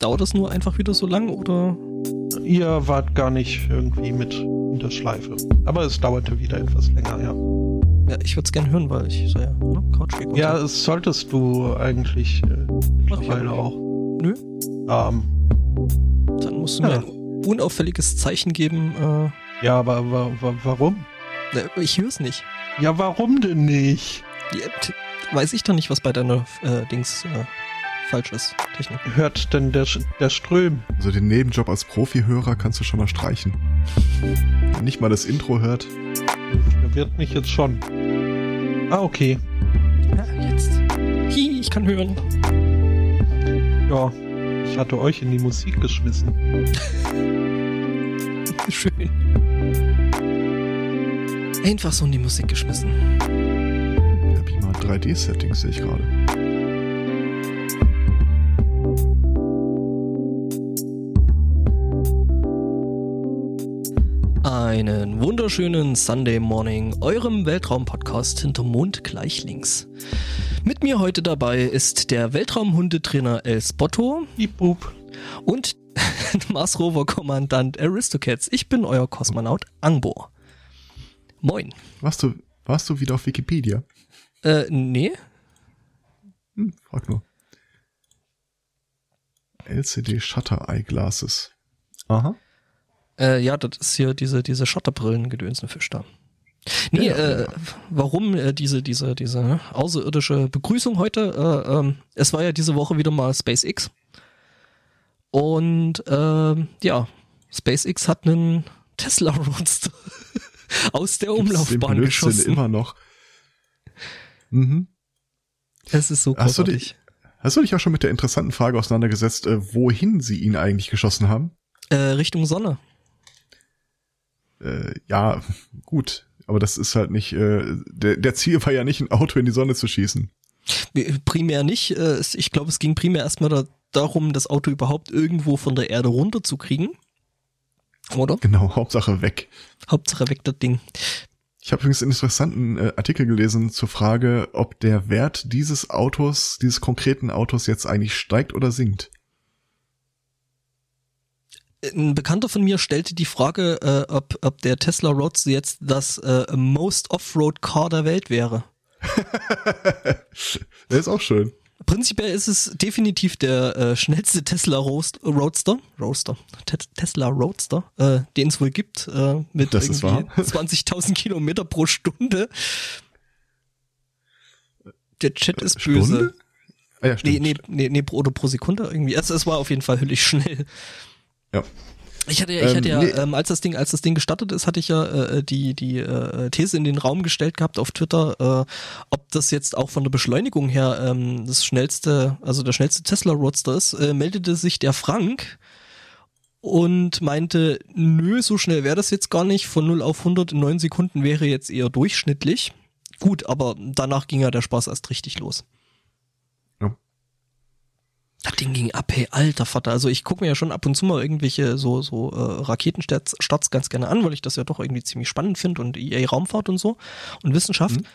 dauert das nur einfach wieder so lang oder? Ihr wart gar nicht irgendwie mit in der Schleife. Aber es dauerte wieder etwas länger, ja. Ja, ich würde es gerne hören, weil ich so ja, ne, Couch Ja, das solltest du eigentlich äh, mittlerweile auch. Nö. Ähm, Dann musst du ja. mir ein unauffälliges Zeichen geben. Äh, ja, aber wa wa warum? Ich höre es nicht. Ja, warum denn nicht? Ja, weiß ich doch nicht, was bei deiner äh, Dings äh, falsch ist. Technik. Hört denn der, der Ström? Also den Nebenjob als Profi-Hörer kannst du schon mal streichen. Wenn nicht mal das Intro hört. Er wird mich jetzt schon. Ah, okay. Ja, jetzt. Hi, ich kann hören. Ja, ich hatte euch in die Musik geschmissen. Schön. Einfach so in die Musik geschmissen. Hab ich mal 3D-Settings, sehe ich gerade. Einen wunderschönen Sunday Morning, eurem Weltraum-Podcast hinter Mond gleich links. Mit mir heute dabei ist der Weltraumhundetrainer El Spotto. Bub. Und Mars Rover Kommandant Aristocats. Ich bin euer Kosmonaut Angbor. Moin. Warst du, warst du wieder auf Wikipedia? Äh, nee. Hm, frag nur. LCD Shutter Eyeglasses. Aha. Äh, ja, das ist hier diese, diese Schotterbrillen-Gedönsenfisch da. Nee, ja, äh, ja. warum äh, diese, diese, diese außerirdische Begrüßung heute? Äh, ähm, es war ja diese Woche wieder mal SpaceX. Und äh, ja, SpaceX hat einen Tesla Roadster aus der Umlaufbahn den geschossen. immer noch. Mhm. Es ist so hast du, dich, hast du dich auch schon mit der interessanten Frage auseinandergesetzt, äh, wohin sie ihn eigentlich geschossen haben? Äh, Richtung Sonne äh, ja, gut, aber das ist halt nicht, äh, der, der Ziel war ja nicht, ein Auto in die Sonne zu schießen. Primär nicht. Äh, ich glaube, es ging primär erstmal da, darum, das Auto überhaupt irgendwo von der Erde runterzukriegen. Oder? Genau, Hauptsache weg. Hauptsache weg das Ding. Ich habe übrigens einen interessanten äh, Artikel gelesen zur Frage, ob der Wert dieses Autos, dieses konkreten Autos jetzt eigentlich steigt oder sinkt ein Bekannter von mir stellte die Frage, äh, ob, ob der Tesla Roadster jetzt das äh, Most Offroad Car der Welt wäre. der ist auch schön. Prinzipiell ist es definitiv der äh, schnellste Tesla Roast, Roadster, Roadster, Te Tesla Roadster, äh, den es wohl gibt, äh, mit das irgendwie 20.000 Kilometer pro Stunde. Der Chat ist böse. Stunde? Ah, ja, stimmt. Nee, nee, nee, nee, pro, oder pro Sekunde irgendwie. Also es war auf jeden Fall höllisch schnell. Ja. Ich hatte ja, ich hatte ja, nee. ähm, als das Ding, als das Ding gestartet ist, hatte ich ja äh, die die äh, These in den Raum gestellt gehabt auf Twitter, äh, ob das jetzt auch von der Beschleunigung her ähm, das schnellste, also der schnellste Tesla Roadster ist. Äh, meldete sich der Frank und meinte, nö, so schnell wäre das jetzt gar nicht. Von 0 auf 100 in 9 Sekunden wäre jetzt eher durchschnittlich. Gut, aber danach ging ja der Spaß erst richtig los. Das Ding ging ab, hey, alter Vater. Also ich gucke mir ja schon ab und zu mal irgendwelche so, so äh, Raketenstarts ganz gerne an, weil ich das ja doch irgendwie ziemlich spannend finde und EA Raumfahrt und so und Wissenschaft. Mhm.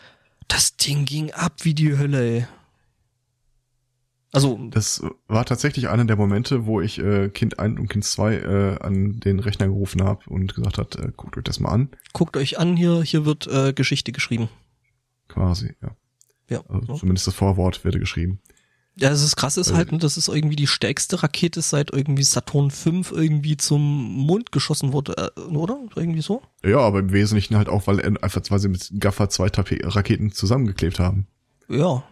Das Ding ging ab wie die Hölle, ey. Also das war tatsächlich einer der Momente, wo ich äh, Kind 1 und Kind 2 äh, an den Rechner gerufen habe und gesagt hat, äh, guckt euch das mal an. Guckt euch an, hier hier wird äh, Geschichte geschrieben. Quasi, ja. Ja. Also, Zumindest das Vorwort werde geschrieben. Ja, das ist krass ist halt, ne, dass es irgendwie die stärkste Rakete seit irgendwie Saturn V irgendwie zum Mond geschossen wurde, äh, oder? Irgendwie so? Ja, aber im Wesentlichen halt auch, weil einfach weil sie mit Gaffer zwei Raketen zusammengeklebt haben. Ja.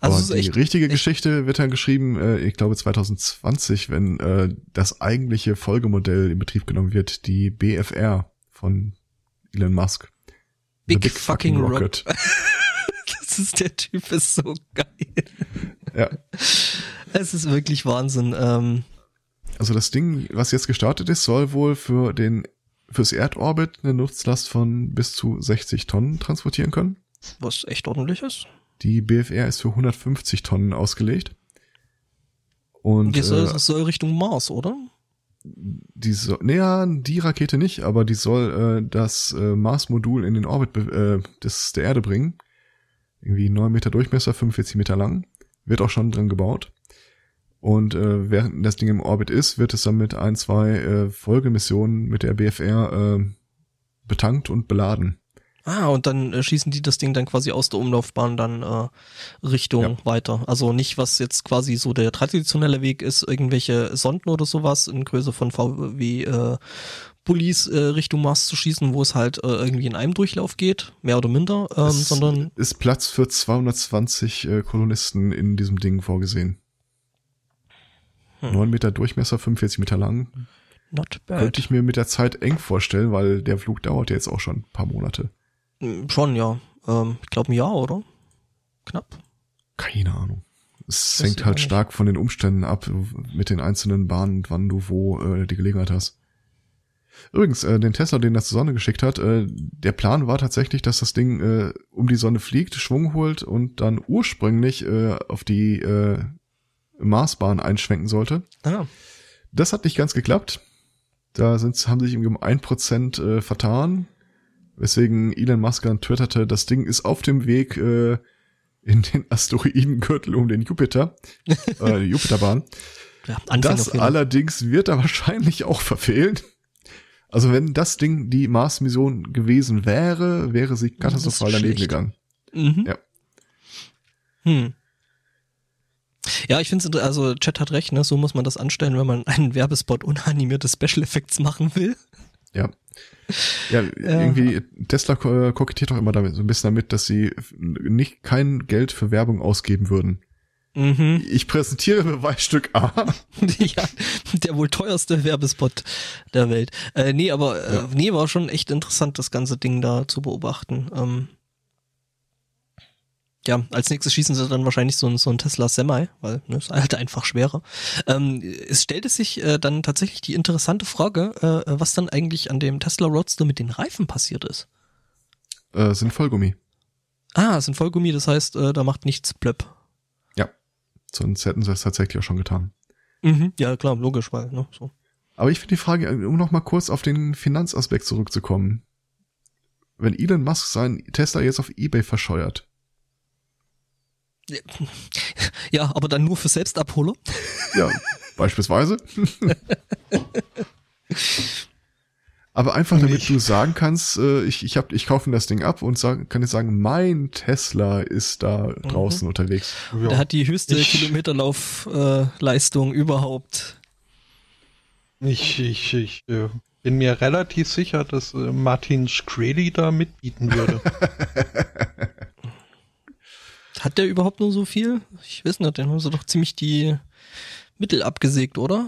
Also aber die richtige Geschichte wird dann geschrieben, äh, ich glaube 2020, wenn äh, das eigentliche Folgemodell in Betrieb genommen wird, die BFR von Elon Musk. Big, Big fucking, fucking Rocket. das ist der Typ ist so geil. Ja. Es ist wirklich Wahnsinn. Ähm, also das Ding, was jetzt gestartet ist, soll wohl für den fürs Erdorbit eine Nutzlast von bis zu 60 Tonnen transportieren können. Was echt ordentlich ist. Die BFR ist für 150 Tonnen ausgelegt. Und die soll, äh, soll Richtung Mars, oder? Die soll, naja, die Rakete nicht, aber die soll äh, das äh, Mars-Modul in den Orbit äh, des, der Erde bringen irgendwie neun Meter Durchmesser, 45 Meter lang. Wird auch schon drin gebaut. Und äh, während das Ding im Orbit ist, wird es dann mit ein, zwei äh, Folgemissionen mit der BFR äh, betankt und beladen. Ah, und dann äh, schießen die das Ding dann quasi aus der Umlaufbahn dann äh, Richtung ja. weiter. Also nicht, was jetzt quasi so der traditionelle Weg ist, irgendwelche Sonden oder sowas in Größe von VW äh, Bullies äh, Richtung Mars zu schießen, wo es halt äh, irgendwie in einem Durchlauf geht, mehr oder minder, ähm, es sondern ist Platz für 220 äh, Kolonisten in diesem Ding vorgesehen. Hm. 9 Meter Durchmesser, 45 Meter lang. Not bad. Könnte ich mir mit der Zeit eng vorstellen, weil der Flug dauert ja jetzt auch schon ein paar Monate. Hm, schon, ja. Ähm, ich glaube ein Jahr, oder? Knapp. Keine Ahnung. Es das hängt halt stark von den Umständen ab, mit den einzelnen Bahnen, wann du wo äh, die Gelegenheit hast. Übrigens, äh, den Tesla, den das zur Sonne geschickt hat, äh, der Plan war tatsächlich, dass das Ding äh, um die Sonne fliegt, Schwung holt und dann ursprünglich äh, auf die äh, Marsbahn einschwenken sollte. Ah. Das hat nicht ganz geklappt. Da sind, haben sich um ein Prozent äh, vertan, weswegen Elon Musk dann twitterte, das Ding ist auf dem Weg äh, in den Asteroidengürtel um den Jupiter, äh, die Jupiterbahn. Ja, das allerdings wird er wahrscheinlich auch verfehlen. Also wenn das Ding die Mars-Mission gewesen wäre, wäre sie katastrophal daneben gegangen. Mhm. Ja. Hm. Ja, ich finde also Chat hat recht, ne? So muss man das anstellen, wenn man einen Werbespot unanimierte Special Effects machen will. Ja. Ja, irgendwie, Tesla kokettiert doch immer damit, so ein bisschen damit, dass sie nicht kein Geld für Werbung ausgeben würden. Mhm. Ich präsentiere Beweisstück A. ja, der wohl teuerste Werbespot der Welt. Äh, nee, aber äh, ja. nee, war schon echt interessant, das ganze Ding da zu beobachten. Ähm, ja, als nächstes schießen sie dann wahrscheinlich so ein, so ein Tesla Semi, weil ne, ist halt einfach schwerer. Ähm, es stellte sich äh, dann tatsächlich die interessante Frage, äh, was dann eigentlich an dem Tesla Roadster mit den Reifen passiert ist. Äh, sind Vollgummi. Ah, sind Vollgummi, das heißt, äh, da macht nichts blöpp. Sonst hätten sie es tatsächlich auch schon getan. Mhm, ja, klar, logisch, weil, ne, so. Aber ich finde die Frage, um noch mal kurz auf den Finanzaspekt zurückzukommen. Wenn Elon Musk seinen Tesla jetzt auf Ebay verscheuert, ja, aber dann nur für Selbstabholer. Ja, beispielsweise. aber einfach damit ich. du sagen kannst, äh, ich, ich, hab, ich kaufe das Ding ab und sag, kann jetzt sagen, mein Tesla ist da draußen mhm. unterwegs. Ja. Der hat die höchste ich, Kilometerlaufleistung äh, überhaupt. Ich, ich, ich äh, bin mir relativ sicher, dass äh, Martin Shkreli da mitbieten würde. Hat der überhaupt nur so viel? Ich weiß nicht, den haben sie doch ziemlich die Mittel abgesägt, oder?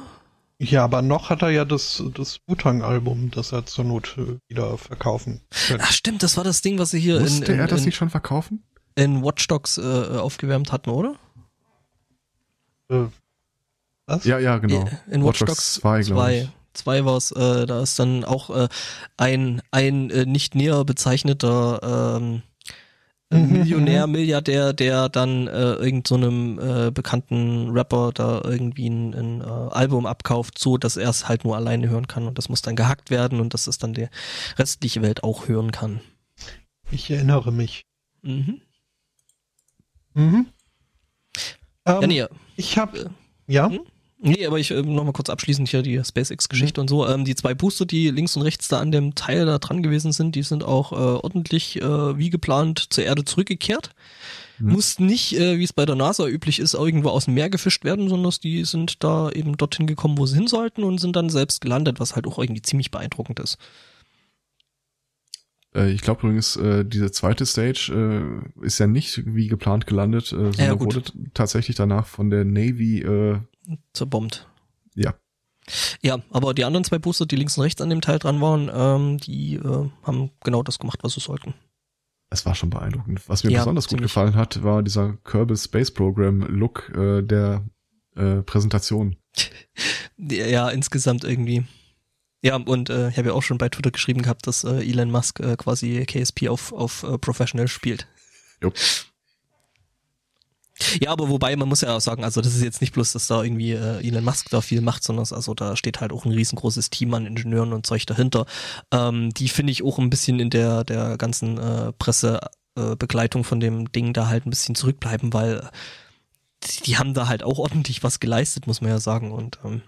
Ja, aber noch hat er ja das, das Butang-Album, das er zur Not äh, wieder verkaufen könnte. Ach stimmt, das war das Ding, was sie hier Musste in, in, er das in, nicht schon verkaufen? In Watch Dogs äh, aufgewärmt hatten, oder? Äh, was? Ja, ja, genau. In Watch, Watch Dogs 2, glaube ich. 2 war es, äh, da ist dann auch äh, ein, ein äh, nicht näher bezeichneter ähm, Mhm, Millionär, mhm. Milliardär, der dann äh, irgendeinem so äh, bekannten Rapper da irgendwie ein, ein äh, Album abkauft, so dass er es halt nur alleine hören kann und das muss dann gehackt werden und dass es dann die restliche Welt auch hören kann. Ich erinnere mich. Mhm. Mhm. Ähm, ja, nee, ich habe äh, ja. Hm? Nee, aber ich äh, noch mal kurz abschließend hier die SpaceX-Geschichte mhm. und so. Ähm, die zwei Booster, die links und rechts da an dem Teil da dran gewesen sind, die sind auch äh, ordentlich äh, wie geplant zur Erde zurückgekehrt. Mhm. Mussten nicht, äh, wie es bei der NASA üblich ist, irgendwo aus dem Meer gefischt werden, sondern die sind da eben dorthin gekommen, wo sie hin sollten und sind dann selbst gelandet, was halt auch irgendwie ziemlich beeindruckend ist. Äh, ich glaube übrigens, äh, diese zweite Stage äh, ist ja nicht wie geplant gelandet, äh, sondern ja, wurde tatsächlich danach von der Navy äh, zerbombt. Ja. Ja, aber die anderen zwei Booster, die links und rechts an dem Teil dran waren, ähm, die äh, haben genau das gemacht, was sie sollten. Es war schon beeindruckend. Was mir ja, besonders gut gefallen hat, war dieser Kerbal Space Program Look äh, der äh, Präsentation. ja, insgesamt irgendwie. Ja, und äh, ich habe ja auch schon bei Twitter geschrieben gehabt, dass äh, Elon Musk äh, quasi KSP auf, auf äh, Professional spielt. Jo. Ja, aber wobei, man muss ja auch sagen, also das ist jetzt nicht bloß, dass da irgendwie äh, Elon Musk da viel macht, sondern also da steht halt auch ein riesengroßes Team an Ingenieuren und Zeug dahinter. Ähm, die finde ich auch ein bisschen in der, der ganzen äh, Pressebegleitung äh, von dem Ding da halt ein bisschen zurückbleiben, weil die haben da halt auch ordentlich was geleistet, muss man ja sagen. Und ähm,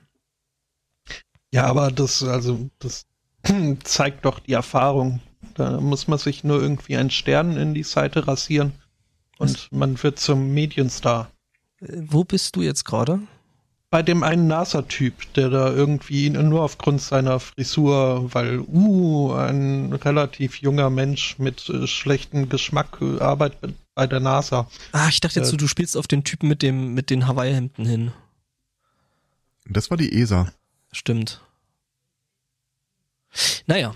ja, aber das, also, das zeigt doch die Erfahrung. Da muss man sich nur irgendwie einen Stern in die Seite rasieren und was? man wird zum Medienstar. Äh, wo bist du jetzt gerade? Bei dem einen NASA-Typ, der da irgendwie nur aufgrund seiner Frisur, weil, uh, ein relativ junger Mensch mit äh, schlechtem Geschmack äh, arbeitet bei der NASA. Ah, ich dachte jetzt, äh, du spielst auf den Typen mit dem, mit den Hawaii-Hemden hin. Das war die ESA. Stimmt. Naja.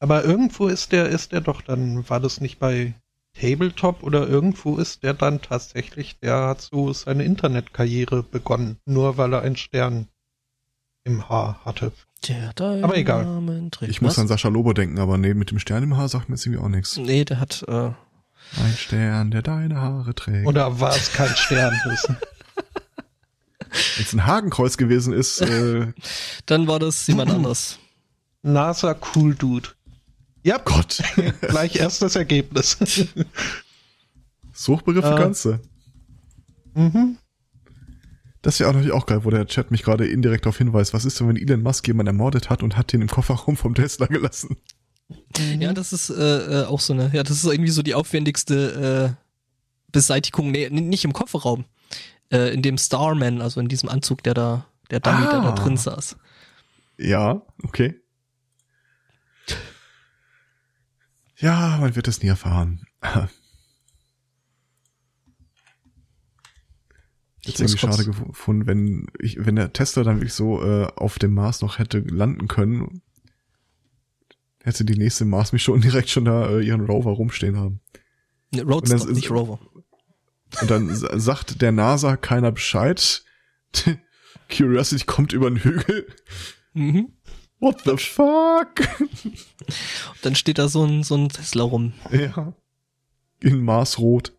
Aber irgendwo ist der, ist der doch dann, war das nicht bei Tabletop oder irgendwo ist der dann tatsächlich, der hat so seine Internetkarriere begonnen, nur weil er einen Stern im Haar hatte. Der aber egal. Ich muss an Sascha Lobo denken, aber nee, mit dem Stern im Haar sagt mir jetzt irgendwie auch nichts. Nee, der hat äh, ein Stern, der deine Haare trägt. Oder war es kein Stern? Wenn es ein Hakenkreuz gewesen ist, äh, dann war das jemand anders. NASA Cool Dude. Ja, Gott. Gleich erst das Ergebnis. Suchbegriffe äh, Ganze. Mhm. Das wäre auch natürlich auch geil, wo der Chat mich gerade indirekt darauf hinweist. Was ist denn, wenn Elon Musk jemanden ermordet hat und hat den im Kofferraum vom Tesla gelassen? Mhm. Ja, das ist äh, äh, auch so eine, ja, das ist irgendwie so die aufwendigste äh, Beseitigung, nee, nicht im Kofferraum, äh, in dem Starman, also in diesem Anzug, der da, der Dummy, ah. der da drin saß. Ja, okay. Ja, man wird es nie erfahren. Jetzt irgendwie schade gefunden, wenn ich, wenn der Tesla dann wirklich so äh, auf dem Mars noch hätte landen können, hätte die nächste Mars mich schon direkt schon da äh, ihren Rover rumstehen haben. Ne, Roadster, dann, nicht Rover. Und dann sagt der NASA keiner Bescheid. Curiosity kommt über den Hügel. Mhm. What the fuck? Und dann steht da so ein, so ein Tesla rum. Ja. In Marsrot.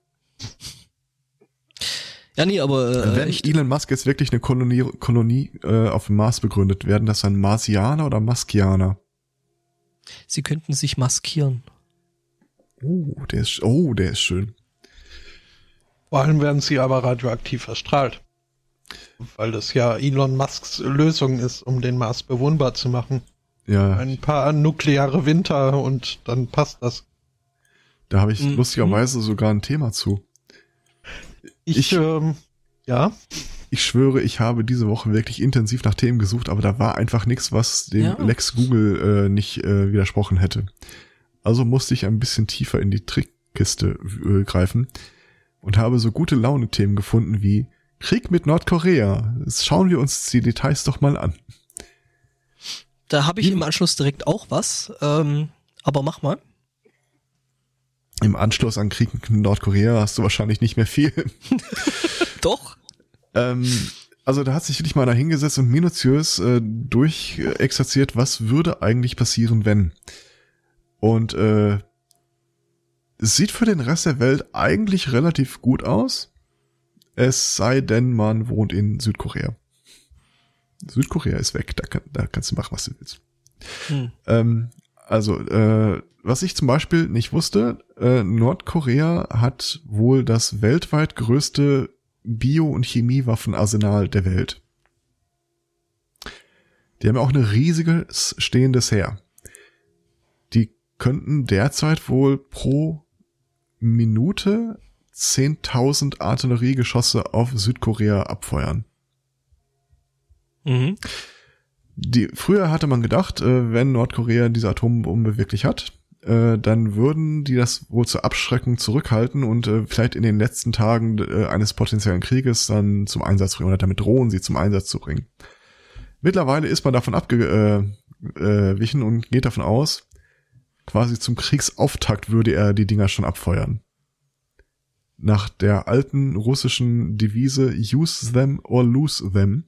Ja, nee, aber äh, wenn echt. Elon Musk jetzt wirklich eine Kolonie, Kolonie äh, auf dem Mars begründet, werden das dann Marsianer oder Maskianer? Sie könnten sich maskieren. Oh, der ist, oh, der ist schön. Vor allem werden sie aber radioaktiv verstrahlt. Weil das ja Elon Musks Lösung ist, um den Mars bewohnbar zu machen. Ja. Ein paar nukleare Winter und dann passt das. Da habe ich mhm. lustigerweise sogar ein Thema zu. Ich, ich ähm, ja. Ich schwöre, ich habe diese Woche wirklich intensiv nach Themen gesucht, aber da war einfach nichts, was dem ja. Lex Google äh, nicht äh, widersprochen hätte. Also musste ich ein bisschen tiefer in die Trickkiste äh, greifen und habe so gute Laune-Themen gefunden wie Krieg mit Nordkorea. Jetzt schauen wir uns die Details doch mal an. Da habe ich im Anschluss direkt auch was, ähm, aber mach mal. Im Anschluss an Krieg mit Nordkorea hast du wahrscheinlich nicht mehr viel. Doch. Ähm, also da hat sich wirklich mal einer hingesetzt und minutiös äh, durchexerziert, was würde eigentlich passieren, wenn. Und äh, es sieht für den Rest der Welt eigentlich relativ gut aus. Es sei denn, man wohnt in Südkorea. Südkorea ist weg, da, kann, da kannst du machen, was du willst. Hm. Ähm, also, äh, was ich zum Beispiel nicht wusste, äh, Nordkorea hat wohl das weltweit größte Bio- und Chemiewaffenarsenal der Welt. Die haben auch eine riesiges stehendes Heer. Die könnten derzeit wohl pro Minute 10.000 Artilleriegeschosse auf Südkorea abfeuern. Mhm. Die, früher hatte man gedacht, äh, wenn Nordkorea diese Atombombe wirklich hat, äh, dann würden die das wohl zur Abschreckung zurückhalten und äh, vielleicht in den letzten Tagen äh, eines potenziellen Krieges dann zum Einsatz bringen oder damit drohen, sie zum Einsatz zu bringen. Mittlerweile ist man davon abgewichen äh, äh, und geht davon aus, quasi zum Kriegsauftakt würde er die Dinger schon abfeuern nach der alten russischen Devise Use them or lose them.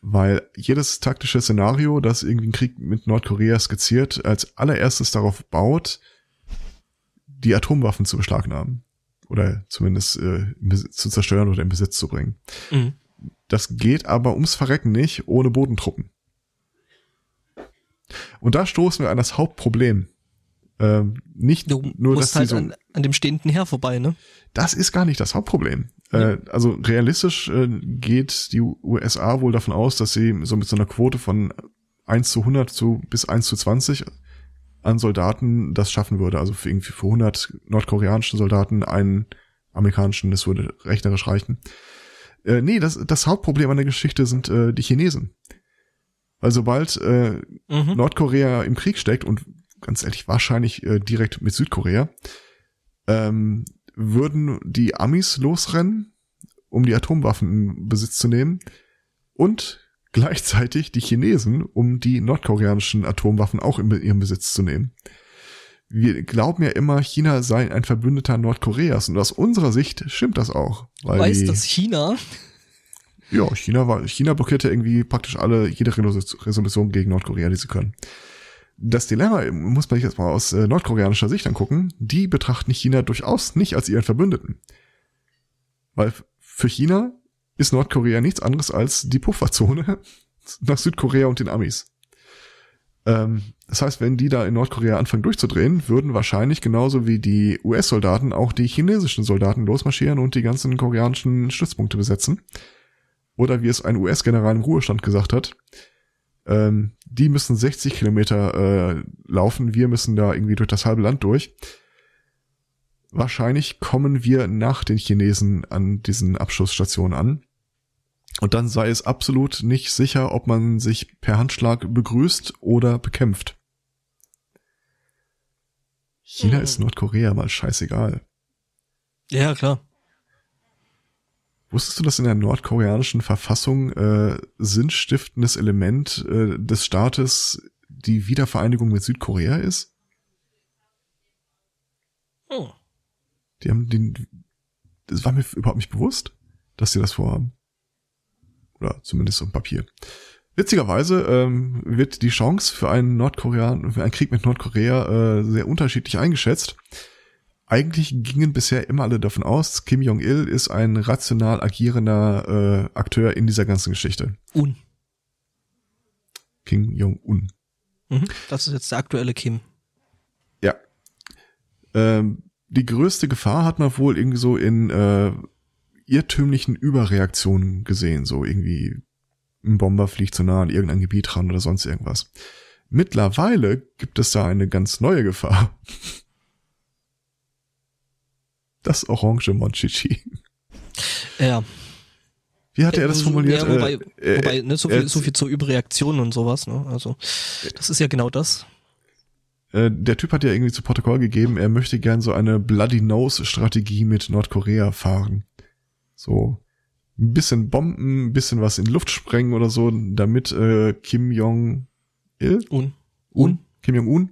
Weil jedes taktische Szenario, das irgendwie einen Krieg mit Nordkorea skizziert, als allererstes darauf baut, die Atomwaffen zu beschlagnahmen. Oder zumindest äh, zu zerstören oder in Besitz zu bringen. Mhm. Das geht aber ums Verrecken nicht ohne Bodentruppen. Und da stoßen wir an das Hauptproblem ähm, nicht du nur, dass halt so, an, an dem stehenden Heer vorbei, ne? Das ist gar nicht das Hauptproblem. Äh, also realistisch äh, geht die USA wohl davon aus, dass sie so mit so einer Quote von 1 zu 100 zu bis 1 zu 20 an Soldaten das schaffen würde. Also für irgendwie für 100 nordkoreanischen Soldaten einen amerikanischen, das würde rechnerisch reichen. Äh, nee, das, das Hauptproblem an der Geschichte sind äh, die Chinesen. Weil sobald äh, mhm. Nordkorea im Krieg steckt und ganz ehrlich wahrscheinlich äh, direkt mit Südkorea, ähm, würden die Amis losrennen, um die Atomwaffen in Besitz zu nehmen und gleichzeitig die Chinesen, um die nordkoreanischen Atomwaffen auch in ihrem Besitz zu nehmen. Wir glauben ja immer, China sei ein Verbündeter Nordkoreas und aus unserer Sicht stimmt das auch. Weil du weißt, dass China ja, China war, China blockierte irgendwie praktisch alle, jede Resolution gegen Nordkorea, die sie können. Das Dilemma muss man sich jetzt mal aus äh, nordkoreanischer Sicht angucken. Die betrachten China durchaus nicht als ihren Verbündeten. Weil für China ist Nordkorea nichts anderes als die Pufferzone nach Südkorea und den Amis. Ähm, das heißt, wenn die da in Nordkorea anfangen durchzudrehen, würden wahrscheinlich genauso wie die US-Soldaten auch die chinesischen Soldaten losmarschieren und die ganzen koreanischen Stützpunkte besetzen. Oder wie es ein US-General im Ruhestand gesagt hat, ähm, die müssen 60 Kilometer äh, laufen, wir müssen da irgendwie durch das halbe Land durch. Wahrscheinlich kommen wir nach den Chinesen an diesen Abschussstationen an. Und dann sei es absolut nicht sicher, ob man sich per Handschlag begrüßt oder bekämpft. China hm. ist Nordkorea mal scheißegal. Ja, klar. Wusstest du, dass in der nordkoreanischen Verfassung äh, sinnstiftendes Element äh, des Staates die Wiedervereinigung mit Südkorea ist? Oh. Die haben den, das war mir überhaupt nicht bewusst, dass sie das vorhaben. Oder zumindest auf Papier. Witzigerweise ähm, wird die Chance für einen Nordkorean, für einen Krieg mit Nordkorea äh, sehr unterschiedlich eingeschätzt eigentlich gingen bisher immer alle davon aus, Kim Jong-il ist ein rational agierender äh, Akteur in dieser ganzen Geschichte. Un. Kim Jong-un. Mhm, das ist jetzt der aktuelle Kim. Ja. Ähm, die größte Gefahr hat man wohl irgendwie so in äh, irrtümlichen Überreaktionen gesehen, so irgendwie ein Bomber fliegt zu nah an irgendein Gebiet ran oder sonst irgendwas. Mittlerweile gibt es da eine ganz neue Gefahr. Das orange Monchichi. Ja. Wie hat er das formuliert? Ja, wobei, äh, wobei ne, so, viel, so viel zur Überreaktion und sowas. Ne? Also das ist ja genau das. Äh, der Typ hat ja irgendwie zu Protokoll gegeben, er möchte gern so eine Bloody Nose Strategie mit Nordkorea fahren. So ein bisschen Bomben, ein bisschen was in Luft sprengen oder so, damit äh, Kim Jong Il? Un. Un. Kim Jong Un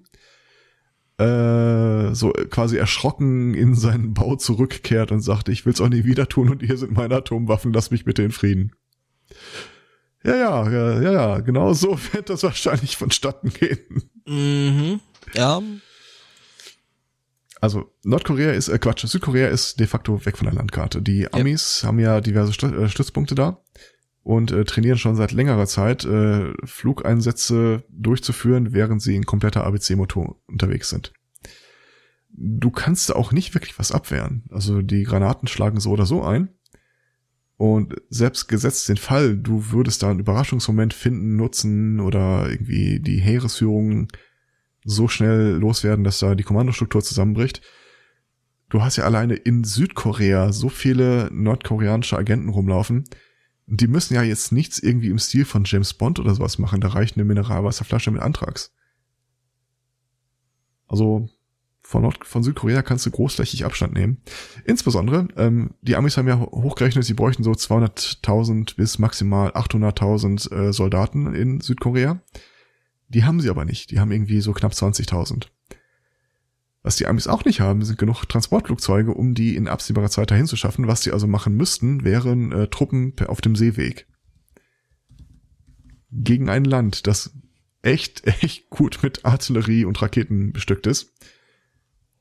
äh, so quasi erschrocken in seinen Bau zurückkehrt und sagt, ich will's auch nie wieder tun und hier sind meine Atomwaffen, lass mich bitte in Frieden. Ja, ja, ja, ja, ja, genau so wird das wahrscheinlich vonstatten gehen. Mhm. Ja. Also Nordkorea ist, äh Quatsch, Südkorea ist de facto weg von der Landkarte. Die Amis ja. haben ja diverse äh, Stützpunkte da und äh, trainieren schon seit längerer Zeit, äh, Flugeinsätze durchzuführen, während sie in kompletter ABC-Motor unterwegs sind. Du kannst auch nicht wirklich was abwehren. Also die Granaten schlagen so oder so ein. Und selbst gesetzt den Fall, du würdest da einen Überraschungsmoment finden, nutzen oder irgendwie die Heeresführung so schnell loswerden, dass da die Kommandostruktur zusammenbricht. Du hast ja alleine in Südkorea so viele nordkoreanische Agenten rumlaufen, die müssen ja jetzt nichts irgendwie im Stil von James Bond oder sowas machen. Da reicht eine Mineralwasserflasche mit Antrags. Also von, Nord von Südkorea kannst du großflächig Abstand nehmen. Insbesondere, ähm, die Amis haben ja hochgerechnet, sie bräuchten so 200.000 bis maximal 800.000 äh, Soldaten in Südkorea. Die haben sie aber nicht. Die haben irgendwie so knapp 20.000. Was die Amis auch nicht haben, sind genug Transportflugzeuge, um die in absehbarer Zeit dahin zu schaffen. Was die also machen müssten, wären äh, Truppen auf dem Seeweg. Gegen ein Land, das echt, echt gut mit Artillerie und Raketen bestückt ist.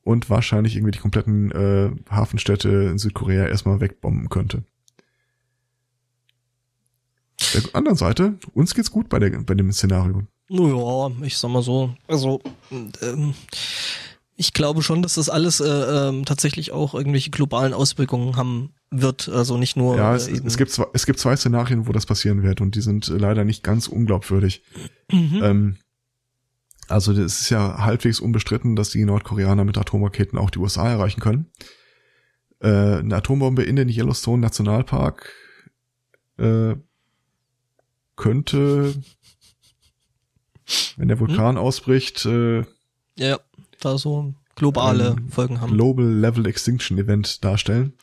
Und wahrscheinlich irgendwie die kompletten äh, Hafenstädte in Südkorea erstmal wegbomben könnte. Der anderen Seite, uns geht's gut bei, der, bei dem Szenario. Ja, ich sag mal so. Also, ähm, Ich glaube schon, dass das alles äh, ähm, tatsächlich auch irgendwelche globalen Auswirkungen haben wird, also nicht nur. Ja, es, äh, es, gibt zwei, es gibt zwei Szenarien, wo das passieren wird und die sind äh, leider nicht ganz unglaubwürdig. Mhm. Ähm, also es ist ja halbwegs unbestritten, dass die Nordkoreaner mit Atomraketen auch die USA erreichen können. Äh, eine Atombombe in den Yellowstone Nationalpark äh, könnte, wenn der Vulkan hm? ausbricht, äh, ja, da so globale Folgen haben. Global Level Extinction Event darstellen.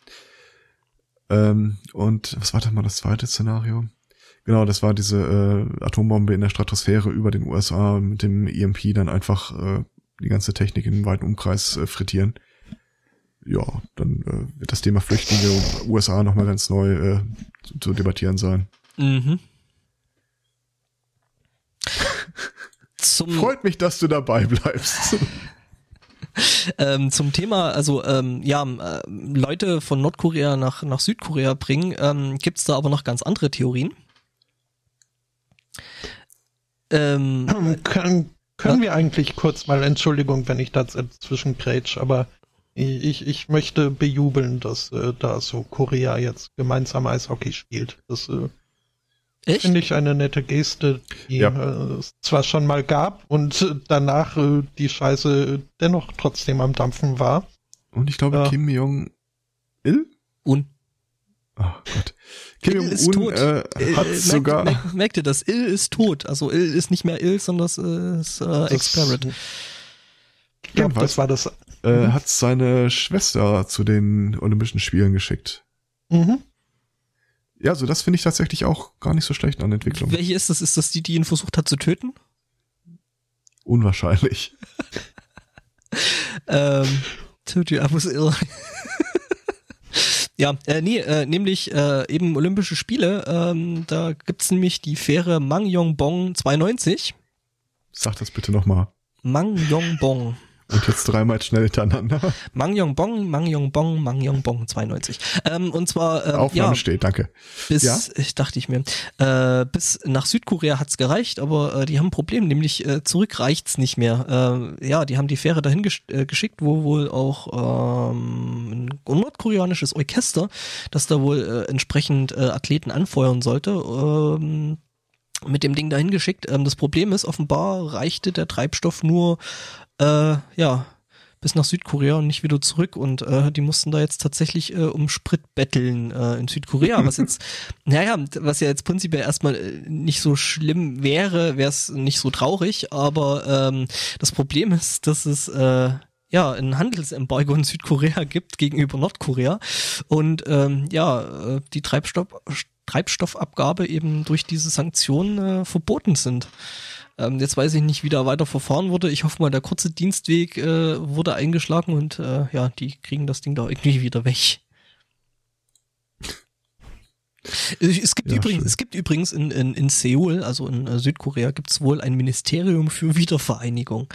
Ähm, und was war dann mal das zweite Szenario? Genau, das war diese äh, Atombombe in der Stratosphäre über den USA mit dem EMP dann einfach äh, die ganze Technik in einem weiten Umkreis äh, frittieren. Ja, dann äh, wird das Thema Flüchtlinge und USA nochmal ganz neu äh, zu, zu debattieren sein. Mhm. Freut mich, dass du dabei bleibst. ähm, zum Thema, also ähm, ja, äh, Leute von Nordkorea nach, nach Südkorea bringen, ähm, gibt es da aber noch ganz andere Theorien. Ähm, können, können wir eigentlich kurz mal, Entschuldigung, wenn ich da dazwischen grätsch, aber ich, ich möchte bejubeln, dass äh, da so Korea jetzt gemeinsam Eishockey spielt. Das äh, finde ich eine nette Geste, die ja. äh, es zwar schon mal gab und danach äh, die Scheiße dennoch trotzdem am Dampfen war. Und ich glaube, Kim Jong-il? Und Oh Gott. Kim Jong-un äh, hat Il, sogar. Merkt, merkt, ihr das? Il ist tot. Also Il ist nicht mehr Il, sondern es ist äh, Expired. Ich glaube, das war das. Äh, mhm. Hat seine Schwester zu den Olympischen Spielen geschickt. Mhm. Ja, so das finde ich tatsächlich auch gar nicht so schlecht an Entwicklung. Welche ist das? Ist das die, die ihn versucht hat zu töten? Unwahrscheinlich. ähm, Told you I was ill. Ja, äh, nee, äh, nämlich äh, eben Olympische Spiele. Ähm, da gibt's nämlich die Fähre Mangyongbong 92. Sag das bitte nochmal. Mangyongbong. Und jetzt dreimal schnell hintereinander. Mangyongbong, Mangyongbong, Mangyongbong 92. Ähm, und zwar ähm, Aufnahme ja, steht, danke. Bis, ja? ich dachte ich mir, äh, bis nach Südkorea hat's gereicht, aber äh, die haben ein Problem, nämlich äh, zurück reicht's nicht mehr. Äh, ja, die haben die Fähre dahin gesch äh, geschickt, wo wohl auch ähm, ein nordkoreanisches Orchester, das da wohl äh, entsprechend äh, Athleten anfeuern sollte, ähm, mit dem Ding dahin geschickt. Ähm, das Problem ist, offenbar reichte der Treibstoff nur äh, ja, bis nach Südkorea und nicht wieder zurück. Und äh, die mussten da jetzt tatsächlich äh, um Sprit betteln äh, in Südkorea. Was jetzt, naja, was ja jetzt prinzipiell erstmal äh, nicht so schlimm wäre, wäre es nicht so traurig. Aber ähm, das Problem ist, dass es äh, ja, ein Handelsembargo in Südkorea gibt gegenüber Nordkorea und ähm, ja, äh, die Treibstoff, Treibstoffabgabe eben durch diese Sanktionen äh, verboten sind. Ähm, jetzt weiß ich nicht, wie da weiter verfahren wurde. Ich hoffe mal, der kurze Dienstweg äh, wurde eingeschlagen und äh, ja, die kriegen das Ding da irgendwie wieder weg. Es gibt, ja, übrigens, es gibt übrigens in, in, in Seoul, also in äh, Südkorea, gibt es wohl ein Ministerium für Wiedervereinigung.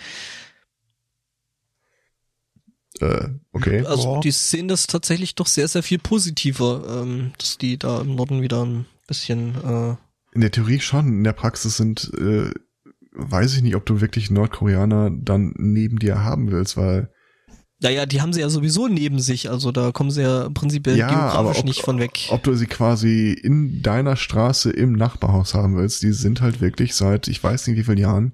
Äh, okay. Also die sehen das tatsächlich doch sehr, sehr viel positiver, ähm, dass die da im Norden wieder ein bisschen. Äh in der Theorie schon, in der Praxis sind äh, weiß ich nicht, ob du wirklich Nordkoreaner dann neben dir haben willst, weil naja, die haben sie ja sowieso neben sich, also da kommen sie ja prinzipiell ja, geografisch ob, nicht von weg. Ob du sie quasi in deiner Straße im Nachbarhaus haben willst, die sind halt wirklich seit, ich weiß nicht wie vielen Jahren,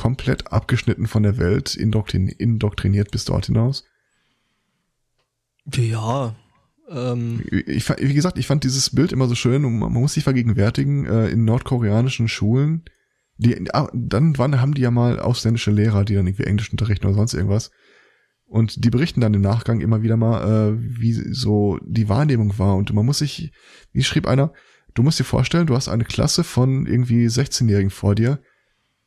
komplett abgeschnitten von der Welt, indoktrin indoktriniert bis dort hinaus. Ja. Ähm. Ich, wie gesagt, ich fand dieses Bild immer so schön und man muss sich vergegenwärtigen, äh, in nordkoreanischen Schulen, die, ah, dann wann haben die ja mal ausländische Lehrer, die dann irgendwie Englisch unterrichten oder sonst irgendwas. Und die berichten dann im Nachgang immer wieder mal, äh, wie so die Wahrnehmung war. Und man muss sich, wie schrieb einer, du musst dir vorstellen, du hast eine Klasse von irgendwie 16-Jährigen vor dir,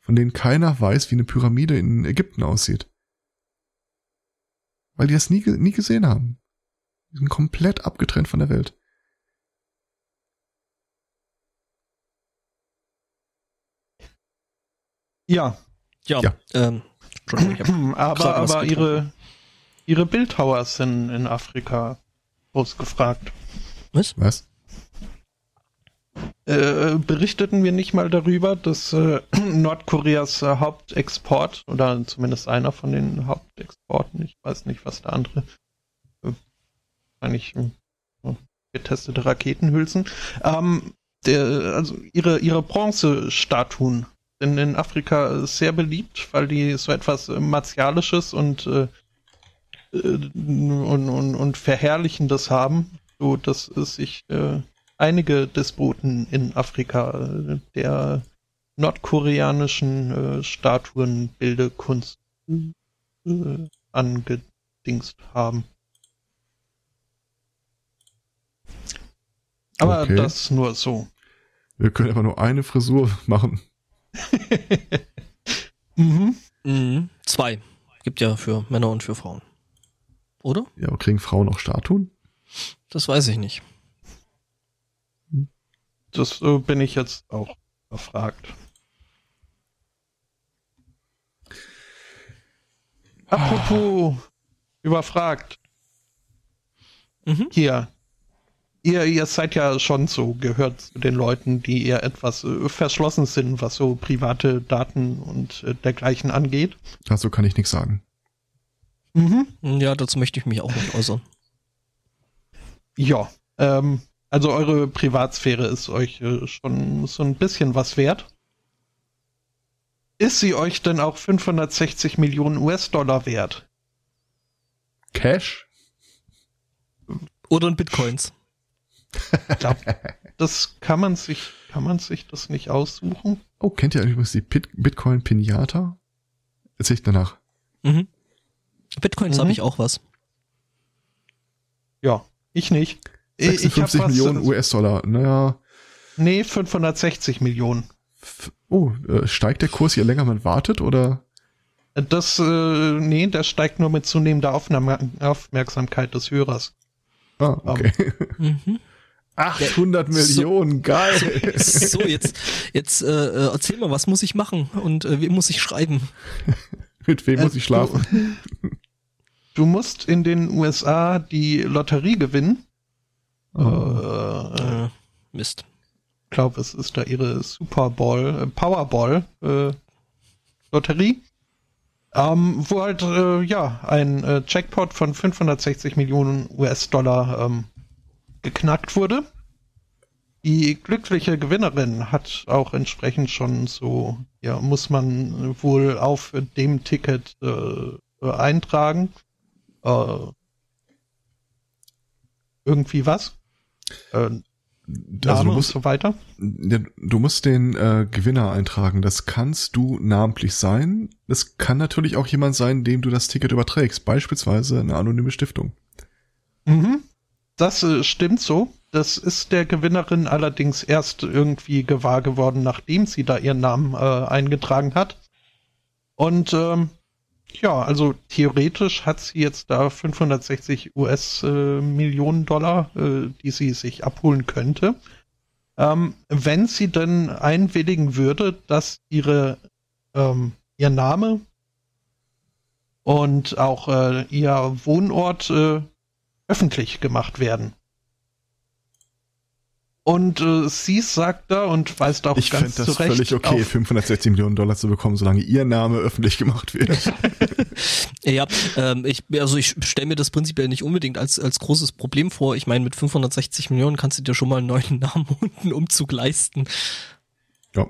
von denen keiner weiß, wie eine Pyramide in Ägypten aussieht. Weil die das nie, nie gesehen haben. Die sind komplett abgetrennt von der Welt. Ja. Ja. ja. Ähm, aber aber ihre, ihre Bildhauer sind in Afrika ausgefragt. Was? Was? Äh, berichteten wir nicht mal darüber, dass äh, Nordkoreas äh, Hauptexport oder zumindest einer von den Hauptexporten, ich weiß nicht, was der andere, äh, eigentlich äh, getestete Raketenhülsen, ähm, der, also ihre ihre Bronzestatuen sind in Afrika sehr beliebt, weil die so etwas martialisches und äh, äh und, und, und verherrlichendes haben, so dass es sich äh, einige Despoten in Afrika der nordkoreanischen äh, Statuenbildekunst äh, angedingst haben. Aber okay. das nur so. Wir können aber nur eine Frisur machen. mhm. Mhm. Zwei. Gibt ja für Männer und für Frauen. Oder? Ja, aber kriegen Frauen auch Statuen? Das weiß ich nicht. Das äh, bin ich jetzt auch erfragt. Apropos überfragt. Mhm. Hier. Ihr, ihr seid ja schon so, gehört zu den Leuten, die eher etwas äh, verschlossen sind, was so private Daten und äh, dergleichen angeht. Dazu kann ich nichts sagen. Mhm. Ja, dazu möchte ich mich auch nicht äußern. Ja, ähm, also eure Privatsphäre ist euch äh, schon so ein bisschen was wert. Ist sie euch denn auch 560 Millionen US-Dollar wert? Cash? Oder in Bitcoins? Ich glaube, das kann man sich, kann man sich das nicht aussuchen. Oh, kennt ihr eigentlich die Bitcoin Pinata? Erzähl ich danach. Mhm. Bitcoins mhm. habe ich auch was. Ja, ich nicht. 56 ich Millionen US-Dollar. Naja. Nee, 560 Millionen. Oh, äh, steigt der Kurs, je länger man wartet, oder? Das, äh, nee, der steigt nur mit zunehmender Aufnahme, Aufmerksamkeit des Hörers. Ah, okay. Um, mhm. 800 ja, Millionen, so, geil. So, so, jetzt, jetzt äh, erzähl mal, was muss ich machen und äh, wem muss ich schreiben? mit wem muss ich schlafen? Du, du musst in den USA die Lotterie gewinnen. Äh, Mist. Ich glaube, es ist da ihre Super Bowl, äh, Powerball äh, Lotterie. Ähm, wo halt, äh, ja, ein äh, Jackpot von 560 Millionen US-Dollar ähm, geknackt wurde. Die glückliche Gewinnerin hat auch entsprechend schon so, ja, muss man wohl auf dem Ticket äh, eintragen. Äh, irgendwie was? Äh, Name also musst, und so weiter? Du musst den äh, Gewinner eintragen. Das kannst du namentlich sein. Es kann natürlich auch jemand sein, dem du das Ticket überträgst. Beispielsweise eine anonyme Stiftung. Mhm. Das äh, stimmt so. Das ist der Gewinnerin allerdings erst irgendwie gewahr geworden, nachdem sie da ihren Namen äh, eingetragen hat. Und ähm, ja, also theoretisch hat sie jetzt da 560 US-Millionen äh, Dollar, äh, die sie sich abholen könnte. Ähm, wenn sie denn einwilligen würde, dass ihre ähm, ihr Name und auch äh, ihr Wohnort äh, öffentlich gemacht werden. Und äh, sie sagt da und weist auch ich ganz das zurecht. völlig okay, 560 Millionen Dollar zu bekommen, solange ihr Name öffentlich gemacht wird. ja, ähm, ich, also ich stelle mir das prinzipiell nicht unbedingt als, als großes Problem vor. Ich meine, mit 560 Millionen kannst du dir schon mal einen neuen Namen und einen Umzug leisten. Ja.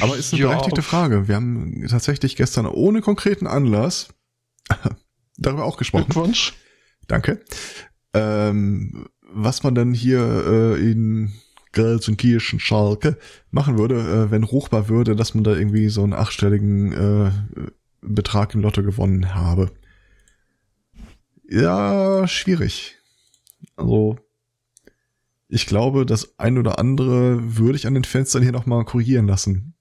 Aber ist eine ja. berechtigte Frage. Wir haben tatsächlich gestern ohne konkreten Anlass darüber auch gesprochen. Glückwunsch. Danke. Ähm, was man dann hier äh, in Gelsenkirchen, Schalke machen würde, äh, wenn ruchbar würde, dass man da irgendwie so einen achtstelligen äh, Betrag im Lotto gewonnen habe. Ja, schwierig. Also, ich glaube, das ein oder andere würde ich an den Fenstern hier nochmal korrigieren lassen.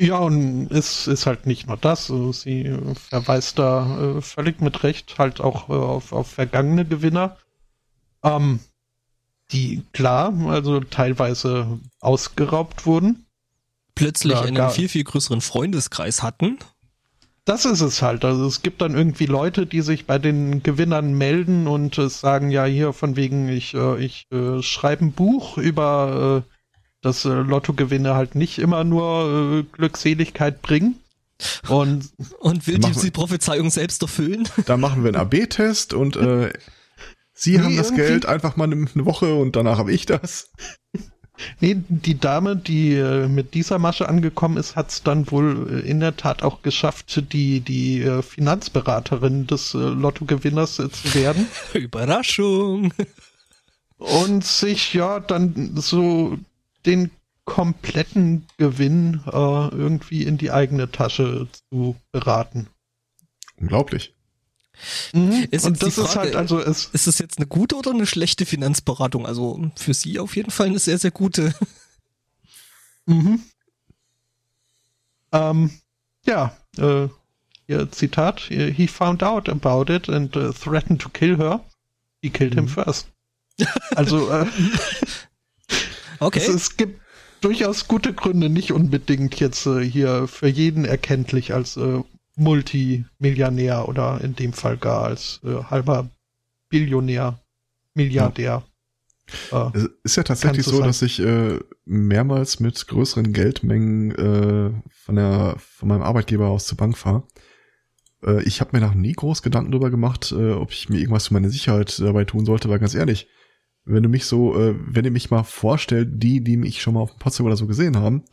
Ja, und es ist halt nicht nur das. Also sie verweist da äh, völlig mit Recht halt auch äh, auf, auf vergangene Gewinner. Ähm, die klar, also teilweise ausgeraubt wurden. Plötzlich ja, einen viel, viel größeren Freundeskreis hatten. das ist es halt. Also es gibt dann irgendwie Leute, die sich bei den Gewinnern melden und äh, sagen, ja, hier von wegen, ich, äh, ich äh, schreibe ein Buch über, äh, dass äh, Lottogewinne halt nicht immer nur äh, Glückseligkeit bringen. Und, und will die, die Prophezeiung selbst erfüllen? Da machen wir einen AB-Test und äh, Sie nee, haben das Geld einfach mal eine Woche und danach habe ich das. Nee, die Dame, die äh, mit dieser Masche angekommen ist, hat es dann wohl äh, in der Tat auch geschafft, die, die äh, Finanzberaterin des Lottogewinners zu werden. Überraschung! Und sich ja dann so den kompletten Gewinn äh, irgendwie in die eigene Tasche zu beraten. Unglaublich. Mhm. Ist und das Frage, ist halt also es ist es jetzt eine gute oder eine schlechte Finanzberatung? Also für Sie auf jeden Fall eine sehr sehr gute. Mhm. Ähm, ja, äh, ihr Zitat: He found out about it and uh, threatened to kill her. He killed mhm. him first. Also äh, okay. Es, es, gibt durchaus gute Gründe, nicht unbedingt jetzt äh, hier für jeden erkenntlich als äh, Multimillionär oder in dem Fall gar als äh, halber Billionär, Milliardär. Ja. Äh, es ist ja tatsächlich so, sein. dass ich äh, mehrmals mit größeren Geldmengen äh, von der von meinem Arbeitgeber aus zur Bank fahre. Äh, ich habe mir noch nie groß Gedanken darüber gemacht, äh, ob ich mir irgendwas für meine Sicherheit dabei tun sollte, weil ganz ehrlich, wenn du mich so, äh, wenn ihr mich mal vorstellt, die, die mich schon mal auf dem Potsdam oder so gesehen haben,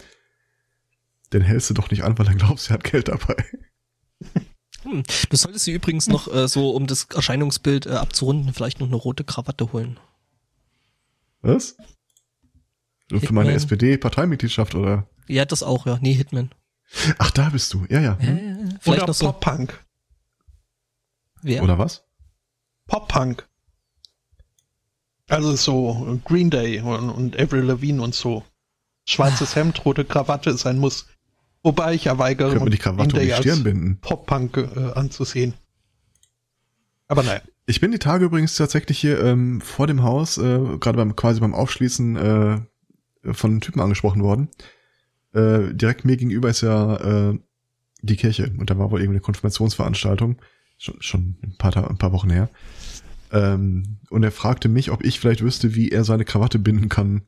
dann hältst du doch nicht an, weil dann glaubst, er hat Geld dabei. Hm. Du solltest sie übrigens noch äh, so, um das Erscheinungsbild äh, abzurunden, vielleicht noch eine rote Krawatte holen. Was? So für meine SPD-Parteimitgliedschaft, oder? Ja, das auch, ja. Nee, Hitman. Ach, da bist du. Ja, ja. Hm. Äh, vielleicht oder noch so. Pop-Punk. Wer? Oder was? Pop-Punk. Also so Green Day und, und Avril Lavigne und so. Schwarzes ah. Hemd, rote Krawatte ist ein Muss. Wobei ich ja weigere, Können wir die Krawatte um die Stirn binden. Pop-Punk äh, anzusehen. Aber nein. Ich bin die Tage übrigens tatsächlich hier ähm, vor dem Haus, äh, gerade beim quasi beim Aufschließen äh, von einem Typen angesprochen worden. Äh, direkt mir gegenüber ist ja äh, die Kirche und da war wohl irgendwie eine Konfirmationsveranstaltung, schon, schon ein, paar, ein paar Wochen her. Ähm, und er fragte mich, ob ich vielleicht wüsste, wie er seine Krawatte binden kann,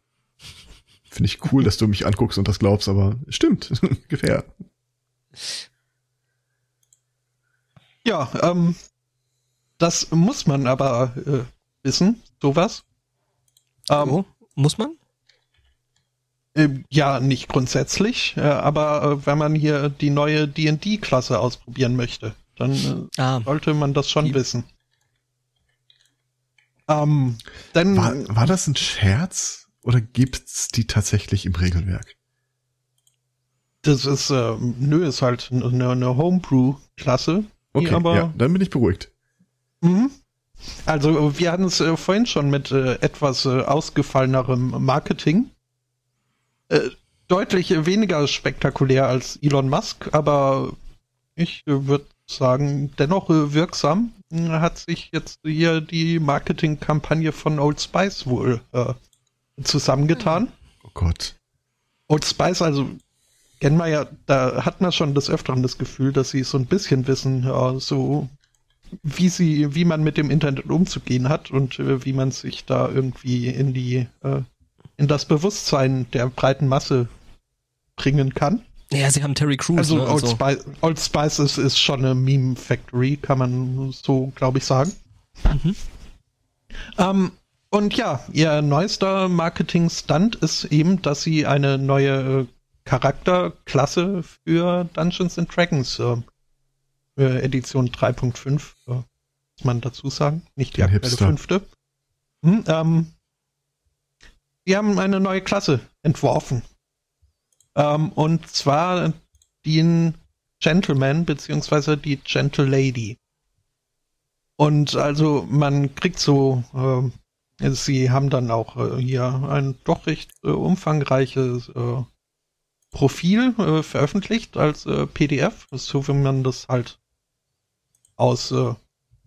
Finde ich cool, dass du mich anguckst und das glaubst, aber stimmt, ungefähr. Ja, ähm, das muss man aber äh, wissen, sowas. Ähm, oh, muss man? Äh, ja, nicht grundsätzlich, äh, aber äh, wenn man hier die neue D&D-Klasse ausprobieren möchte, dann äh, ah, sollte man das schon die. wissen. Ähm, denn, war, war das ein Scherz? Oder gibt's die tatsächlich im Regelwerk? Das ist, äh, nö, ist halt eine, eine Homebrew-Klasse. Okay, aber, ja, dann bin ich beruhigt. Mhm. Also wir hatten es äh, vorhin schon mit äh, etwas äh, ausgefallenerem Marketing. Äh, deutlich weniger spektakulär als Elon Musk, aber ich äh, würde sagen, dennoch äh, wirksam hat sich jetzt hier die Marketingkampagne von Old Spice wohl zusammengetan. Oh Gott. Old Spice, also kennen wir ja, da hat man schon des Öfteren das Gefühl, dass sie so ein bisschen wissen, ja, so wie sie, wie man mit dem Internet umzugehen hat und äh, wie man sich da irgendwie in die, äh, in das Bewusstsein der breiten Masse bringen kann. Ja, sie haben Terry Crews. Also, ne? Old, also. Spice, Old Spice ist, ist schon eine Meme Factory, kann man so, glaube ich, sagen. Mhm. Ähm, und ja, ihr neuester Marketing-Stunt ist eben, dass sie eine neue Charakterklasse für Dungeons and Dragons äh, Edition 3.5, äh, muss man dazu sagen, nicht die aktuelle Hipster. fünfte. Hm, ähm, die haben eine neue Klasse entworfen. Ähm, und zwar den Gentleman beziehungsweise die Gentle Lady. Und also man kriegt so äh, Sie haben dann auch äh, hier ein doch recht äh, umfangreiches äh, Profil äh, veröffentlicht als äh, PDF, so wie man das halt aus. Äh,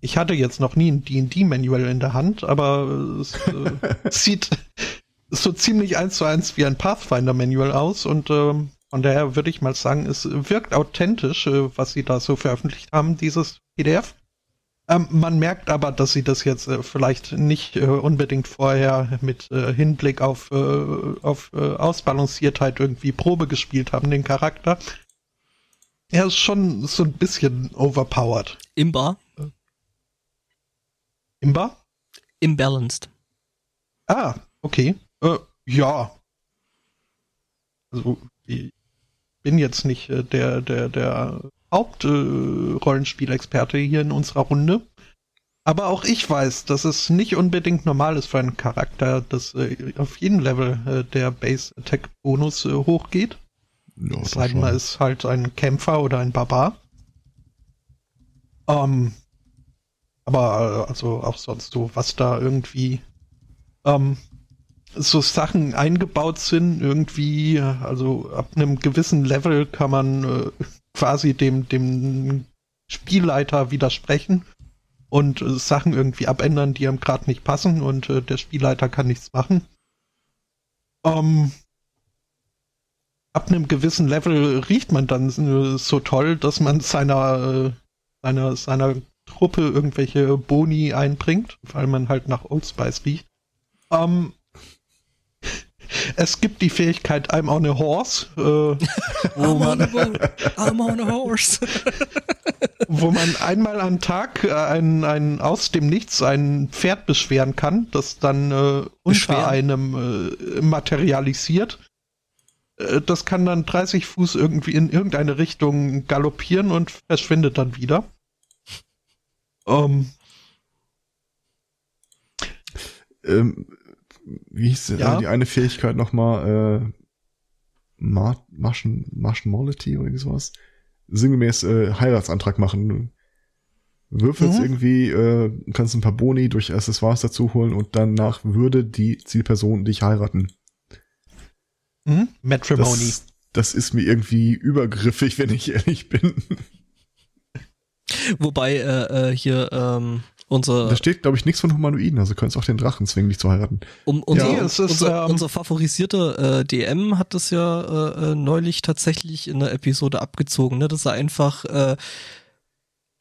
ich hatte jetzt noch nie ein D&D-Manual in der Hand, aber es sieht so ziemlich eins zu eins wie ein Pathfinder-Manual aus und ähm, von daher würde ich mal sagen, es wirkt authentisch, was sie da so veröffentlicht haben, dieses PDF. Ähm, man merkt aber, dass sie das jetzt äh, vielleicht nicht äh, unbedingt vorher mit äh, Hinblick auf, äh, auf äh, Ausbalanciertheit irgendwie Probe gespielt haben, den Charakter. Er ist schon so ein bisschen overpowered. Imbar? Imbar? Imbalanced. Ah, okay. Äh, ja. Also, ich bin jetzt nicht der, der, der Hauptrollenspielexperte äh, hier in unserer Runde. Aber auch ich weiß, dass es nicht unbedingt normal ist für einen Charakter, dass äh, auf jedem Level äh, der Base Attack Bonus äh, hochgeht. Ja, es sei man ist halt ein Kämpfer oder ein Barbar. Ähm, aber äh, also auch sonst so, was da irgendwie ähm, so Sachen eingebaut sind, irgendwie, also ab einem gewissen Level kann man äh, quasi dem, dem Spielleiter widersprechen und äh, Sachen irgendwie abändern, die ihm gerade nicht passen und äh, der Spielleiter kann nichts machen. Ähm, ab einem gewissen Level riecht man dann äh, so toll, dass man seiner, äh, seiner, seiner Truppe irgendwelche Boni einbringt, weil man halt nach Old Spice riecht. Ähm, es gibt die Fähigkeit I'm on a horse. Äh, wo man, I'm on a horse. wo man einmal am Tag äh, ein, ein, aus dem Nichts ein Pferd beschweren kann, das dann äh, unter einem äh, materialisiert. Äh, das kann dann 30 Fuß irgendwie in irgendeine Richtung galoppieren und verschwindet dann wieder. Um, ähm, wie hieß ja. die eine Fähigkeit nochmal? Äh, Mar Martian, Martianmolity oder sowas? Sinngemäß äh, Heiratsantrag machen. Würfelst mhm. irgendwie, äh, kannst ein paar Boni durch Accessoires dazu holen und danach würde die Zielperson dich heiraten. Mhm. Matrimony. Das, das ist mir irgendwie übergriffig, wenn ich ehrlich bin. Wobei äh, äh, hier ähm, unser, da steht, glaube ich, nichts von Humanoiden, also könntest auch den Drachen zwingen, dich zu heiraten. Um, unser, ja, ist, unser, ähm, unser favorisierter äh, DM hat das ja äh, äh, neulich tatsächlich in der Episode abgezogen, ne? dass er einfach äh,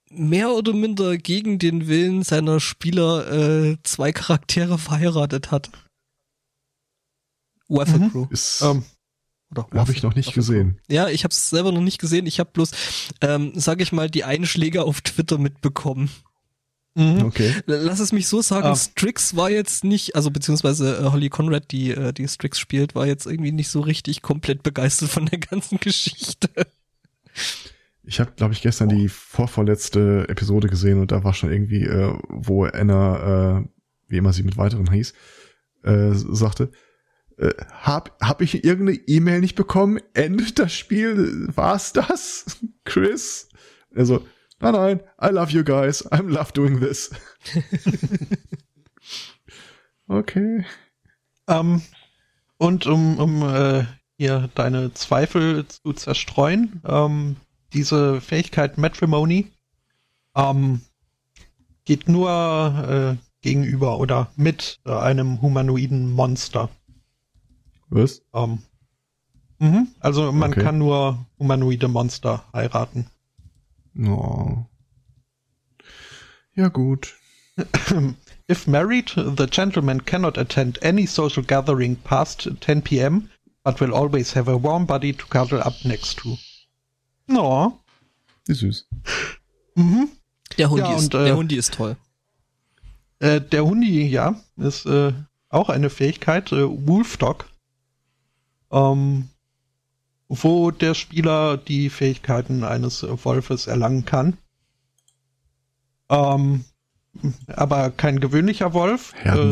mehr oder minder gegen den Willen seiner Spieler äh, zwei Charaktere verheiratet hat. Weather mhm. Crew. Ist, ähm, oder habe ich noch nicht gesehen. Ja, ich habe es selber noch nicht gesehen. Ich habe bloß, ähm, sage ich mal, die Einschläge auf Twitter mitbekommen. Mhm. Okay. Lass es mich so sagen, ah. Strix war jetzt nicht, also beziehungsweise äh, Holly Conrad, die äh, die Strix spielt, war jetzt irgendwie nicht so richtig komplett begeistert von der ganzen Geschichte. Ich habe, glaube ich, gestern oh. die vorvorletzte Episode gesehen und da war schon irgendwie, äh, wo Anna, äh, wie immer sie mit weiteren hieß, äh, sagte, äh, hab, hab ich irgendeine E-Mail nicht bekommen? Endet das Spiel? War's das? Chris? Also, Nein, nein, I love you guys. I love doing this. okay. Um, ähm, und um, um äh, hier deine Zweifel zu zerstreuen, ähm, diese Fähigkeit Matrimony ähm, geht nur äh, gegenüber oder mit äh, einem humanoiden Monster. Was? Ähm, mh, also man okay. kann nur humanoide Monster heiraten. Oh. Ja, gut. If married, the gentleman cannot attend any social gathering past 10 p.m., but will always have a warm body to cuddle up next to. No. Wie süß. Mhm. Der Hundi, ja, ist, und, äh, der Hundi ist toll. Äh, der Hundi, ja, ist äh, auch eine Fähigkeit. Äh, Wolfdog. Ähm, wo der Spieler die Fähigkeiten eines Wolfes erlangen kann. Ähm, aber kein gewöhnlicher Wolf, äh,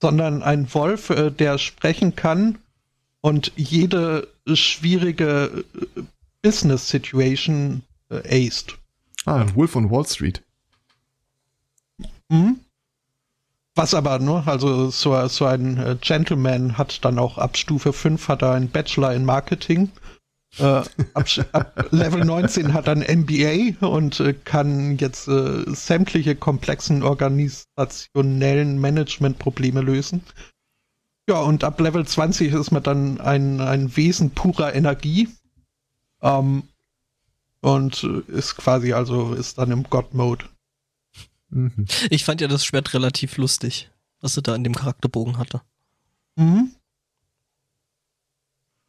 sondern ein Wolf, äh, der sprechen kann und jede schwierige äh, Business Situation äh, aced. Ah, Wolf on Wall Street. Mhm. Was aber nur, also so, so ein äh, Gentleman hat dann auch ab Stufe 5 hat er einen Bachelor in Marketing. Äh, ab, ab, Level 19 hat er ein MBA und äh, kann jetzt äh, sämtliche komplexen organisationellen Managementprobleme lösen. Ja, und ab Level 20 ist man dann ein, ein Wesen purer Energie. Ähm, und ist quasi, also ist dann im God-Mode. Mhm. Ich fand ja das Schwert relativ lustig, was er da in dem Charakterbogen hatte. Mhm.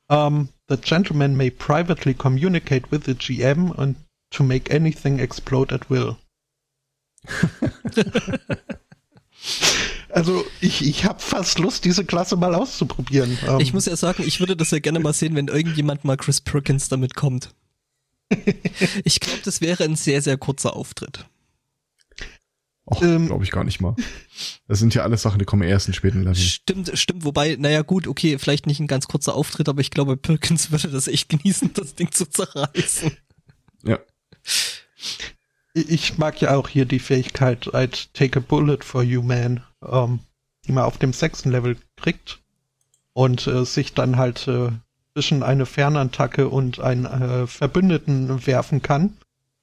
Um, the gentleman may privately communicate with the GM and to make anything explode at will. also ich, ich habe fast Lust, diese Klasse mal auszuprobieren. Um, ich muss ja sagen, ich würde das ja gerne mal sehen, wenn irgendjemand mal Chris Perkins damit kommt. ich glaube, das wäre ein sehr, sehr kurzer Auftritt. Ähm, glaube ich gar nicht mal. Das sind ja alles Sachen, die kommen erst in späten Level. Stimmt, stimmt. Wobei, naja gut, okay, vielleicht nicht ein ganz kurzer Auftritt, aber ich glaube, Perkins würde das echt genießen, das Ding zu zerreißen. Ja. Ich mag ja auch hier die Fähigkeit, I'd take a bullet for you, man, ähm, die man auf dem sechsten Level kriegt und äh, sich dann halt äh, zwischen eine Fernattacke und einen äh, Verbündeten werfen kann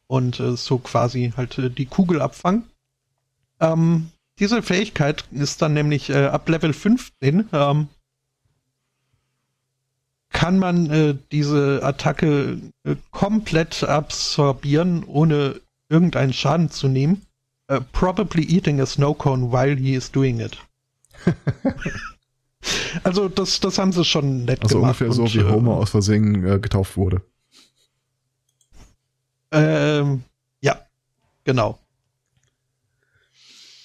und äh, so quasi halt äh, die Kugel abfangen. Ähm, diese Fähigkeit ist dann nämlich äh, ab Level 15 ähm, kann man äh, diese Attacke äh, komplett absorbieren, ohne irgendeinen Schaden zu nehmen. Uh, probably eating a snow cone while he is doing it. also das, das haben sie schon nett also gemacht. Also ungefähr so, wie Homer äh, aus Versehen äh, getauft wurde. Ähm, ja, genau.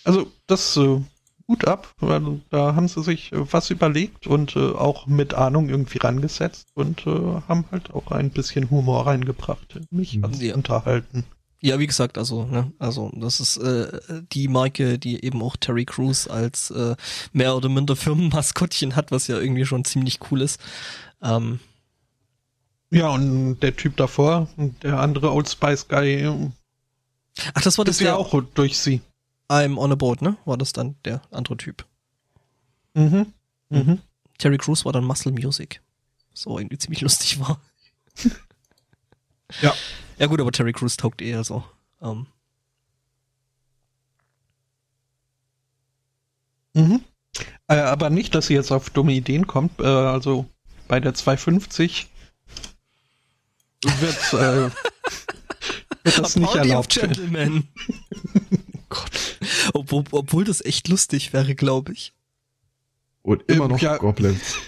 Also das äh, gut ab, weil da haben sie sich äh, was überlegt und äh, auch mit Ahnung irgendwie rangesetzt und äh, haben halt auch ein bisschen Humor reingebracht. Mich mhm. hat's ja. unterhalten. Ja, wie gesagt, also, ne, also das ist äh, die Marke, die eben auch Terry Crews als äh, mehr oder minder Firmenmaskottchen hat, was ja irgendwie schon ziemlich cool ist. Ähm, ja, und der Typ davor, der andere Old Spice Guy. Ach, das war das ja auch durch sie. I'm on a boat, ne? War das dann der andere Typ. Mhm. Mhm. Terry Crews war dann Muscle Music. So irgendwie ziemlich lustig war. ja. Ja gut, aber Terry Crews taugt eher so. Ähm. Mhm. Äh, aber nicht, dass sie jetzt auf dumme Ideen kommt. Äh, also bei der 250 wird, äh, wird das nicht erlaubt. Gentlemen. Gott. Obwohl, obwohl das echt lustig wäre, glaube ich. Und immer noch ja. Goblins.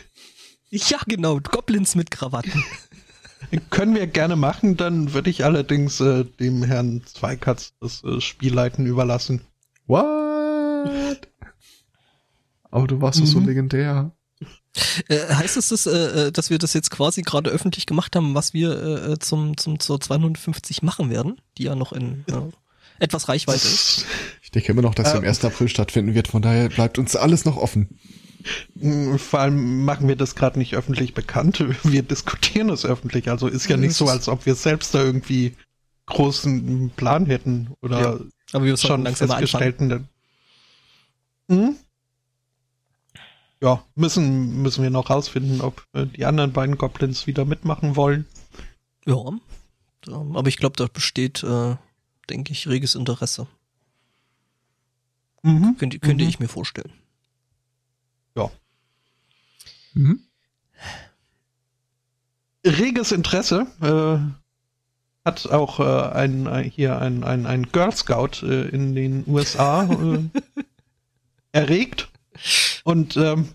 Ja, genau, Goblins mit Krawatten. Können wir gerne machen, dann würde ich allerdings äh, dem Herrn Zweikatz das äh, Spielleiten überlassen. What? Aber du warst mhm. so legendär. Äh, heißt es, das, äh, äh, dass wir das jetzt quasi gerade öffentlich gemacht haben, was wir äh, äh zum, zum zur 250 machen werden, die ja noch in äh, etwas Reichweite ist? Ich denke immer noch, dass sie am 1. April stattfinden wird, von daher bleibt uns alles noch offen. Mm, vor allem machen wir das gerade nicht öffentlich bekannt. Wir diskutieren es öffentlich. Also ist ja nicht so, als ob wir selbst da irgendwie großen Plan hätten oder ja, aber wir schon festgestellten. Hm? Ja, müssen, müssen wir noch rausfinden, ob äh, die anderen beiden Goblins wieder mitmachen wollen. Ja, aber ich glaube, da besteht, äh, denke ich, reges Interesse. Mhm. Könnte, könnte mhm. ich mir vorstellen. Ja. Mhm. Reges Interesse äh, hat auch äh, ein, ein, hier ein, ein, ein Girl Scout äh, in den USA äh, erregt. Und ähm,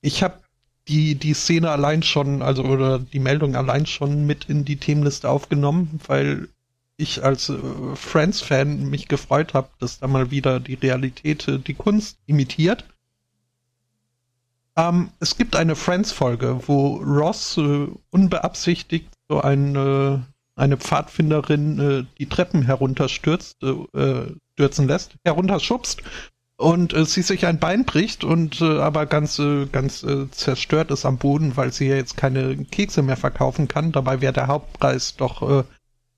ich habe die, die Szene allein schon, also oder die Meldung allein schon mit in die Themenliste aufgenommen, weil ich als äh, Friends-Fan mich gefreut habe, dass da mal wieder die Realität äh, die Kunst imitiert. Ähm, es gibt eine Friends-Folge, wo Ross äh, unbeabsichtigt so eine, eine Pfadfinderin äh, die Treppen herunterstürzt, äh, stürzen lässt, herunterschubst und äh, sie sich ein Bein bricht und äh, aber ganz äh, ganz äh, zerstört ist am Boden, weil sie ja jetzt keine Kekse mehr verkaufen kann. Dabei wäre der Hauptpreis doch äh,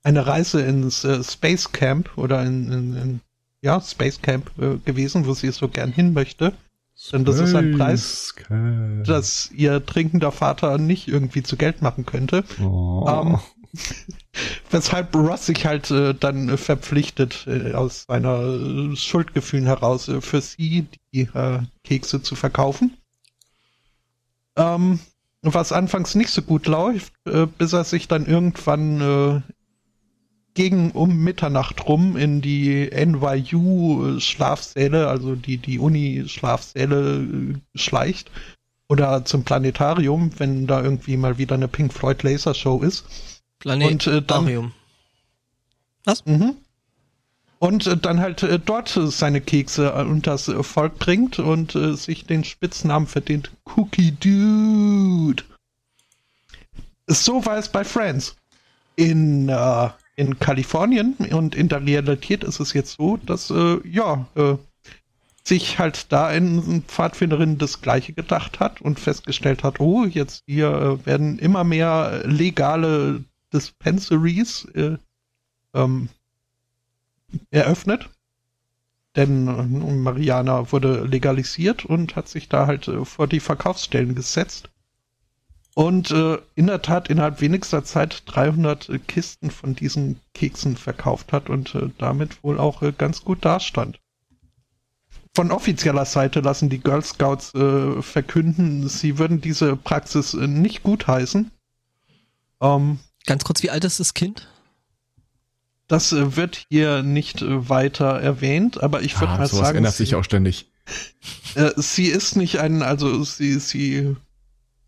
eine Reise ins äh, Space Camp oder in, in, in ja Space Camp äh, gewesen, wo sie so gern hin möchte. Denn das ist ein Preis, dass ihr trinkender Vater nicht irgendwie zu Geld machen könnte. Oh. Ähm, weshalb Ross sich halt äh, dann äh, verpflichtet, äh, aus seiner Schuldgefühlen heraus, äh, für sie die äh, Kekse zu verkaufen. Ähm, was anfangs nicht so gut läuft, äh, bis er sich dann irgendwann äh, gegen um Mitternacht rum in die NYU-Schlafsäle, also die, die Uni-Schlafsäle äh, schleicht. Oder zum Planetarium, wenn da irgendwie mal wieder eine Pink Floyd Lasershow ist. Planetarium. Und, äh, Was? Mhm. Und äh, dann halt äh, dort seine Kekse unters Volk bringt und äh, sich den Spitznamen verdient. Cookie Dude. So war es bei Friends. In äh, in Kalifornien und in der Realität ist es jetzt so, dass äh, ja äh, sich halt da eine Pfadfinderin das Gleiche gedacht hat und festgestellt hat, oh, jetzt hier äh, werden immer mehr legale Dispensaries äh, ähm, eröffnet. Denn äh, Mariana wurde legalisiert und hat sich da halt äh, vor die Verkaufsstellen gesetzt und äh, in der Tat innerhalb wenigster Zeit 300 äh, Kisten von diesen Keksen verkauft hat und äh, damit wohl auch äh, ganz gut dastand. Von offizieller Seite lassen die Girl Scouts äh, verkünden, sie würden diese Praxis äh, nicht gutheißen. Ähm, ganz kurz, wie alt ist das Kind? Das wird hier nicht weiter erwähnt, aber ich würde ah, mal sowas sagen. ändert sich auch ständig. sie ist nicht ein, also sie, sie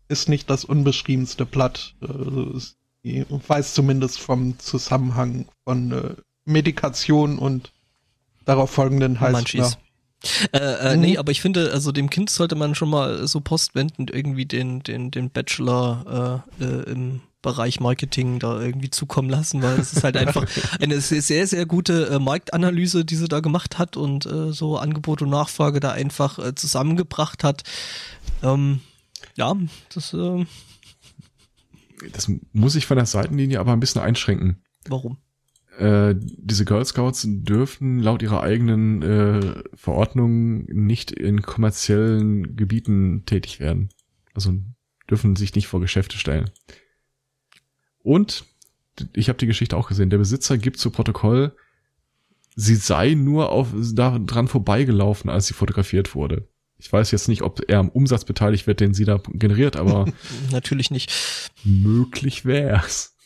ist nicht das unbeschriebenste Blatt. Also ich weiß zumindest vom Zusammenhang von äh, Medikation und darauf folgenden Heilshunger. Äh, äh, mhm. Nee, aber ich finde, also dem Kind sollte man schon mal so postwendend irgendwie den, den, den Bachelor äh, äh, im Bereich Marketing da irgendwie zukommen lassen, weil es ist halt einfach eine sehr, sehr gute äh, Marktanalyse, die sie da gemacht hat und äh, so Angebot und Nachfrage da einfach äh, zusammengebracht hat. Ähm, ja, das. Äh das muss ich von der Seitenlinie aber ein bisschen einschränken. Warum? Äh, diese Girl Scouts dürfen laut ihrer eigenen äh, Verordnung nicht in kommerziellen Gebieten tätig werden. Also dürfen sich nicht vor Geschäfte stellen. Und ich habe die Geschichte auch gesehen. Der Besitzer gibt zu Protokoll, sie sei nur auf daran vorbeigelaufen, als sie fotografiert wurde. Ich weiß jetzt nicht, ob er am Umsatz beteiligt wird, den sie da generiert, aber natürlich nicht. Möglich wär's.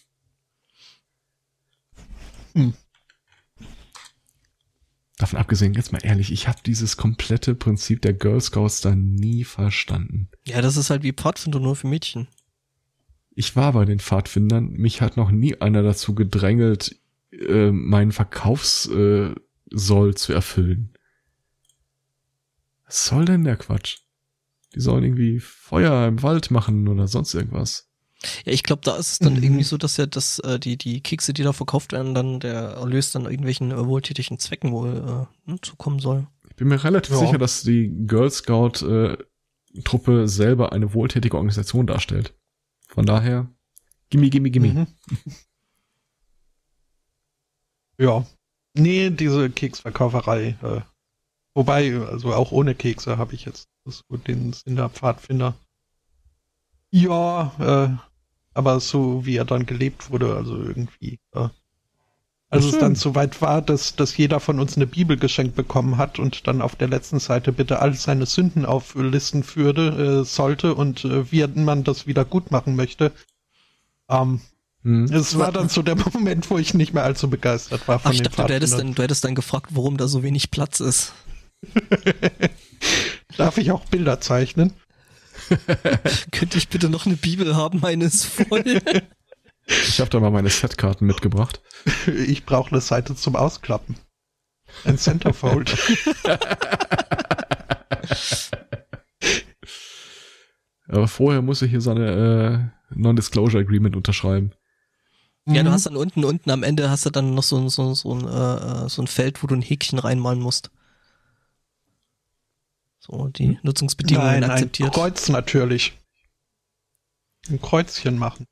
Hm. Davon abgesehen, jetzt mal ehrlich, ich habe dieses komplette Prinzip der Girl Scouts da nie verstanden. Ja, das ist halt wie Pfadfinder nur für Mädchen. Ich war bei den Pfadfindern, mich hat noch nie einer dazu gedrängelt, äh, meinen Verkaufssoll äh, zu erfüllen. Was soll denn der Quatsch? Die sollen irgendwie Feuer im Wald machen oder sonst irgendwas. Ja, ich glaube, da ist es dann mhm. irgendwie so, dass ja das, äh, die, die Kekse, die da verkauft werden, dann der Erlös dann irgendwelchen äh, wohltätigen Zwecken wohl äh, ne, zukommen soll. Ich bin mir relativ ja. sicher, dass die Girl Scout äh, Truppe selber eine wohltätige Organisation darstellt. Von daher, gimme, gimme, gimme. Mhm. ja. Nee, diese Keksverkauferei äh, Wobei, also auch ohne Kekse habe ich jetzt so den Sinn der Pfadfinder. Ja, äh, aber so wie er dann gelebt wurde, also irgendwie. Äh, als es dann soweit war, dass, dass jeder von uns eine Bibel geschenkt bekommen hat und dann auf der letzten Seite bitte all seine Sünden auflisten würde, äh, sollte und äh, wie man das wieder gut machen möchte. Ähm, hm. Es war dann so der Moment, wo ich nicht mehr allzu begeistert war von Ach, ich dachte, du hättest, dann, du hättest dann gefragt, warum da so wenig Platz ist. Darf ich auch Bilder zeichnen? Könnte ich bitte noch eine Bibel haben? Meine ist voll. Ich habe da mal meine Setkarten mitgebracht. Ich brauche eine Seite zum Ausklappen. Ein Centerfold. Aber vorher muss ich hier so eine äh, Non-Disclosure Agreement unterschreiben. Ja, du mhm. hast dann unten, unten am Ende hast du dann noch so, so, so, ein, äh, so ein Feld, wo du ein Häkchen reinmalen musst. So, die hm? Nutzungsbedingungen Nein, akzeptiert. Ein Kreuz natürlich. Ein Kreuzchen machen.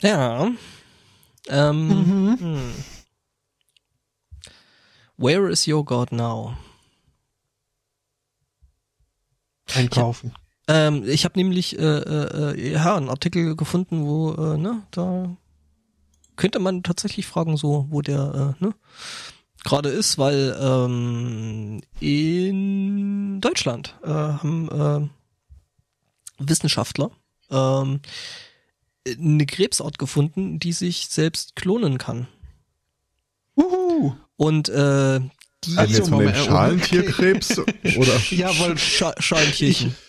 Ja. Ähm, mhm. hm. Where is your God now? Einkaufen. Ich, ähm, ich habe nämlich äh, äh, äh, ja einen Artikel gefunden, wo äh, ne da könnte man tatsächlich fragen, so wo der äh, ne gerade ist, weil ähm, in Deutschland äh, haben äh, Wissenschaftler ähm, eine Krebsart gefunden, die sich selbst klonen kann. Uhu. Und äh, die also jetzt von dem Schalentierkrebs oder ja, weil Sch Schalentierchen. Ich,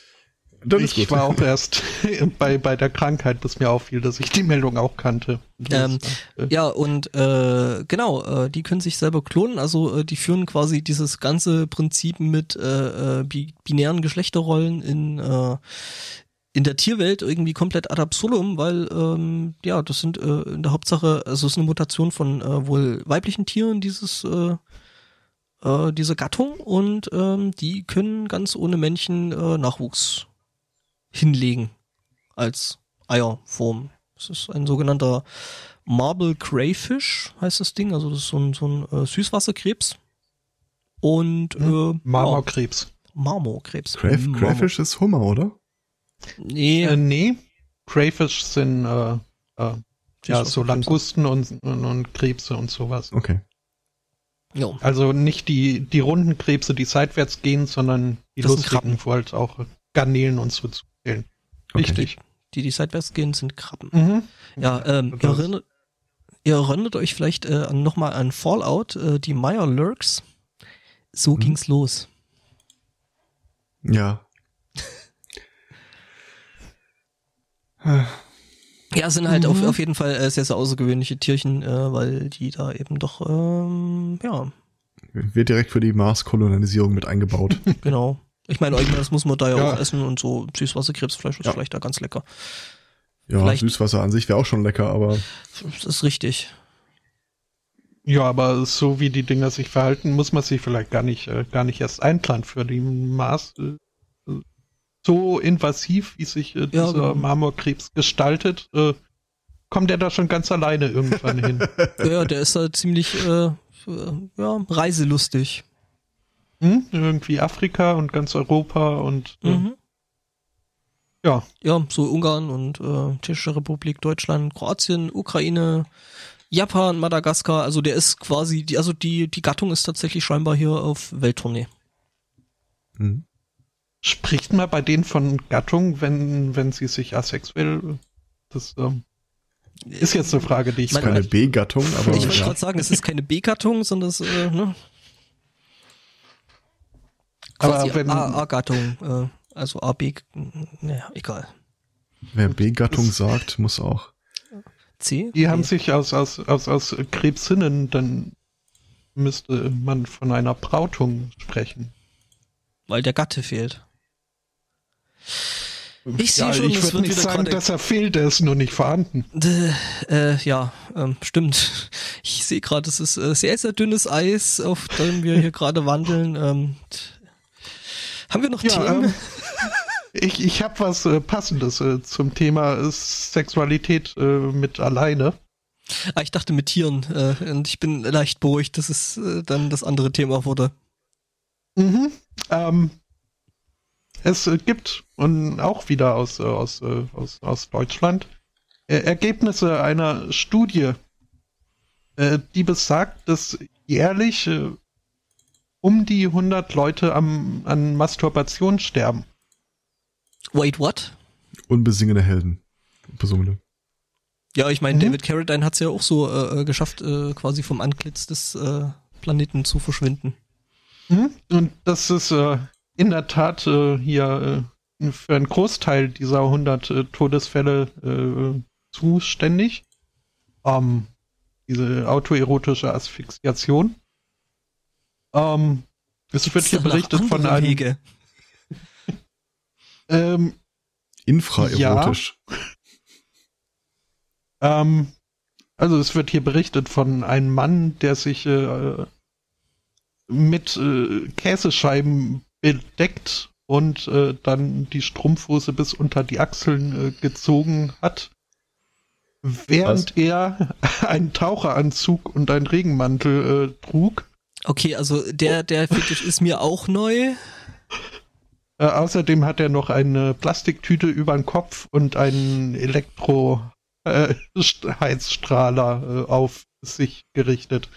ich war auch erst bei, bei der Krankheit, bis mir auffiel, dass ich die Meldung auch kannte. Ähm, äh, ja, und äh, genau, äh, die können sich selber klonen, also äh, die führen quasi dieses ganze Prinzip mit äh, äh, binären Geschlechterrollen in, äh, in der Tierwelt irgendwie komplett ad absurdum, weil ähm, ja, das sind äh, in der Hauptsache, also es ist eine Mutation von äh, wohl weiblichen Tieren, dieses äh, äh, diese Gattung. Und ähm, die können ganz ohne Männchen äh, Nachwuchs hinlegen als Eierform. Das ist ein sogenannter Marble Crayfish, heißt das Ding. Also das ist so ein, so ein äh, Süßwasserkrebs. Und hm, äh, Marmorkrebs. Ja, Marmorkrebs. Crayf Marmor. Crayfish ist Hummer, oder? Nee. Äh, nee. Crayfish sind äh, äh, ja so Langusten und, und, und Krebse und sowas. Okay. Jo. Also nicht die, die runden Krebse, die seitwärts gehen, sondern die das lustigen, wo halt auch Garnelen und so zählen. Okay. Richtig. Die, die seitwärts gehen, sind Krabben. Mhm. Ja, ähm, ihr, erinnert, ihr erinnert euch vielleicht äh, nochmal an Fallout, äh, die Meyer Lurks. So mhm. ging's los. Ja. Ja, sind halt mhm. auf, auf jeden Fall äh, sehr, sehr außergewöhnliche Tierchen, äh, weil die da eben doch, ähm, ja. Wird direkt für die Mars-Kolonisierung mit eingebaut. genau. Ich meine, das muss man da ja, ja. auch essen und so Süßwasserkrebsfleisch ist ja. vielleicht da ganz lecker. Ja, vielleicht, Süßwasser an sich wäre auch schon lecker, aber. Das ist richtig. Ja, aber so wie die Dinger sich verhalten, muss man sich vielleicht gar nicht, äh, gar nicht erst einplanen für die Mars. Äh, so invasiv, wie sich äh, dieser ja, genau. Marmorkrebs gestaltet, äh, kommt er da schon ganz alleine irgendwann hin. Ja, der ist da ziemlich äh, ja, reiselustig. Hm? Irgendwie Afrika und ganz Europa und äh, mhm. ja. Ja, so Ungarn und äh, Tschechische Republik, Deutschland, Kroatien, Ukraine, Japan, Madagaskar. Also der ist quasi, die, also die, die Gattung ist tatsächlich scheinbar hier auf Welttournee. Mhm. Spricht man bei denen von Gattung, wenn, wenn sie sich asexuell, das ähm, ist jetzt eine Frage, die ich... Es ist keine B-Gattung, aber... Ich wollte ja. gerade sagen, es ist keine B-Gattung, sondern es, äh, ne? Quasi aber wenn... A-Gattung, äh, also A, B, naja, egal. Wer B-Gattung sagt, muss auch... C? Die haben sich aus, aus, aus, aus Krebsinnen, dann müsste man von einer Brautung sprechen. Weil der Gatte fehlt. Ich sehe ja, schon, ich würde nicht sagen, dass er fehlt, er ist nur nicht vorhanden. Äh, ja, ähm, stimmt. Ich sehe gerade, es ist äh, sehr, sehr dünnes Eis, auf dem wir hier gerade wandeln. Ähm, haben wir noch ja, Themen? Ähm, ich ich habe was äh, Passendes äh, zum Thema Sexualität äh, mit alleine. Ah, ich dachte mit Tieren äh, und ich bin leicht beruhigt, dass es dann das andere Thema wurde. Mhm. Ähm, es gibt, und auch wieder aus, äh, aus, äh, aus, aus Deutschland, Ergebnisse einer Studie, äh, die besagt, dass jährlich um die 100 Leute am, an Masturbation sterben. Wait, what? Unbesingene Helden. Besungene. Ja, ich meine, mhm. David Carradine hat es ja auch so äh, geschafft, äh, quasi vom Antlitz des äh, Planeten zu verschwinden. Mhm. Und das ist äh, in der Tat äh, hier äh, für einen Großteil dieser 100 äh, Todesfälle äh, zuständig. Ähm, diese autoerotische Asphyxiation. Ähm, es wird hier berichtet von einem. Wege. ähm, Infraerotisch. Ja. ähm, also es wird hier berichtet von einem Mann, der sich äh, mit äh, Käsescheiben bedeckt und äh, dann die Strumpfhose bis unter die Achseln äh, gezogen hat, während Was? er einen Taucheranzug und einen Regenmantel äh, trug. Okay, also der, der Fetisch ist mir auch neu. Äh, außerdem hat er noch eine Plastiktüte über den Kopf und einen Elektro-Heizstrahler äh, auf sich gerichtet.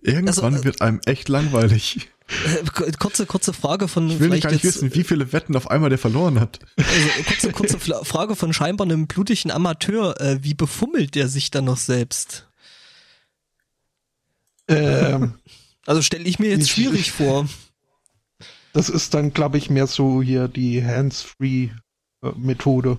Irgendwann also, wird einem echt langweilig. Äh, kurze, kurze Frage von. Ich will nicht gar nicht jetzt, wissen, wie viele Wetten auf einmal der verloren hat. Also, kurze, kurze Frage von scheinbar einem blutigen Amateur. Äh, wie befummelt der sich dann noch selbst? Ähm, also stelle ich mir jetzt schwierig vor. Das ist dann, glaube ich, mehr so hier die Hands-Free-Methode.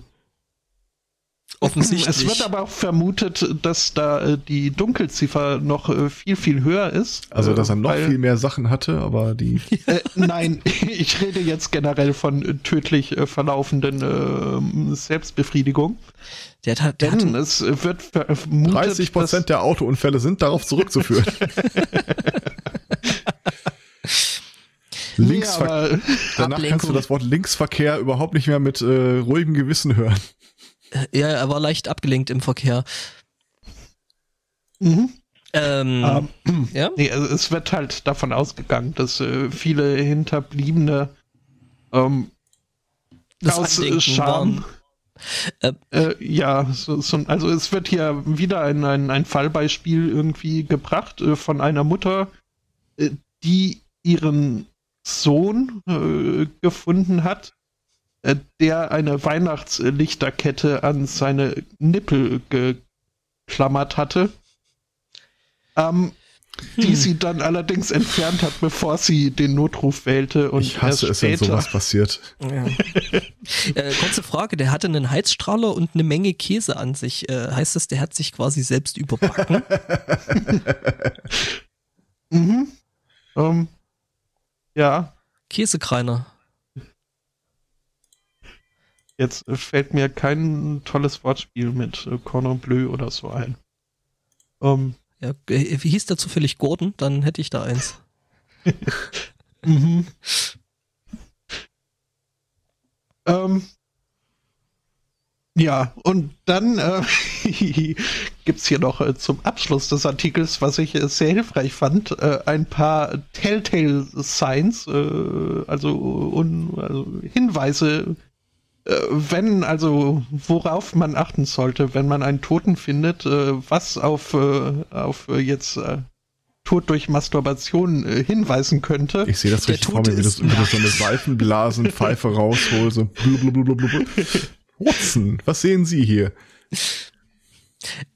Offensichtlich. Es wird aber auch vermutet, dass da äh, die Dunkelziffer noch äh, viel, viel höher ist. Also, dass er noch weil, viel mehr Sachen hatte, aber die. Äh, nein, ich rede jetzt generell von tödlich äh, verlaufenden äh, Selbstbefriedigung. Der hat, der Denn hat, es wird vermutet, 30 Prozent der Autounfälle sind darauf zurückzuführen. Linksverkehr. Danach Ablenkung. kannst du das Wort Linksverkehr überhaupt nicht mehr mit äh, ruhigem Gewissen hören. Ja, er war leicht abgelenkt im Verkehr. Mhm. Ähm, ähm, ja? Nee, also es wird halt davon ausgegangen, dass äh, viele Hinterbliebene ähm, das aus Scham. Äh, ja, so, so, also es wird hier wieder ein, ein, ein Fallbeispiel irgendwie gebracht äh, von einer Mutter, äh, die ihren Sohn äh, gefunden hat, äh, der eine Weihnachtslichterkette an seine Nippel geklammert hatte, ähm, hm. die sie dann allerdings entfernt hat, bevor sie den Notruf wählte. Und ich hasse es, wenn sowas passiert. Ja. äh, kurze Frage, der hatte einen Heizstrahler und eine Menge Käse an sich. Äh, heißt das, der hat sich quasi selbst überbacken? mhm. Ähm, ja. Käsekreiner. Jetzt fällt mir kein tolles Wortspiel mit äh, Cordon Bleu oder so ein. Um, ja, äh, wie hieß der zufällig Gordon? Dann hätte ich da eins. mhm. ähm, ja, und dann äh, gibt's hier noch äh, zum Abschluss des Artikels, was ich äh, sehr hilfreich fand, äh, ein paar Telltale Signs, äh, also, also Hinweise, wenn, also worauf man achten sollte, wenn man einen Toten findet, äh, was auf, äh, auf äh, jetzt äh, Tod durch Masturbation äh, hinweisen könnte. Ich sehe das richtig vor mir, wie du, wie du so eine Seifenblasenpfeife rausholst. So blub, Watson, was sehen Sie hier?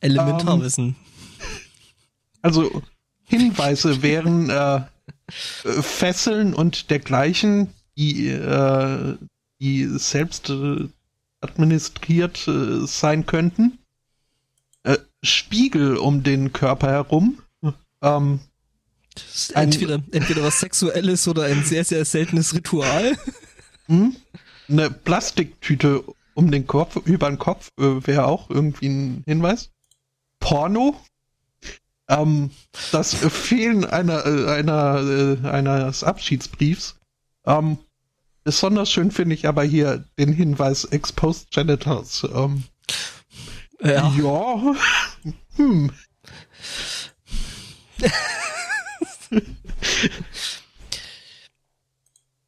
Elementarwissen. Um, also Hinweise wären äh, Fesseln und dergleichen, die, äh, die selbst äh, administriert äh, sein könnten. Äh, Spiegel um den Körper herum. Ähm, entweder, entweder was Sexuelles oder ein sehr, sehr seltenes Ritual. Hm? Eine Plastiktüte um den Kopf, über den Kopf, äh, wäre auch irgendwie ein Hinweis. Porno. Ähm, das Fehlen einer, äh, einer, eines Abschiedsbriefs. Ähm, besonders schön finde ich aber hier den Hinweis Exposed Genitals. Ähm, ja. ja. Hm.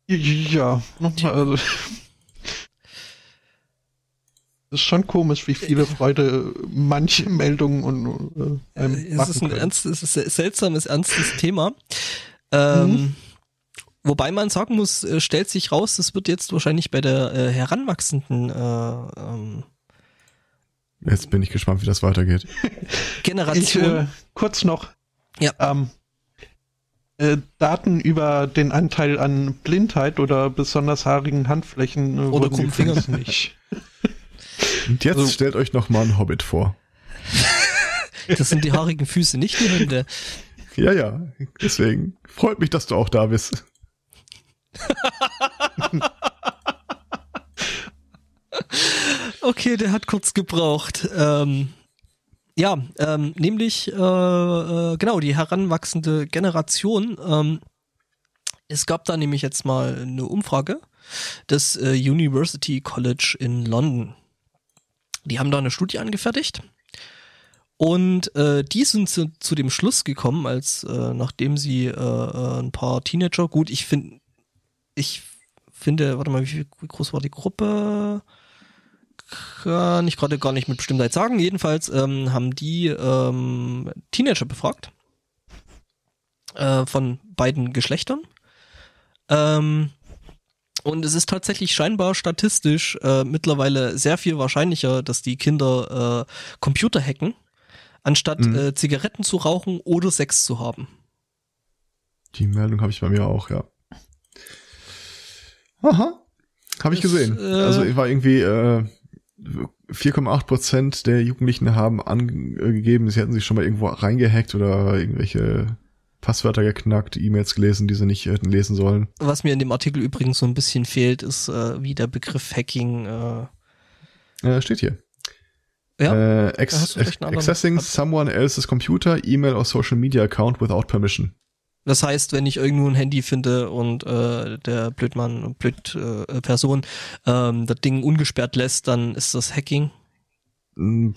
ja, also, ist schon komisch, wie viele Freude manche Meldungen und äh, es ist ein ernstes, es ist seltsames, ernstes Thema. Ähm, mhm. Wobei man sagen muss, äh, stellt sich raus, das wird jetzt wahrscheinlich bei der äh, heranwachsenden äh, ähm, Jetzt bin ich gespannt, wie das weitergeht. Generation. Ich, äh, kurz noch. Ja. Ähm, äh, Daten über den Anteil an Blindheit oder besonders haarigen Handflächen äh, oder Krummfingern nicht. Und jetzt also, stellt euch noch mal einen Hobbit vor. das sind die haarigen Füße, nicht die Hände. Ja, ja. Deswegen freut mich, dass du auch da bist. Okay, der hat kurz gebraucht. Ähm, ja, ähm, nämlich äh, äh, genau die heranwachsende Generation. Ähm, es gab da nämlich jetzt mal eine Umfrage des äh, University College in London. Die haben da eine Studie angefertigt. Und äh, die sind zu, zu dem Schluss gekommen, als äh, nachdem sie äh, äh ein paar Teenager, gut, ich finde, ich finde, warte mal, wie, wie groß war die Gruppe? Kann ich gerade gar nicht mit Bestimmtheit sagen. Jedenfalls ähm, haben die ähm, Teenager befragt äh, von beiden Geschlechtern Ähm, und es ist tatsächlich scheinbar statistisch äh, mittlerweile sehr viel wahrscheinlicher, dass die Kinder äh, Computer hacken, anstatt mhm. äh, Zigaretten zu rauchen oder Sex zu haben. Die Meldung habe ich bei mir auch, ja. Aha. Habe ich gesehen. Äh, also ich war irgendwie äh, 4,8 Prozent der Jugendlichen haben angegeben, sie hätten sich schon mal irgendwo reingehackt oder irgendwelche Passwörter geknackt, E-Mails gelesen, die sie nicht hätten lesen sollen. Was mir in dem Artikel übrigens so ein bisschen fehlt, ist, äh, wie der Begriff Hacking äh, äh steht hier. Ja, äh, accessing someone else's computer, email or social media account without permission. Das heißt, wenn ich irgendwo ein Handy finde und äh, der Blödmann, Blöd äh, Person ähm, das Ding ungesperrt lässt, dann ist das Hacking. Hm,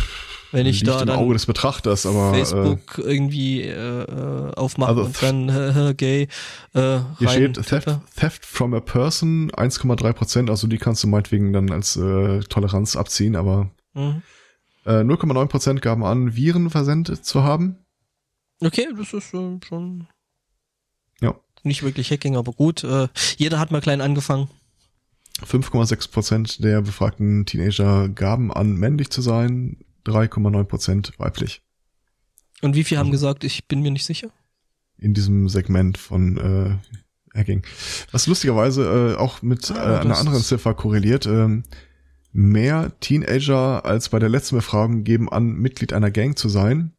wenn ich da dann Auge des Betrachters, aber Facebook äh, irgendwie äh, äh, aufmache also und dann äh, gay äh, Hier steht Theft, Theft from a person 1,3 Prozent, also die kannst du meinetwegen dann als äh, Toleranz abziehen, aber mhm. äh, 0,9 Prozent gaben an, Viren versendet zu haben. Okay, das ist äh, schon. Nicht wirklich Hacking, aber gut. Äh, jeder hat mal klein angefangen. 5,6 Prozent der befragten Teenager gaben an, männlich zu sein, 3,9 Prozent weiblich. Und wie viel haben gesagt, ich bin mir nicht sicher? In diesem Segment von äh, Hacking. Was lustigerweise äh, auch mit ah, äh, einer anderen Ziffer korreliert. Äh, mehr Teenager als bei der letzten Befragung geben an, Mitglied einer Gang zu sein,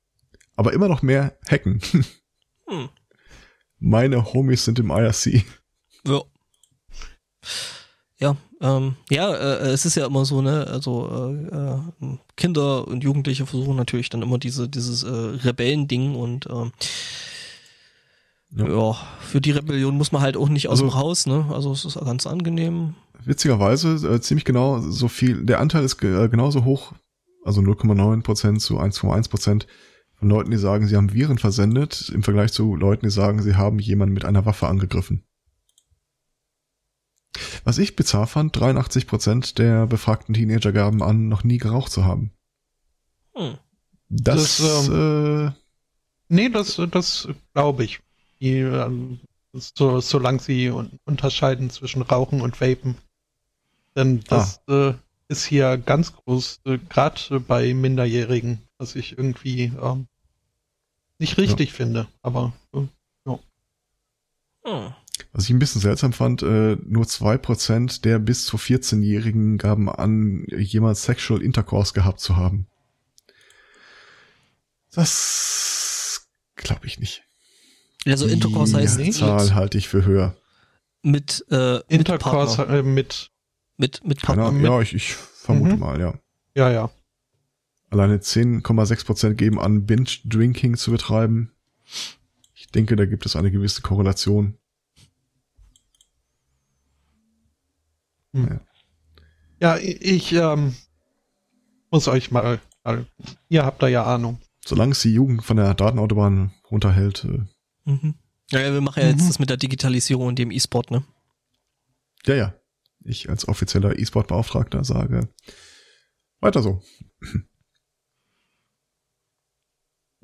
aber immer noch mehr hacken. Hm. Meine Homies sind im IRC. Ja. Ja, ähm, ja, äh, es ist ja immer so, ne, also äh, äh, Kinder und Jugendliche versuchen natürlich dann immer diese, dieses äh, Rebellending und äh, ja. ja. für die Rebellion muss man halt auch nicht aus also, dem Haus, ne? Also es ist ganz angenehm. Witzigerweise, äh, ziemlich genau so viel, der Anteil ist äh, genauso hoch, also 0,9 Prozent zu 1,1 Prozent von Leuten, die sagen, sie haben Viren versendet, im Vergleich zu Leuten, die sagen, sie haben jemanden mit einer Waffe angegriffen. Was ich bizarr fand, 83 Prozent der befragten Teenager gaben an, noch nie geraucht zu haben. Hm. Das, das ähm, äh, nee, das, das glaube ich. Die, ähm, so, solange sie un unterscheiden zwischen Rauchen und Vapen. Denn das ah. äh, ist hier ganz groß, äh, gerade bei Minderjährigen, was ich irgendwie ähm, nicht richtig ja. finde. Aber äh, ja. Hm. Was ich ein bisschen seltsam fand, äh, nur zwei Prozent der bis zu 14-Jährigen gaben an, jemals Sexual Intercourse gehabt zu haben. Das glaube ich nicht. Also Intercourse heißt Die Zahl halte ich für höher. Mit äh, Intercourse mit, äh, mit mit mit Partner. Keine, ja, ich, ich vermute mhm. mal, ja. Ja, ja. Alleine 10,6 Prozent geben an, Binge-Drinking zu betreiben. Ich denke, da gibt es eine gewisse Korrelation. Hm. Ja. ja, ich ähm, muss euch mal, mal, ihr habt da ja Ahnung. Solange es die Jugend von der Datenautobahn runterhält. Äh, mhm. Ja, wir machen ja jetzt mhm. das mit der Digitalisierung und dem E-Sport, ne? Ja, ja. Ich als offizieller E-Sport-Beauftragter sage, weiter so.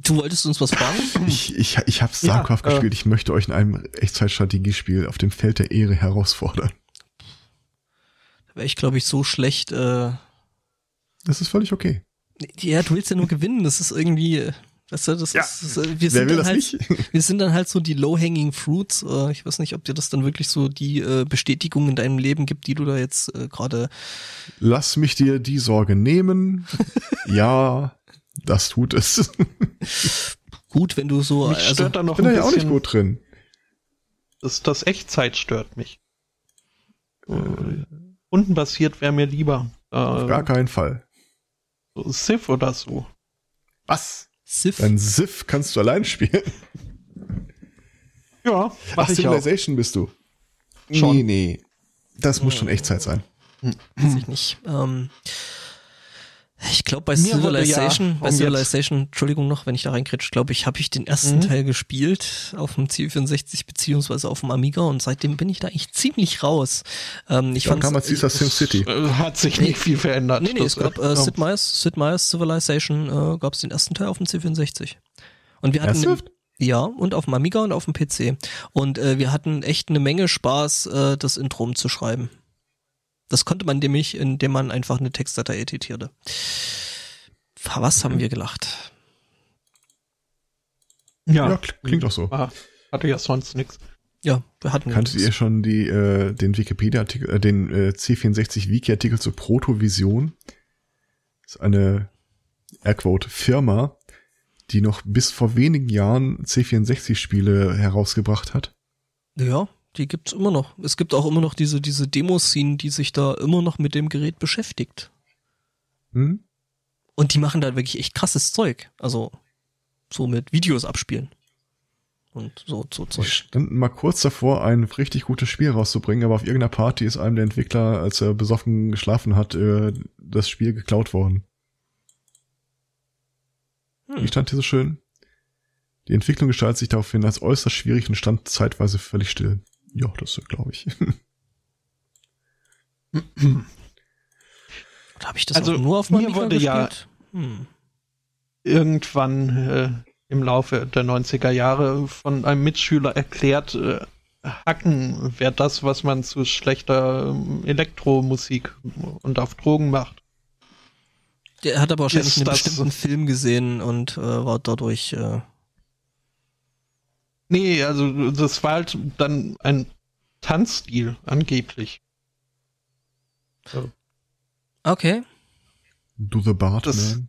Du wolltest uns was fragen? Ich, ich, ich habe StarCraft ja, gespielt. Äh, ich möchte euch in einem Echtzeitstrategiespiel auf dem Feld der Ehre herausfordern. Da wäre ich, glaube ich, so schlecht. Äh das ist völlig okay. Ja, du willst ja nur gewinnen. Das ist irgendwie. Weißt du, das ja, ist, das, äh, wir sind dann halt, nicht? wir sind dann halt so die low-hanging fruits. Äh, ich weiß nicht, ob dir das dann wirklich so die äh, Bestätigung in deinem Leben gibt, die du da jetzt äh, gerade. Lass mich dir die Sorge nehmen. ja, das tut es. gut, wenn du so. Mich also, stört da noch bin da ja auch nicht gut drin. Das, das Echtzeit stört mich. Äh, Rundenbasiert wäre mir lieber. Äh, Auf gar keinen Fall. So Civ oder so. Was? Civ? Ein Civ kannst du allein spielen. Ja, mach Ach, ich Civilization auch. bist du. Schon. Nee, nee. Das muss schon Echtzeit sein. Hm. Weiß ich nicht. Ähm, ich glaube bei Mir Civilization, ja, bei Civilization, jetzt. Entschuldigung noch, wenn ich da reinkritsch, glaube ich, habe ich den ersten mhm. Teil gespielt auf dem C64 beziehungsweise auf dem Amiga und seitdem bin ich da eigentlich ziemlich raus. Ähm, ich Dann kam als dieser Sim City. Hat sich nicht viel verändert. Nee, nee, es gab äh, Sid Meier's, Sid Meier's Civilization, äh, gab es den ersten Teil auf dem C64. Und wir hatten, Ja, und auf dem Amiga und auf dem PC. Und äh, wir hatten echt eine Menge Spaß, äh, das Intro zu schreiben. Das konnte man nämlich, indem man einfach eine Textdatei editierte. Was haben wir gelacht? Ja, ja klingt auch so. Hatte ja sonst nichts. Ja, wir hatten. Kanntet ihr schon die, äh, den Wikipedia-Artikel, äh, den äh, C64-Wiki-Artikel zur Protovision? Das ist eine Airquote Firma, die noch bis vor wenigen Jahren C64-Spiele herausgebracht hat. Ja, die gibt's immer noch. Es gibt auch immer noch diese, diese Demo-Szenen, die sich da immer noch mit dem Gerät beschäftigt. Hm? Und die machen da wirklich echt krasses Zeug. Also, so mit Videos abspielen. Und so, so Zeug. Die standen mal kurz davor, ein richtig gutes Spiel rauszubringen, aber auf irgendeiner Party ist einem der Entwickler, als er besoffen geschlafen hat, äh, das Spiel geklaut worden. Hm. Wie stand hier so schön? Die Entwicklung gestaltet sich daraufhin als äußerst schwierig und stand zeitweise völlig still. Ja, das glaube ich. Oder habe ich das also nur auf mir wurde gespielt? ja hm. irgendwann äh, im Laufe der 90er Jahre von einem Mitschüler erklärt, äh, Hacken wäre das, was man zu schlechter äh, Elektromusik und auf Drogen macht. Der hat aber wahrscheinlich einen bestimmten Film gesehen und äh, war dadurch. Äh nee, also das war halt dann ein Tanzstil, angeblich. So. Okay. Do the Bartman.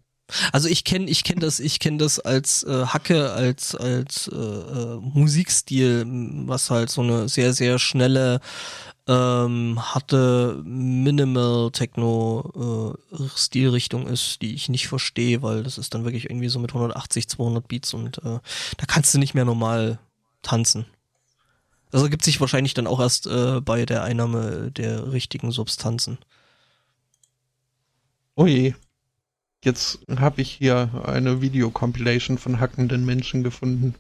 Also ich kenne ich kenn das ich kenne das als äh, Hacke als als äh, äh, Musikstil, was halt so eine sehr sehr schnelle ähm, hatte Minimal Techno äh, Stilrichtung ist, die ich nicht verstehe, weil das ist dann wirklich irgendwie so mit 180, 200 Beats und äh, da kannst du nicht mehr normal tanzen. Das ergibt sich wahrscheinlich dann auch erst äh, bei der Einnahme der richtigen Substanzen. Oh je. Jetzt habe ich hier eine Videocompilation von hackenden Menschen gefunden.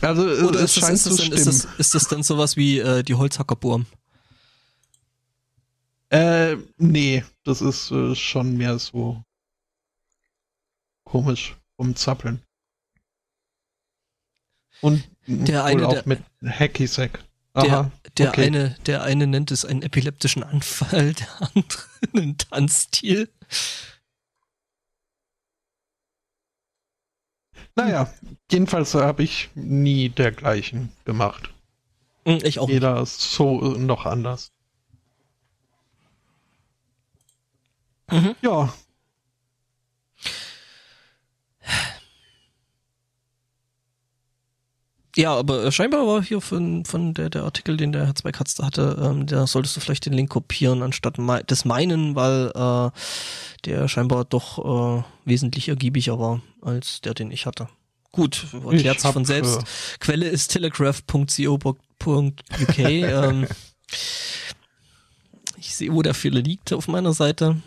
Also Oder es ist, scheint das, ist, das dann, ist, das, ist das dann sowas wie äh, die Holzhackerburm? Äh, nee, das ist äh, schon mehr so komisch rumzappeln. Und der eine, auch der, mit Hacky Sack. Der, der okay. eine, der eine nennt es einen epileptischen Anfall, der andere einen Tanzstil. Naja, jedenfalls habe ich nie dergleichen gemacht. Hm, ich auch. Jeder ist so noch anders. Mhm. Ja. Ja, aber scheinbar war hier von, von der, der Artikel, den der Herr Zweikatz da hatte, ähm, da solltest du vielleicht den Link kopieren anstatt des meinen, weil äh, der scheinbar doch äh, wesentlich ergiebiger war als der, den ich hatte. Gut, erklärt sich von selbst. Äh, Quelle ist telegraph.co.uk. ähm, ich sehe, wo der Fehler liegt auf meiner Seite.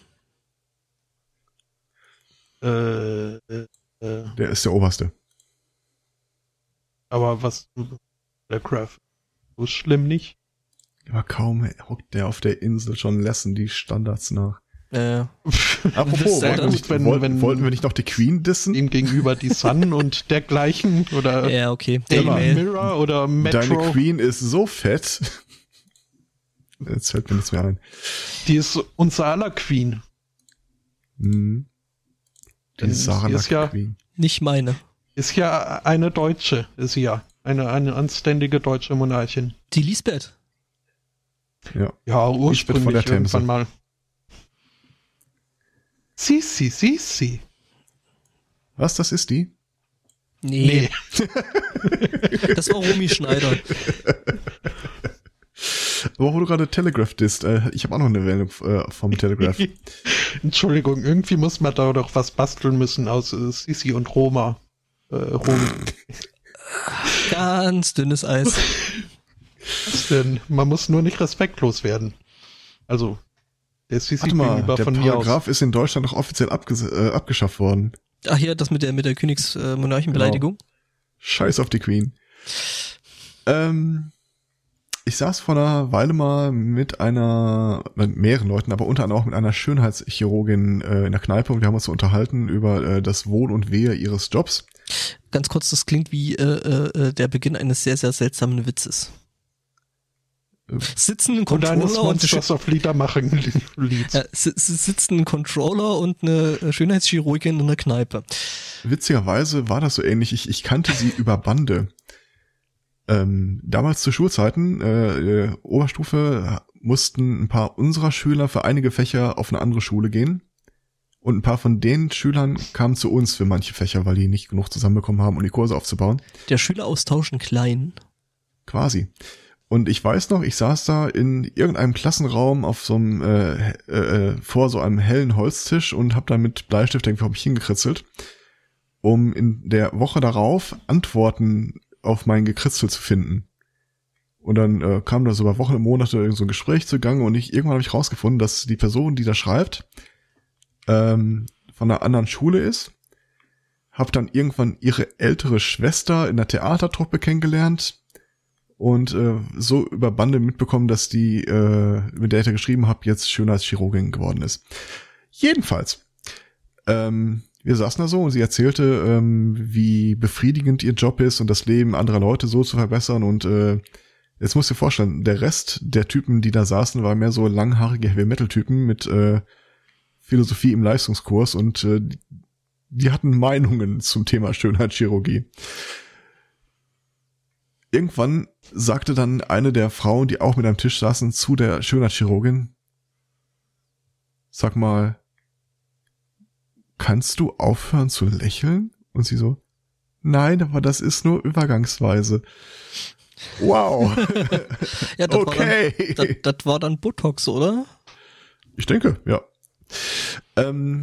Äh, äh, der ist der oberste. Aber was Telegraph so schlimm nicht. Aber kaum hockt der auf der Insel schon lassen die Standards nach. Äh, Apropos, wollten, wir nicht, wenn, wollten, wollten wir nicht noch die Queen dissen? Ihm gegenüber die Sun und dergleichen oder ja, okay. Daily Mirror oder Metro. Deine Queen ist so fett. Jetzt fällt mir nichts mehr ein. Die ist unser aller Queen. Mhm. Die ist Sarah ist ja Queen. Nicht meine. Ist ja eine Deutsche, ist sie ja. Eine, eine anständige deutsche Monarchin. Die Lisbeth. Ja. Ja, ursprünglich irgendwann mal. Sisi, Sisi. Was, das ist die? Nee. nee. das war Romy Schneider. Aber wo du gerade Telegraph disst, äh, ich habe auch noch eine Meldung äh, vom Telegraph. Entschuldigung, irgendwie muss man da doch was basteln müssen aus äh, Sisi und Roma. Äh, Romy. Ganz dünnes Eis. Was denn? Man muss nur nicht respektlos werden. Also, der CC Warte mal, der von Paragraph ist in Deutschland noch offiziell äh, abgeschafft worden. Ach ja, das mit der mit der Königsmonarchenbeleidigung. Genau. Scheiß auf die Queen. Ähm, ich saß vor einer Weile mal mit einer, mit mehreren Leuten, aber unter anderem auch mit einer Schönheitschirurgin äh, in der Kneipe und wir haben uns so unterhalten über äh, das Wohl und Wehe ihres Jobs. Ganz kurz, das klingt wie äh, äh, der Beginn eines sehr, sehr seltsamen Witzes. Sitzen ein Controller und, und auf Lieder machen ja, sitzen ein Controller und eine Schönheitschirurgin in einer Kneipe. Witzigerweise war das so ähnlich. Ich, ich kannte sie über Bande. Ähm, damals zu Schulzeiten, äh, äh, Oberstufe, mussten ein paar unserer Schüler für einige Fächer auf eine andere Schule gehen. Und ein paar von den Schülern kamen zu uns für manche Fächer, weil die nicht genug zusammenbekommen haben, um die Kurse aufzubauen. Der Schüleraustausch in klein. Quasi. Und ich weiß noch, ich saß da in irgendeinem Klassenraum auf so einem äh, äh, vor so einem hellen Holztisch und habe da mit Bleistift irgendwie auf mich hingekritzelt, um in der Woche darauf Antworten auf mein Gekritzel zu finden. Und dann äh, kam da so über Wochen und Monate so ein Gespräch zugange und ich irgendwann habe ich rausgefunden, dass die Person, die da schreibt, ähm, von einer anderen Schule ist. Hab dann irgendwann ihre ältere Schwester in der Theatertruppe kennengelernt und äh, so über Bande mitbekommen, dass die, äh, mit der ich da geschrieben habe, jetzt Schönheitschirurgin geworden ist. Jedenfalls, ähm, wir saßen da so und sie erzählte, ähm, wie befriedigend ihr Job ist und das Leben anderer Leute so zu verbessern und äh, jetzt musst du dir vorstellen, der Rest der Typen, die da saßen, war mehr so langhaarige Heavy-Metal-Typen mit äh, Philosophie im Leistungskurs und äh, die hatten Meinungen zum Thema Schönheitschirurgie. Irgendwann sagte dann eine der Frauen, die auch mit am Tisch saßen, zu der Schönheitschirurgin, sag mal, kannst du aufhören zu lächeln? Und sie so, nein, aber das ist nur übergangsweise. Wow. ja, das okay. War dann, das, das war dann Botox, oder? Ich denke, ja. Ähm,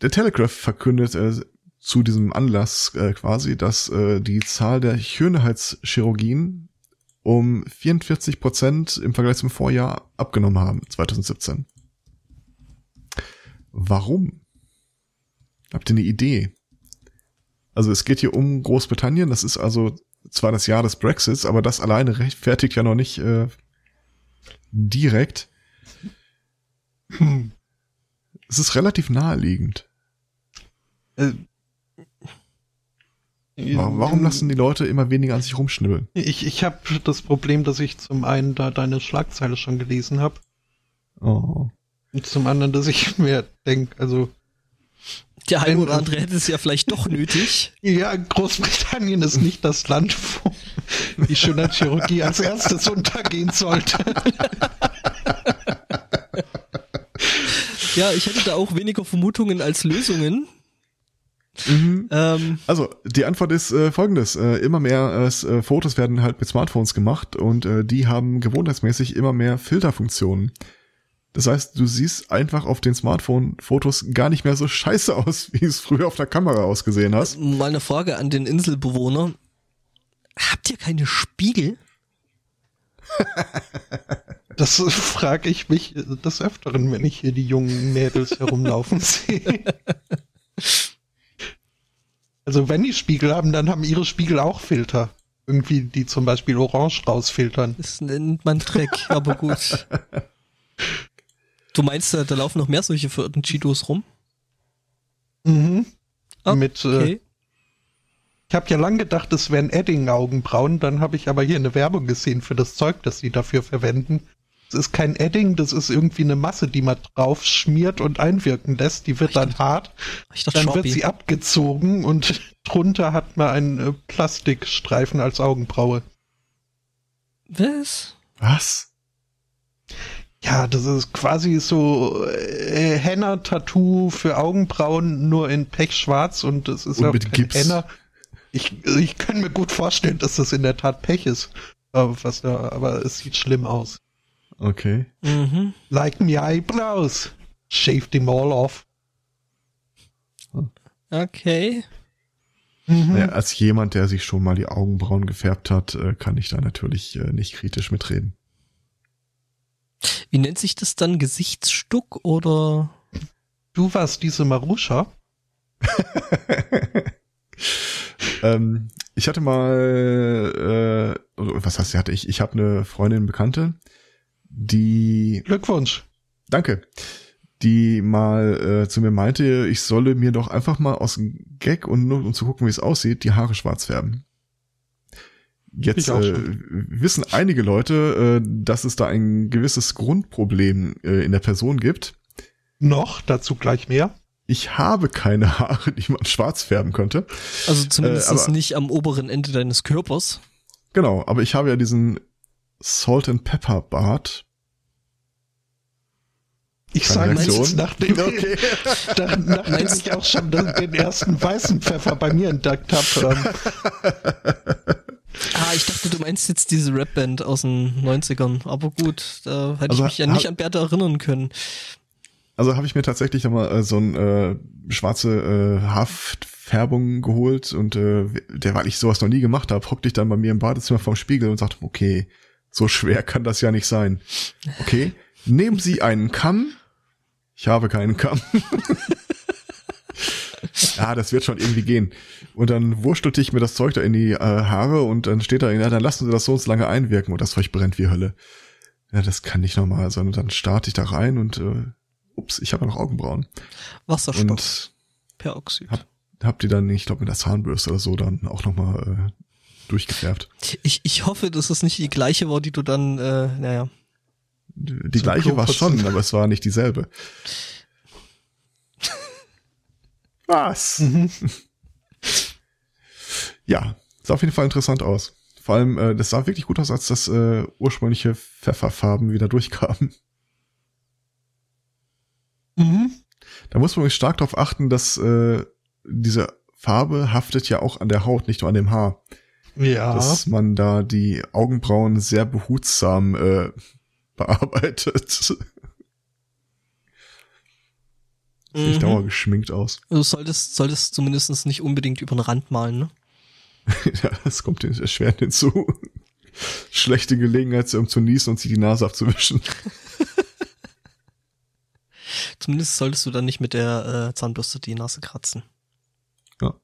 der Telegraph verkündet äh, zu diesem Anlass äh, quasi, dass äh, die Zahl der Schönheitschirurgien um 44 Prozent im Vergleich zum Vorjahr abgenommen haben, 2017. Warum? Habt ihr eine Idee? Also es geht hier um Großbritannien, das ist also zwar das Jahr des Brexits, aber das alleine rechtfertigt ja noch nicht äh, direkt. Hm. Es ist relativ naheliegend. Äh, Warum lassen die Leute immer weniger an sich rumschnibbeln? Ich, ich habe das Problem, dass ich zum einen da deine Schlagzeile schon gelesen habe. Oh. Und zum anderen, dass ich mir denke, also. Der eine oder andere hätte es ja vielleicht doch nötig. Ja, Großbritannien ist nicht das Land, wo die Schönheitschirurgie als erstes untergehen sollte. Ja, ich hätte da auch weniger Vermutungen als Lösungen. Mhm. Ähm, also die Antwort ist äh, folgendes: äh, Immer mehr äh, Fotos werden halt mit Smartphones gemacht und äh, die haben gewohnheitsmäßig immer mehr Filterfunktionen. Das heißt, du siehst einfach auf den Smartphone-Fotos gar nicht mehr so scheiße aus, wie es früher auf der Kamera ausgesehen hast. Mal eine Frage an den Inselbewohner: Habt ihr keine Spiegel? Das frage ich mich des Öfteren, wenn ich hier die jungen Mädels herumlaufen sehe. Also wenn die Spiegel haben, dann haben ihre Spiegel auch Filter. Irgendwie, die zum Beispiel Orange rausfiltern. Das nennt man Dreck, aber gut. Du meinst, da laufen noch mehr solche verirrten Cheetos rum? Mhm. Okay. Mit, äh, ich habe ja lang gedacht, es wären Edding-Augenbrauen, dann habe ich aber hier eine Werbung gesehen für das Zeug, das sie dafür verwenden. Es ist kein Edding, das ist irgendwie eine Masse, die man drauf schmiert und einwirken lässt. Die wird dann hart. dann Shopee. wird sie abgezogen und drunter hat man einen äh, Plastikstreifen als Augenbraue. Was? Was? Ja, das ist quasi so äh, Henna-Tattoo für Augenbrauen, nur in Pechschwarz und das ist und auch kein Gips. Henna. Ich, ich kann mir gut vorstellen, dass das in der Tat Pech ist. Aber, was da, aber es sieht schlimm aus. Okay. Mhm. Like me eyebrows. Shave them all off. Okay. Mhm. Ja, als jemand, der sich schon mal die Augenbrauen gefärbt hat, äh, kann ich da natürlich äh, nicht kritisch mitreden. Wie nennt sich das dann? Gesichtsstuck oder? Du warst diese Maruscha? ähm, ich hatte mal, äh, was heißt, hatte ich? Ich habe eine Freundin, Bekannte, die. Glückwunsch. Danke. die mal äh, zu mir meinte, ich solle mir doch einfach mal aus dem Gag und nur um zu gucken, wie es aussieht, die Haare schwarz färben. Jetzt äh, wissen einige Leute, äh, dass es da ein gewisses Grundproblem äh, in der Person gibt. Noch, dazu gleich mehr. Ich habe keine Haare, die man schwarz färben könnte. Also zumindest äh, aber, nicht am oberen Ende deines Körpers. Genau, aber ich habe ja diesen Salt and Pepper Bart. Ich sage jetzt, nachdem, okay. da, nachdem ich auch schon den ersten weißen Pfeffer bei mir entdeckt habe. Ah, ich dachte, du meinst jetzt diese Rapband aus den 90ern. Aber gut, da hätte also, ich mich ja nicht an Bertha erinnern können. Also habe ich mir tatsächlich nochmal äh, so ein äh, schwarze äh, Haftfärbung geholt und äh, der, weil ich sowas noch nie gemacht habe, hockte ich dann bei mir im Badezimmer vorm Spiegel und sagte, okay, so schwer kann das ja nicht sein. Okay, nehmen Sie einen Kamm. Ich habe keinen Kamm. ja, das wird schon irgendwie gehen. Und dann wurstelte ich mir das Zeug da in die äh, Haare und dann steht da, ja, dann lassen Sie das so lange einwirken und das Zeug brennt wie Hölle. Ja, das kann nicht normal sein. Und dann starte ich da rein und äh, ups, ich habe noch Augenbrauen. Wasserstoff. Und Peroxid. Hab, hab die dann, ich glaube, mit der Zahnbürste oder so dann auch nochmal äh, durchgefärbt. Ich, ich hoffe, dass es nicht die gleiche war, die du dann, äh, naja. Die, die gleiche war schon, aber es war nicht dieselbe. Was? Mhm. ja, sah auf jeden Fall interessant aus. Vor allem, äh, das sah wirklich gut aus, als das äh, ursprüngliche Pfefferfarben wieder durchkamen. Mhm. Da muss man stark darauf achten, dass äh, diese Farbe haftet ja auch an der Haut, nicht nur an dem Haar. Ja. Dass man da die Augenbrauen sehr behutsam äh, bearbeitet. Mhm. dauer geschminkt aus. Du solltest, solltest zumindest nicht unbedingt über den Rand malen, ne? ja, das kommt erschwerend hinzu. Schlechte Gelegenheit, um zu niesen und sich die Nase abzuwischen. Zumindest solltest du dann nicht mit der äh, Zahnbürste die Nase kratzen. Ja.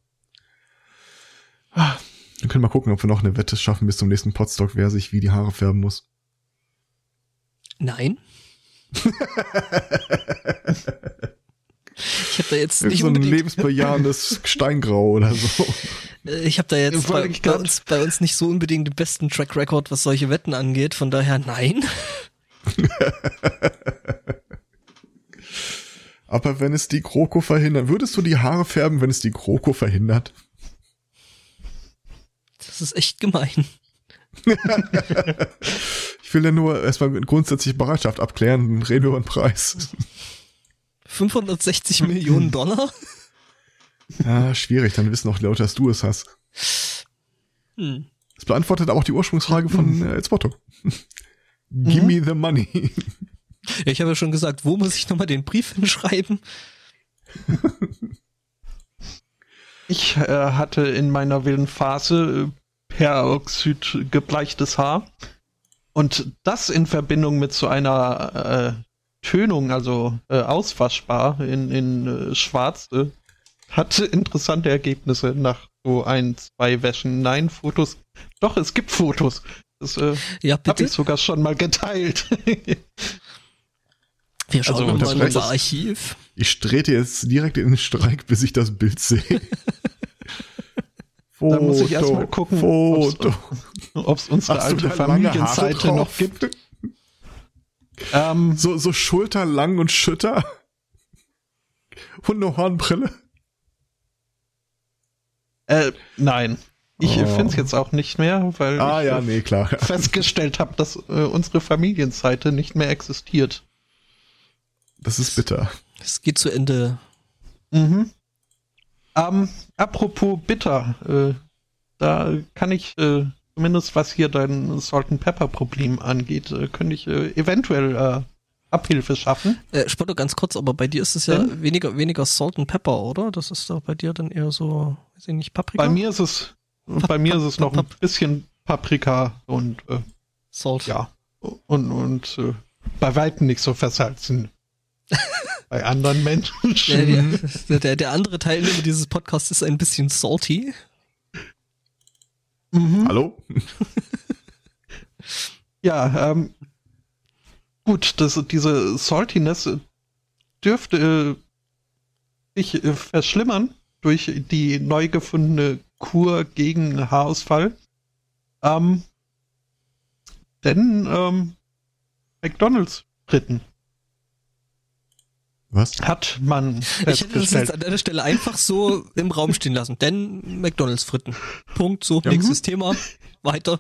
Ah, dann können wir mal gucken, ob wir noch eine Wette schaffen bis zum nächsten Potstock, wer sich wie die Haare färben muss. Nein. Ich habe da jetzt nicht so ein lebensbejahendes Steingrau oder so. Äh, ich habe da jetzt bei, bei, uns, bei uns nicht so unbedingt den besten Track Record, was solche Wetten angeht. Von daher nein. Aber wenn es die Kroko verhindert, würdest du die Haare färben, wenn es die Kroko verhindert? Das ist echt gemein. ich will ja nur erstmal grundsätzlich Bereitschaft abklären, dann reden wir über den Preis. 560 Millionen Dollar? Ja, schwierig, dann wissen auch die Leute, dass du es hast. Hm. Das beantwortet auch die Ursprungsfrage von äh, Elsbotto. Give mhm. me the money. Ja, ich habe ja schon gesagt, wo muss ich nochmal den Brief hinschreiben? Ich äh, hatte in meiner wilden Phase äh, Peroxid gebleichtes Haar. Und das in Verbindung mit so einer äh, Tönung, also äh, auswaschbar in, in äh, schwarz, äh, hat interessante Ergebnisse nach so ein, zwei Wäschen. Nein, Fotos. Doch, es gibt Fotos. Das äh, ja, habe ich sogar schon mal geteilt. Wir schauen also, mal in unser Archiv. Ich trete jetzt direkt in den Streik, bis ich das Bild sehe. Foto, da muss ich erstmal gucken, ob es unsere alte Familienseite noch gibt. Ähm, so, so schulterlang und schütter. Und eine Hornbrille. Äh, nein. Ich oh. finde es jetzt auch nicht mehr, weil ah, ich ja, nee, klar. festgestellt habe, dass äh, unsere Familienseite nicht mehr existiert. Das ist bitter. Es geht zu Ende. Mhm. Ähm, apropos bitter, äh, da kann ich äh, zumindest was hier dein Salt and Pepper Problem angeht, äh, könnte ich äh, eventuell äh, Abhilfe schaffen. Äh, Spotto, ganz kurz, aber bei dir ist es ja ähm? weniger, weniger Salt and Pepper, oder? Das ist doch bei dir dann eher so, weiß ich nicht, Paprika? Bei mir ist es, Pap bei mir ist es noch ein bisschen Paprika und äh, Salt. Ja. Und, und bei weitem nicht so versalzen. Bei anderen Menschen. Der, der, der andere Teilnehmer dieses Podcasts ist ein bisschen salty. Mhm. Hallo? ja, ähm, gut, das, diese Saltiness dürfte äh, sich äh, verschlimmern durch die neu gefundene Kur gegen Haarausfall. Ähm, denn ähm, McDonalds Fritten. Was? Hat man Ich hätte das jetzt an der Stelle einfach so im Raum stehen lassen. Denn McDonalds Fritten. Punkt. So, ja, nächstes. Thema. Weiter.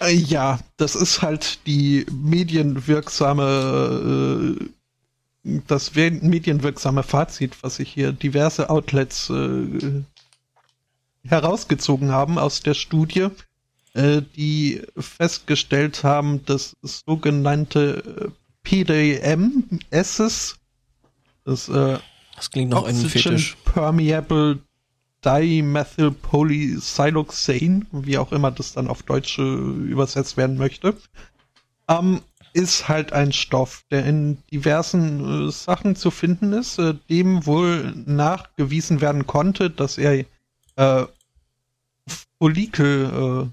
Äh, ja, das ist halt die medienwirksame, äh, das medienwirksame Fazit, was sich hier diverse Outlets äh, herausgezogen haben aus der Studie, die festgestellt haben, dass sogenannte PDM-Asses, das, äh, das klingt noch ein Fetisch. Permeable Dimethylpolysiloxane, wie auch immer das dann auf Deutsch äh, übersetzt werden möchte, ähm, ist halt ein Stoff, der in diversen äh, Sachen zu finden ist, äh, dem wohl nachgewiesen werden konnte, dass er äh, Follikel, äh,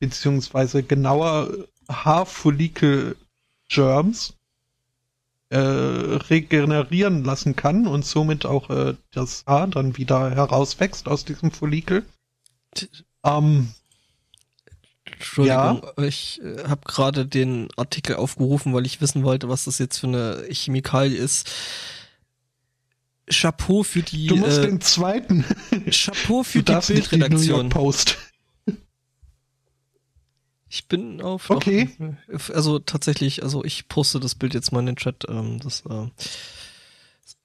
beziehungsweise genauer Haarfollikel-Germs äh, regenerieren lassen kann und somit auch äh, das Haar dann wieder herauswächst aus diesem Follikel. Ähm, Entschuldigung, ja? ich äh, habe gerade den Artikel aufgerufen, weil ich wissen wollte, was das jetzt für eine Chemikalie ist. Chapeau für die. Du musst äh, den zweiten. Chapeau für die Bildredaktion. Post. Ich bin auf. Okay. Auf, also tatsächlich, also ich poste das Bild jetzt mal in den Chat. Ähm, das äh,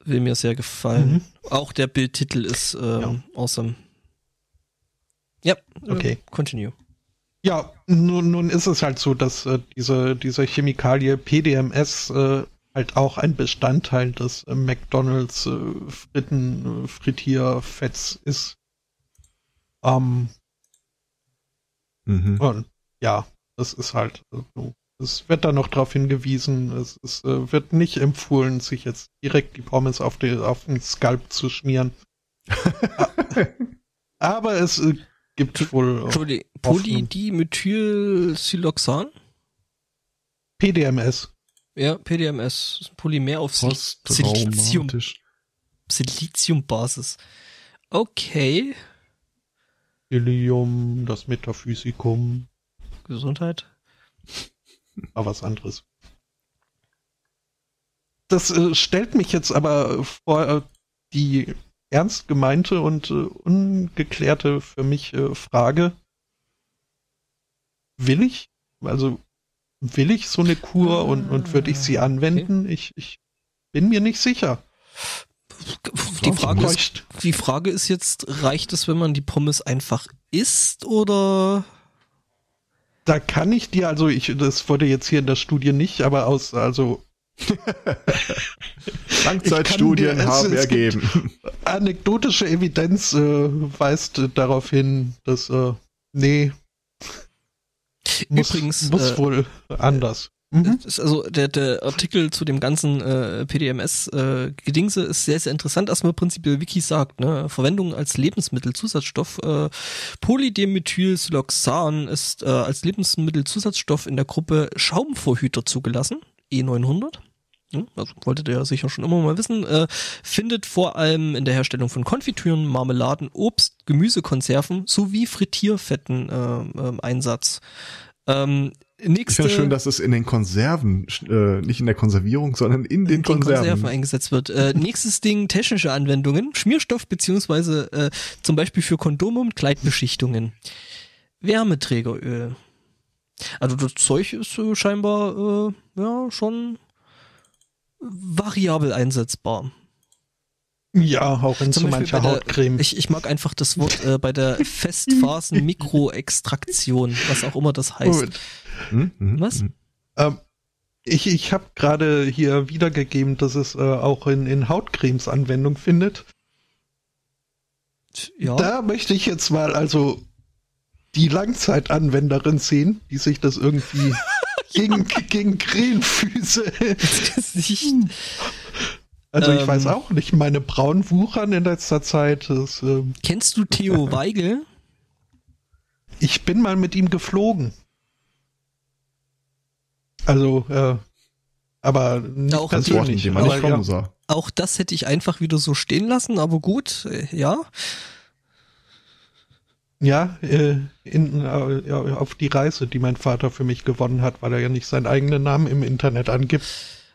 will mir sehr gefallen. Mhm. Auch der Bildtitel ist ähm, ja. awesome. Ja, äh, okay. Äh, continue. Ja, nun, nun ist es halt so, dass äh, diese, diese Chemikalie PDMS äh, halt auch ein Bestandteil des äh, McDonalds äh, Fritten, äh, Frittierfetts ist. Ähm, mhm. Ja, das ist halt so. Es wird da noch darauf hingewiesen, es, es äh, wird nicht empfohlen, sich jetzt direkt die Pommes auf, die, auf den Skalp zu schmieren. Aber es äh, gibt wohl. Entschuldigung, Polydimethylsiloxan? PDMS. Ja, PDMS. ist ein Polymer auf Silizium. Siliziumbasis. Okay. Helium, das Metaphysikum. Gesundheit. Aber was anderes. Das äh, stellt mich jetzt aber vor äh, die ernst gemeinte und äh, ungeklärte für mich äh, Frage. Will ich? Also will ich so eine Kur und, und würde ich sie ah, anwenden? Okay. Ich, ich bin mir nicht sicher. Die Frage, ist, die Frage ist jetzt, reicht es, wenn man die Pommes einfach isst oder da kann ich dir, also ich, das wurde jetzt hier in der Studie nicht, aber aus, also Langzeitstudien haben ergeben. Anekdotische Evidenz äh, weist äh, darauf hin, dass äh, nee, muss, Übrigens, muss äh, wohl anders. Mhm. Also der, der Artikel zu dem ganzen äh, PDMS-Gedingse äh, ist sehr, sehr interessant. Erstmal prinzipiell Wiki sagt, ne, Verwendung als Lebensmittelzusatzstoff. Äh, Polydimethylsiloxan ist äh, als Lebensmittelzusatzstoff in der Gruppe Schaumvorhüter zugelassen, E900. Hm, also wolltet ihr ja sicher schon immer mal wissen, äh, findet vor allem in der Herstellung von Konfitüren, Marmeladen, Obst, Gemüsekonserven sowie Frittierfetten äh, äh, Einsatz. Ähm, nächste, ist ja schön, dass es in den Konserven, äh, nicht in der Konservierung, sondern in den, in Konserven. Konserven eingesetzt wird. Äh, nächstes Ding, technische Anwendungen, Schmierstoff beziehungsweise äh, zum Beispiel für Kondome und Kleidbeschichtungen. Wärmeträgeröl. Also das Zeug ist äh, scheinbar äh, ja schon variabel einsetzbar. Ja, auch in so mancher Hautcreme. Der, ich, ich mag einfach das Wort äh, bei der Festphasen-Mikroextraktion, was auch immer das heißt. Hm? Hm? Was? Hm. Ähm, ich ich habe gerade hier wiedergegeben, dass es äh, auch in, in Hautcremes Anwendung findet. Ja. Da möchte ich jetzt mal also die Langzeitanwenderin sehen, die sich das irgendwie gegen, gegen Krähenfüße. Das Gesicht. Also ich ähm, weiß auch nicht, meine Brauen wuchern in letzter Zeit. Das, ähm, kennst du Theo Weigel? Ich bin mal mit ihm geflogen. Also, äh, Aber nicht auch persönlich. Den man nicht kommen sah. Auch das hätte ich einfach wieder so stehen lassen, aber gut, äh, ja. Ja, äh, in, äh, auf die Reise, die mein Vater für mich gewonnen hat, weil er ja nicht seinen eigenen Namen im Internet angibt.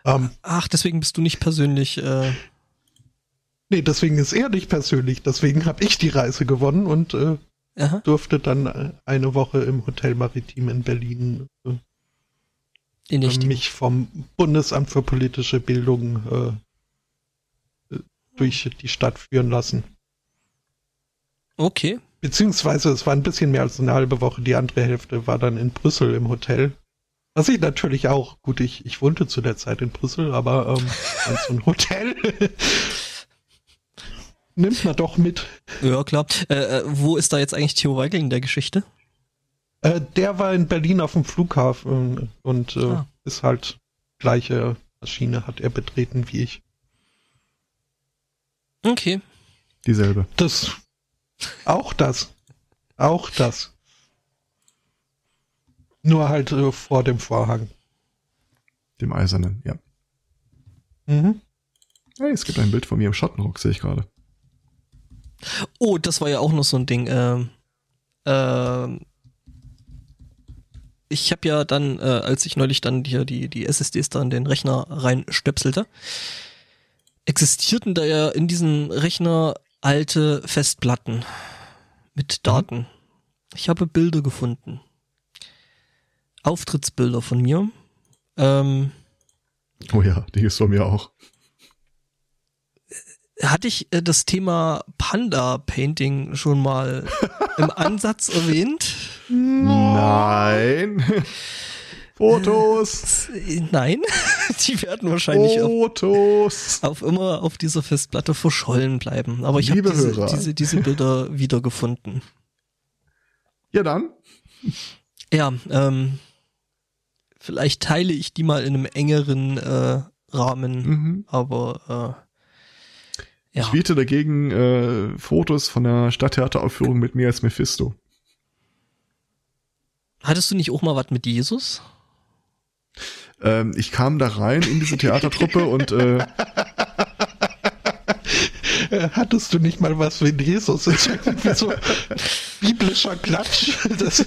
Ähm, Ach, deswegen bist du nicht persönlich. Äh nee, deswegen ist er nicht persönlich. Deswegen habe ich die Reise gewonnen und äh, durfte dann äh, eine Woche im Hotel Maritim in Berlin äh, mich vom Bundesamt für politische Bildung äh, durch die Stadt führen lassen. Okay. Beziehungsweise es war ein bisschen mehr als eine halbe Woche. Die andere Hälfte war dann in Brüssel im Hotel. Was ich natürlich auch, gut, ich, ich wohnte zu der Zeit in Brüssel, aber ähm, so ein Hotel nimmt man doch mit. Ja, klar. Äh, äh, wo ist da jetzt eigentlich Theo Weigel in der Geschichte? Äh, der war in Berlin auf dem Flughafen und äh, ah. ist halt gleiche Maschine hat er betreten wie ich. Okay. Dieselbe. Das auch das. Auch das. Nur halt äh, vor dem Vorhang. Dem Eisernen, ja. Mhm. Hey, es gibt ein Bild von mir im Schattenrock, sehe ich gerade. Oh, das war ja auch noch so ein Ding. Ähm, ähm, ich habe ja dann, äh, als ich neulich dann hier die, die SSDs da in den Rechner reinstöpselte, existierten da ja in diesem Rechner alte Festplatten mit Daten. Ich habe Bilder gefunden. Auftrittsbilder von mir. Ähm, oh ja, die ist von mir auch. Hatte ich äh, das Thema Panda Painting schon mal im Ansatz erwähnt? Nein. Fotos. Äh, nein, die werden wahrscheinlich Fotos. Auf, auf, immer auf dieser Festplatte verschollen bleiben. Aber ich habe diese, diese, diese Bilder wiedergefunden. Ja dann. Ja, ähm, vielleicht teile ich die mal in einem engeren äh, Rahmen, mhm. aber äh, ja. Ich biete dagegen äh, Fotos von der Stadttheateraufführung mit mir als Mephisto. Hattest du nicht auch mal was mit Jesus? Ähm, ich kam da rein in diese Theatertruppe und äh, Hattest du nicht mal was mit Jesus? Das ist irgendwie so biblischer Klatsch. Das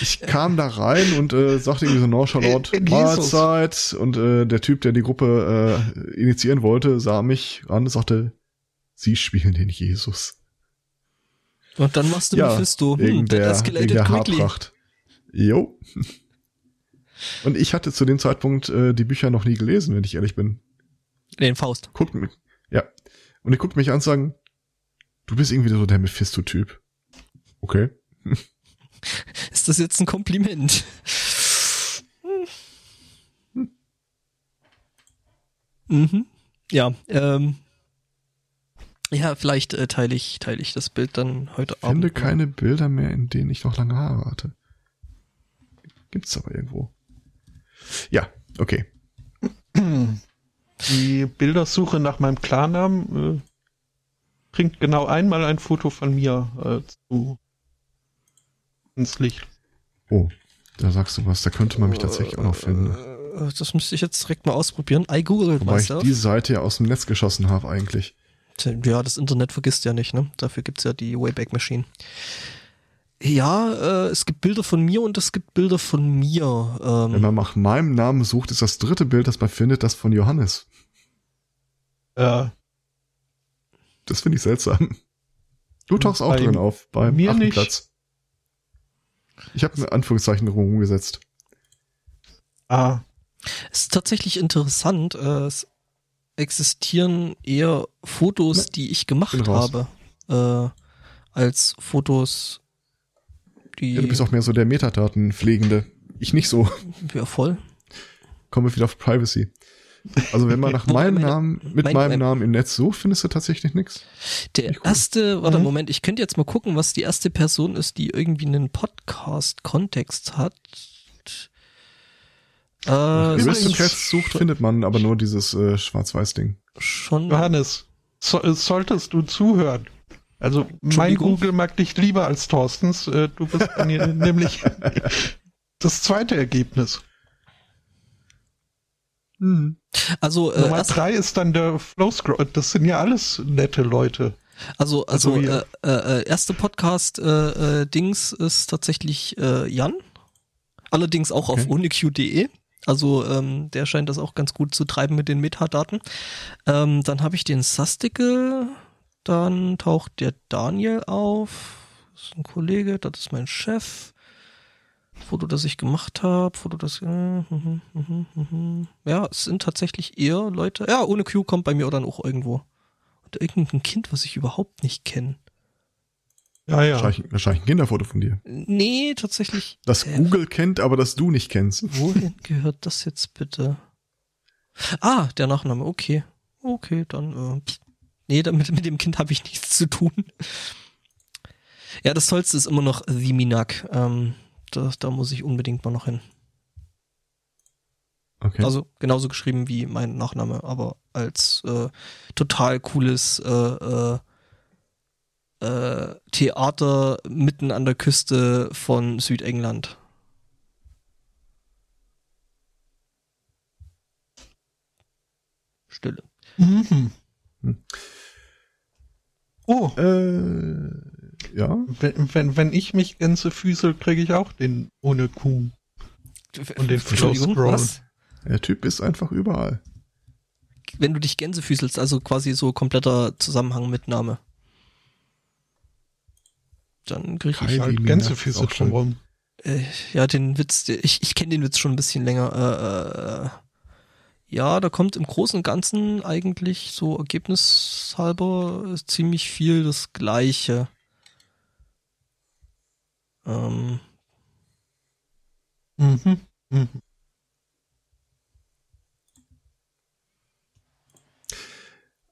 ich kam da rein und äh, sagte irgendwie so nonchalant Mahlzeit und äh, der Typ, der die Gruppe äh, initiieren wollte, sah mich ran und sagte, Sie spielen den Jesus. Und dann machst du ja, Mephisto. Hm, wegen der, wegen der Haarpracht. Jo. Und ich hatte zu dem Zeitpunkt äh, die Bücher noch nie gelesen, wenn ich ehrlich bin. Den Faust. Guckt mich. Ja. Und ich guckte mich an und sagen, du bist irgendwie so der Mephisto-Typ. Okay. Ist das jetzt ein Kompliment? Hm. Mhm. Ja, ähm. Ja, vielleicht äh, teile ich, teile ich das Bild dann heute Abend. Ich finde keine Bilder mehr, in denen ich noch lange Haare hatte. Gibt's aber irgendwo. Ja, okay. Die Bildersuche nach meinem Klarnamen äh, bringt genau einmal ein Foto von mir äh, zu ins Licht. Oh, da sagst du was, da könnte man mich tatsächlich auch noch finden. Äh, das müsste ich jetzt direkt mal ausprobieren. I google Wobei myself. ich die Seite ja aus dem Netz geschossen habe eigentlich. Ja, das Internet vergisst ja nicht, ne? Dafür gibt's ja die Wayback Machine. Ja, äh, es gibt Bilder von mir und es gibt Bilder von mir. Ähm, Wenn man nach meinem Namen sucht, ist das dritte Bild, das man findet, das von Johannes. Ja. Das finde ich seltsam. Du tauchst auch drin auf, beim mir achten nicht. Platz. Ich habe ein Anführungszeichen rumgesetzt. Ah. Es ist tatsächlich interessant. Äh, es existieren eher Fotos, die ich gemacht habe, äh, als Fotos, die. Ja, du bist auch mehr so der Metadatenpflegende. Ich nicht so. Ja, voll. Kommen wir wieder auf Privacy. Also wenn man nach meinem meine, Namen, mit mein, meinem mein, Namen im Netz sucht, findest du tatsächlich nichts. Der cool. erste, warte, mhm. Moment, ich könnte jetzt mal gucken, was die erste Person ist, die irgendwie einen Podcast-Kontext hat. Äh, Aristocrats sucht, findet man aber nur dieses äh, Schwarz-Weiß-Ding. Schon. Johannes, so, solltest du zuhören. Also mein Google mag dich lieber als Thorstens. Äh, du bist nämlich das zweite Ergebnis. Hm. Also äh, Nummer drei ist dann der Flow Scroll. Das sind ja alles nette Leute. Also also, also äh, äh, äh, erste Podcast äh, äh, Dings ist tatsächlich äh, Jan. Allerdings auch okay. auf uniq.de. Also ähm, der scheint das auch ganz gut zu treiben mit den Metadaten. Ähm, dann habe ich den Sastikel, dann taucht der Daniel auf. Das ist ein Kollege, das ist mein Chef. Foto, das ich gemacht habe, Foto, das. Äh, mh, mh, mh, ja, es sind tatsächlich eher Leute. Ja, ohne Q kommt bei mir dann auch irgendwo. Und irgendein Kind, was ich überhaupt nicht kenne. Ja, ja. Wahrscheinlich, wahrscheinlich ein Kinderfoto von dir. Nee, tatsächlich. Das äh, Google kennt, aber das du nicht kennst. Wohin gehört das jetzt bitte? Ah, der Nachname, okay. Okay, dann, äh, nee, damit, mit dem Kind habe ich nichts zu tun. Ja, das Tollste ist immer noch The Minak. Ähm, da, da muss ich unbedingt mal noch hin. Okay. Also genauso geschrieben wie mein Nachname, aber als äh, total cooles äh, äh, äh, Theater mitten an der Küste von Südengland. Stille. Mhm. Hm. Oh. Äh, ja. Wenn, wenn, wenn ich mich Gänse füßel, kriege ich auch den ohne Kuh. Und den Flow Scroll. Was? Der Typ ist einfach überall. Wenn du dich Gänse füßelst, also quasi so kompletter Zusammenhang mit Name dann kriege ich halt Gänsefüße drumherum. Äh, ja, den Witz, ich, ich kenne den Witz schon ein bisschen länger. Äh, äh, ja, da kommt im Großen und Ganzen eigentlich so ergebnishalber ziemlich viel das Gleiche. Ähm. Mhm. Mhm.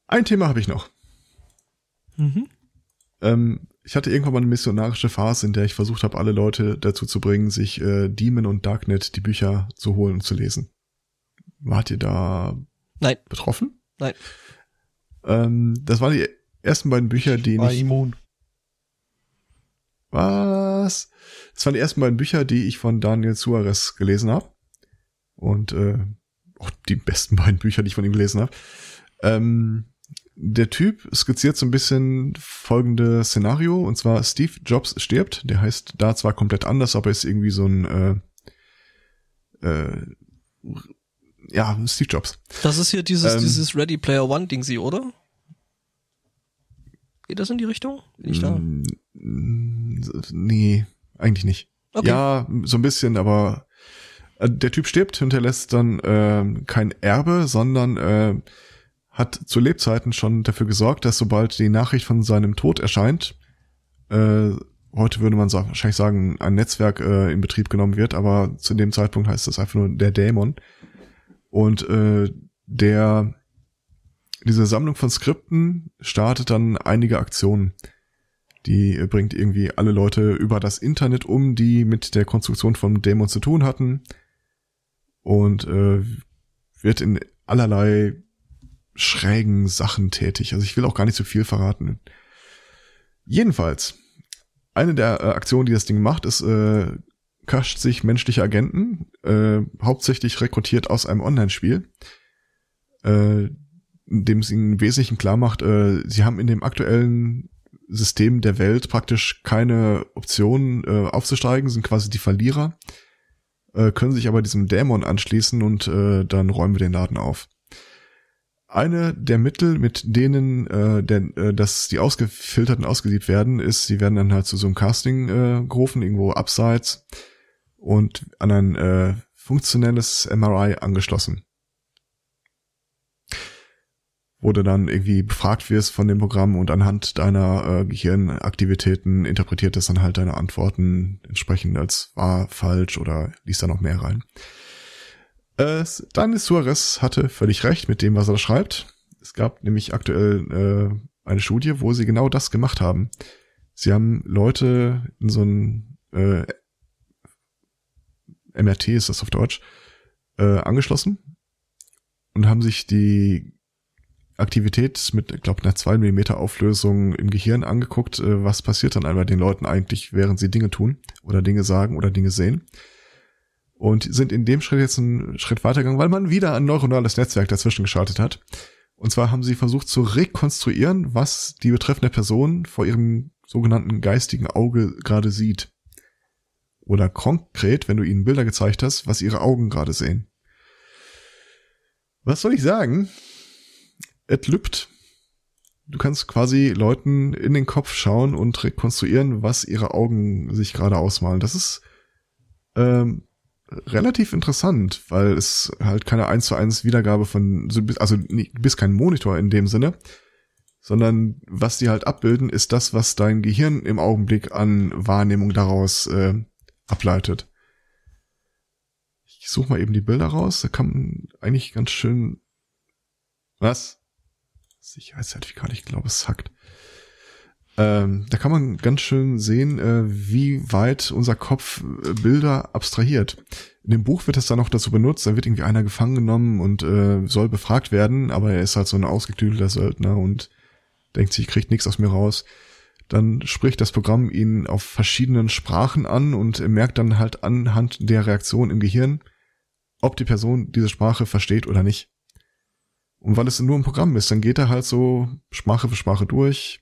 Ein Thema habe ich noch. Mhm. Ähm, ich hatte irgendwann mal eine missionarische Phase, in der ich versucht habe, alle Leute dazu zu bringen, sich äh, Demon und Darknet die Bücher zu holen und zu lesen. Wart ihr da Nein. betroffen? Nein. Ähm, das waren die ersten beiden Bücher, die war ich. Immun. Was? Das waren die ersten beiden Bücher, die ich von Daniel Suarez gelesen habe. Und äh, auch die besten beiden Bücher, die ich von ihm gelesen habe. Ähm, der Typ skizziert so ein bisschen folgende Szenario, und zwar Steve Jobs stirbt. Der heißt da zwar komplett anders, aber ist irgendwie so ein äh, äh, ja, Steve Jobs. Das ist hier dieses, ähm, dieses Ready Player One Ding, sie, oder? Geht das in die Richtung? Bin ich da? Nee, eigentlich nicht. Okay. Ja, so ein bisschen, aber äh, der Typ stirbt, hinterlässt dann äh, kein Erbe, sondern äh, hat zu Lebzeiten schon dafür gesorgt, dass sobald die Nachricht von seinem Tod erscheint, äh, heute würde man sagen, wahrscheinlich sagen, ein Netzwerk äh, in Betrieb genommen wird, aber zu dem Zeitpunkt heißt das einfach nur der Dämon. Und äh, der diese Sammlung von Skripten startet dann einige Aktionen. Die bringt irgendwie alle Leute über das Internet um, die mit der Konstruktion von Dämon zu tun hatten. Und äh, wird in allerlei schrägen Sachen tätig. Also ich will auch gar nicht so viel verraten. Jedenfalls, eine der äh, Aktionen, die das Ding macht, ist, äh, kascht sich menschliche Agenten, äh, hauptsächlich rekrutiert aus einem Online-Spiel, äh, dem es ihnen im Wesentlichen klar macht, äh, sie haben in dem aktuellen System der Welt praktisch keine Option äh, aufzusteigen, sind quasi die Verlierer, äh, können sich aber diesem Dämon anschließen und äh, dann räumen wir den Laden auf. Eine der Mittel, mit denen äh, der, äh, dass die ausgefilterten ausgesiebt werden, ist, sie werden dann halt zu so einem Casting äh, gerufen, irgendwo abseits und an ein äh, funktionelles MRI angeschlossen. Du dann irgendwie befragt wirst von dem Programm und anhand deiner äh, Gehirnaktivitäten interpretiert es dann halt deine Antworten entsprechend als wahr, falsch oder liest da noch mehr rein. Äh, Daniel Suarez hatte völlig recht mit dem, was er schreibt. Es gab nämlich aktuell äh, eine Studie, wo sie genau das gemacht haben. Sie haben Leute in so ein äh, MRT ist das auf Deutsch, äh, angeschlossen und haben sich die Aktivität mit, ich glaube, einer 2 mm Auflösung im Gehirn angeguckt, äh, was passiert dann einmal den Leuten eigentlich, während sie Dinge tun oder Dinge sagen oder Dinge sehen und sind in dem Schritt jetzt einen Schritt weitergegangen, weil man wieder ein neuronales Netzwerk dazwischen geschaltet hat. Und zwar haben sie versucht zu rekonstruieren, was die betreffende Person vor ihrem sogenannten geistigen Auge gerade sieht. Oder konkret, wenn du ihnen Bilder gezeigt hast, was ihre Augen gerade sehen. Was soll ich sagen? Et lübt. Du kannst quasi Leuten in den Kopf schauen und rekonstruieren, was ihre Augen sich gerade ausmalen. Das ist ähm, relativ interessant, weil es halt keine eins zu eins Wiedergabe von, also du bist kein Monitor in dem Sinne, sondern was die halt abbilden, ist das, was dein Gehirn im Augenblick an Wahrnehmung daraus äh, ableitet. Ich suche mal eben die Bilder raus, da kann man eigentlich ganz schön was? Sicherheitszertifikat, ich glaube, es hackt. Ähm, da kann man ganz schön sehen, äh, wie weit unser Kopf äh, Bilder abstrahiert. In dem Buch wird es dann noch dazu benutzt, da wird irgendwie einer gefangen genommen und äh, soll befragt werden, aber er ist halt so ein ausgeklügelter Söldner und denkt sich, kriegt nichts aus mir raus. Dann spricht das Programm ihn auf verschiedenen Sprachen an und merkt dann halt anhand der Reaktion im Gehirn, ob die Person diese Sprache versteht oder nicht. Und weil es nur ein Programm ist, dann geht er halt so Sprache für Sprache durch,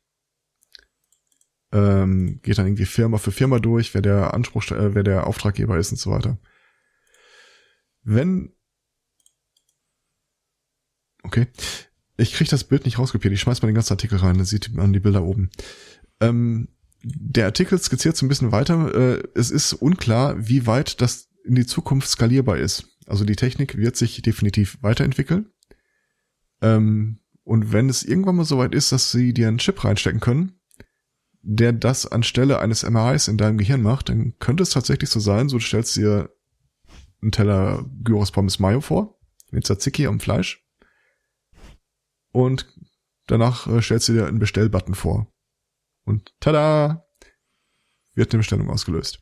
ähm, geht dann irgendwie Firma für Firma durch, wer der Anspruch, äh, wer der Auftraggeber ist und so weiter. Wenn Okay. Ich krieg das Bild nicht rauskopiert. Ich schmeiß mal den ganzen Artikel rein, dann sieht man die Bilder oben. Ähm, der Artikel skizziert so ein bisschen weiter. Äh, es ist unklar, wie weit das in die Zukunft skalierbar ist. Also die Technik wird sich definitiv weiterentwickeln. Ähm, und wenn es irgendwann mal so weit ist, dass sie dir einen Chip reinstecken können, der das anstelle eines MRIs in deinem Gehirn macht, dann könnte es tatsächlich so sein, so du stellst dir einen Teller Gyros Pommes Mayo vor, mit Tzatziki am Fleisch und danach äh, stellst du dir einen Bestellbutton vor und tada, wird eine Bestellung ausgelöst.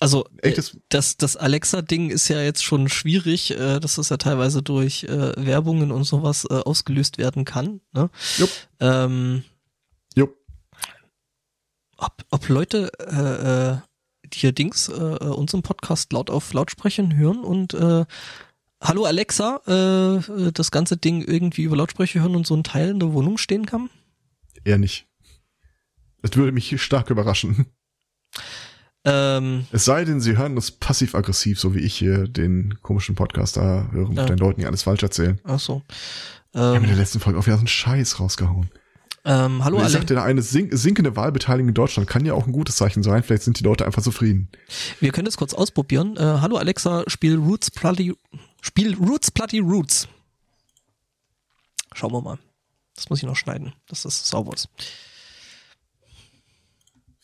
Also Echtes? das, das Alexa-Ding ist ja jetzt schon schwierig, äh, dass das ja teilweise durch äh, Werbungen und sowas äh, ausgelöst werden kann. Ne? Jupp. Ähm, Jupp ob, ob Leute äh, äh, hier Dings äh, äh, unseren Podcast laut auf Lautsprechern hören und äh, Hallo Alexa, äh, das ganze Ding irgendwie über Lautsprecher hören und so ein Teil in der Wohnung stehen kann? Eher nicht. Das würde mich stark überraschen. Ähm, es sei denn, sie hören das passiv-aggressiv, so wie ich hier den komischen Podcast da höre, mit äh, den Leuten, die alles falsch erzählen. Ach so. Ähm, wir haben in der letzten Folge auch wieder so einen Scheiß rausgehauen. Ähm, hallo alle. Ich sagte, eine sink sinkende Wahlbeteiligung in Deutschland kann ja auch ein gutes Zeichen sein. Vielleicht sind die Leute einfach zufrieden. Wir können das kurz ausprobieren. Äh, hallo Alexa, spiel Roots Bloody, spiel Roots Bloody Roots. Schauen wir mal. Das muss ich noch schneiden, dass das sauber ist.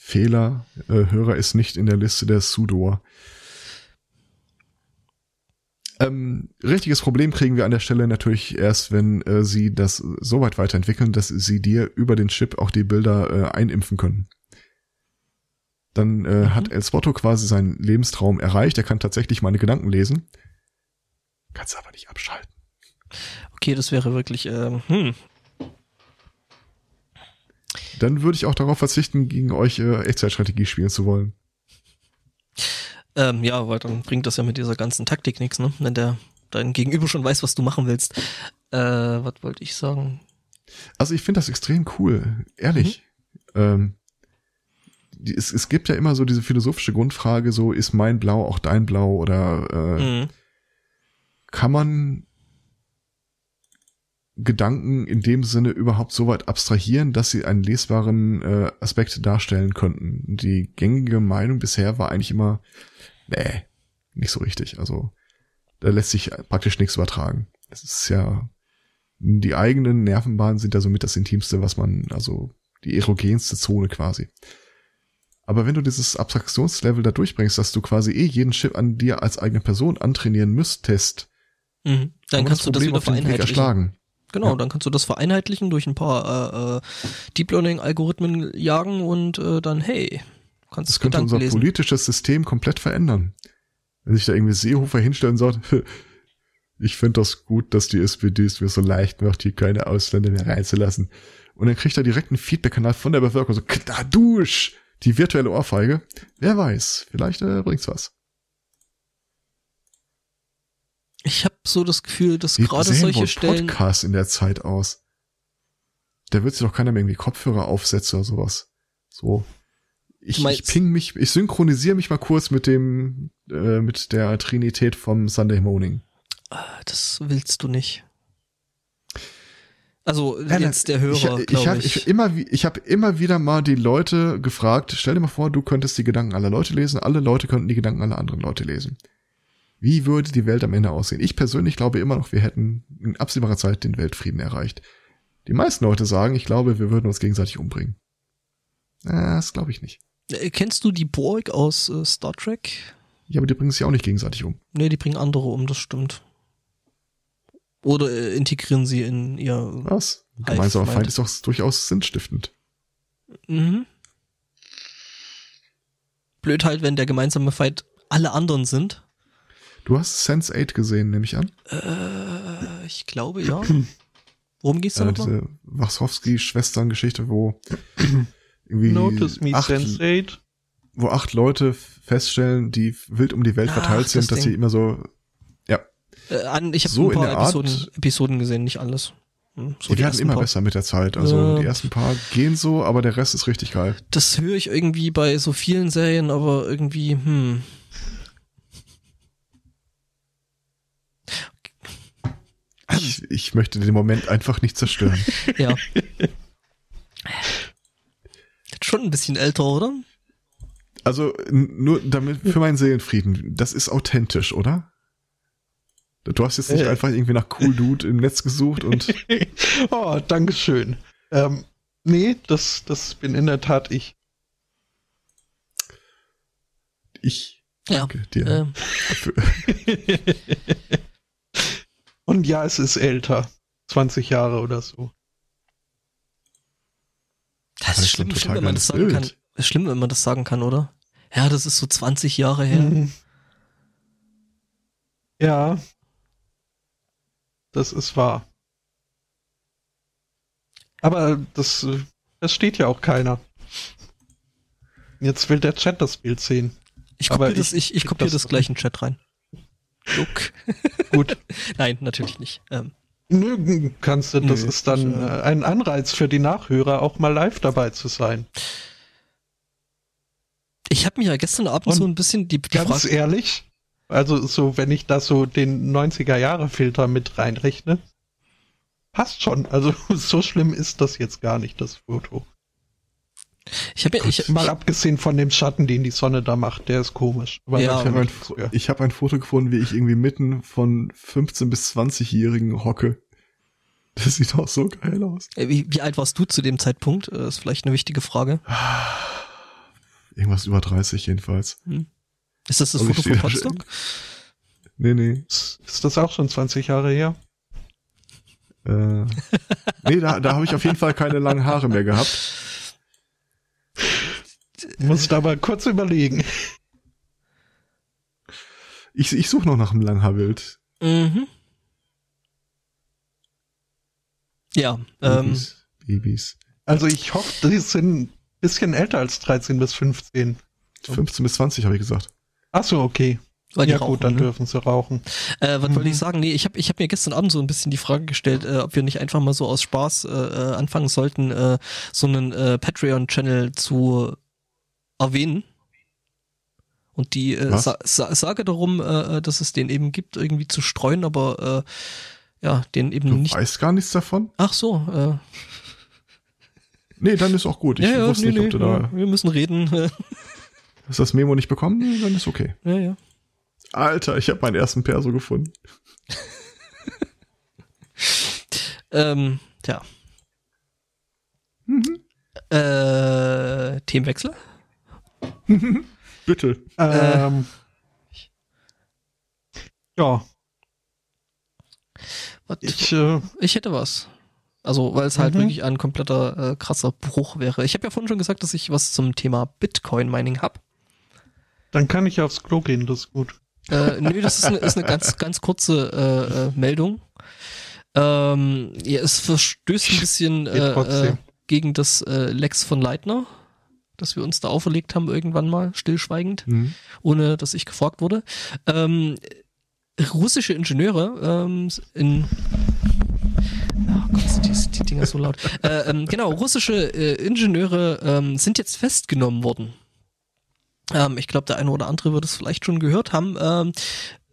Fehler, äh, Hörer ist nicht in der Liste der Sudoer. Ähm, richtiges Problem kriegen wir an der Stelle natürlich erst, wenn äh, sie das so weit weiterentwickeln, dass sie dir über den Chip auch die Bilder äh, einimpfen können. Dann äh, mhm. hat El Spotto quasi seinen Lebenstraum erreicht. Er kann tatsächlich meine Gedanken lesen. Kannst aber nicht abschalten. Okay, das wäre wirklich, ähm, hm. Dann würde ich auch darauf verzichten, gegen euch äh, Echtzeitstrategie spielen zu wollen. Ähm, ja, weil dann bringt das ja mit dieser ganzen Taktik nichts, ne? Wenn der dein Gegenüber schon weiß, was du machen willst. Äh, was wollte ich sagen? Also ich finde das extrem cool, ehrlich. Mhm. Ähm, die, es, es gibt ja immer so diese philosophische Grundfrage, so ist mein Blau auch dein Blau oder äh, mhm. kann man Gedanken in dem Sinne überhaupt so weit abstrahieren, dass sie einen lesbaren äh, Aspekt darstellen könnten. Die gängige Meinung bisher war eigentlich immer, nee, nicht so richtig. Also da lässt sich praktisch nichts übertragen. Das ist ja, die eigenen Nervenbahnen sind ja somit das Intimste, was man, also die erogenste Zone quasi. Aber wenn du dieses Abstraktionslevel da durchbringst, dass du quasi eh jeden Chip an dir als eigene Person antrainieren müsstest, mhm. dann kannst du das wieder vereinheitlichen. Genau, ja. dann kannst du das vereinheitlichen, durch ein paar äh, äh, Deep Learning Algorithmen jagen und äh, dann hey, kannst das könnte unser lesen. politisches System komplett verändern. Wenn sich da irgendwie Seehofer hinstellen sagt, ich finde das gut, dass die SPD es mir so leicht macht, hier keine Ausländer mehr reinzulassen. Und dann kriegt er direkt einen Feedback-Kanal von der Bevölkerung, so, da dusch, die virtuelle Ohrfeige. Wer weiß, vielleicht äh, bringt's was. Ich habe so das Gefühl, dass gerade solche Stellen. Podcast in der Zeit aus. Da wird sich doch keiner mehr irgendwie Kopfhörer aufsetzen oder sowas. So. Ich, ich ping mich, ich synchronisiere mich mal kurz mit dem, äh, mit der Trinität vom Sunday Morning. Ah, das willst du nicht. Also jetzt der Hörer, ich, ich habe ich. immer, ich habe immer wieder mal die Leute gefragt. Stell dir mal vor, du könntest die Gedanken aller Leute lesen. Alle Leute könnten die Gedanken aller anderen Leute lesen. Wie würde die Welt am Ende aussehen? Ich persönlich glaube immer noch, wir hätten in absehbarer Zeit den Weltfrieden erreicht. Die meisten Leute sagen, ich glaube, wir würden uns gegenseitig umbringen. Äh, das glaube ich nicht. Äh, kennst du die Borg aus äh, Star Trek? Ja, aber die bringen sich auch nicht gegenseitig um. Nee, die bringen andere um, das stimmt. Oder äh, integrieren sie in ihr. Was? Gemeinsamer Feind ist doch durchaus sinnstiftend. Mhm. Blöd halt, wenn der gemeinsame Feind alle anderen sind. Du hast Sense 8 gesehen, nehme ich an? Äh, ich glaube ja. Worum geht's da äh, Diese Wachowski-Schwestern-Geschichte, wo irgendwie Notice me, acht, Sense 8. wo acht Leute feststellen, die wild um die Welt verteilt Ach, sind, dass Ding. sie immer so äh, an, ich habe so ein paar Episoden, Art, Episoden gesehen, nicht alles. Hm, so die, die werden immer paar. besser mit der Zeit. Also äh, die ersten paar gehen so, aber der Rest ist richtig geil. Das höre ich irgendwie bei so vielen Serien, aber irgendwie, hm. Ich, ich möchte den Moment einfach nicht zerstören. ja. Schon ein bisschen älter, oder? Also nur damit für meinen Seelenfrieden. Das ist authentisch, oder? Du hast jetzt nicht äh. einfach irgendwie nach Cool Dude im Netz gesucht und. oh, Dankeschön. Ähm, nee, das, das bin in der Tat ich. Ich danke ja, dir. Ähm. Und ja, es ist älter. 20 Jahre oder so. Das, ist schlimm, schlimm wenn man das sagen Bild. kann. Ist schlimm, wenn man das sagen kann, oder? Ja, das ist so 20 Jahre her. Mhm. Ja, das ist wahr. Aber das, das steht ja auch keiner. Jetzt will der Chat das Bild sehen. Ich kopiere das, ich, ich kopiere das, das gleich in den Chat rein. Look. Gut. Nein, natürlich nicht. Ähm. Nö, kannst du, das Nö, ist dann äh, ein Anreiz für die Nachhörer, auch mal live dabei zu sein. Ich habe mir ja gestern Abend Und so ein bisschen die, die ganz Frage. ehrlich, also so, wenn ich da so den 90er-Jahre-Filter mit reinrechne, passt schon. Also so schlimm ist das jetzt gar nicht, das Foto. Ich habe ja, ich, mal abgesehen von dem Schatten, den die Sonne da macht, der ist komisch. Aber ja, ich habe ein, hab ein, Foto gefunden, wie ich irgendwie mitten von 15 bis 20-Jährigen hocke. Das sieht auch so geil aus. Wie, wie alt warst du zu dem Zeitpunkt? Das ist vielleicht eine wichtige Frage. Irgendwas über 30 jedenfalls. Hm. Ist das das Foto von Potsdok? Nee, nee. Ist das auch schon 20 Jahre her? Äh, nee, da, da habe ich auf jeden Fall keine langen Haare mehr gehabt. Musst aber kurz überlegen. Ich, ich suche noch nach einem Langhaarbild. Mhm. Ja. Babys, ähm, Babys. Also ich hoffe, die sind ein bisschen älter als 13 bis 15. 15 bis 20 habe ich gesagt. Ach so, okay. Weil ja rauchen, gut, dann ne? dürfen sie rauchen. Äh, was mhm. wollte ich sagen? Nee, ich habe ich hab mir gestern Abend so ein bisschen die Frage gestellt, äh, ob wir nicht einfach mal so aus Spaß äh, äh anfangen sollten, äh, so einen äh, Patreon-Channel zu erwähnen. Und die äh, sa sa Sage darum, äh, äh, dass es den eben gibt, irgendwie zu streuen, aber äh, ja, den eben du nicht. Du weißt gar nichts davon? Ach so, äh. Nee, dann ist auch gut. Ich ja, ja, wusste nee, nicht, ob du nee, da. Wir müssen reden. Hast du das Memo nicht bekommen? Dann ist okay. Ja, ja. Alter, ich habe meinen ersten Perso gefunden. ähm, tja. Mhm. Äh, Themenwechsel? Bitte. Ähm, ja. Ich, äh, ich hätte was. Also, weil es halt mhm. wirklich ein kompletter äh, krasser Bruch wäre. Ich habe ja vorhin schon gesagt, dass ich was zum Thema Bitcoin-Mining habe. Dann kann ich aufs Klo gehen, das ist gut. Äh, nö, das ist eine, ist eine ganz, ganz kurze äh, äh, Meldung. Ähm, ja, es verstößt ein bisschen äh, äh, gegen das äh, Lex von Leitner, das wir uns da auferlegt haben irgendwann mal, stillschweigend, mhm. ohne dass ich gefragt wurde. Ähm, russische Ingenieure ähm, in Oh Gott, die, die Dinger so laut. Äh, ähm, genau, russische äh, Ingenieure ähm, sind jetzt festgenommen worden. Ähm, ich glaube, der eine oder andere wird es vielleicht schon gehört haben. Ähm,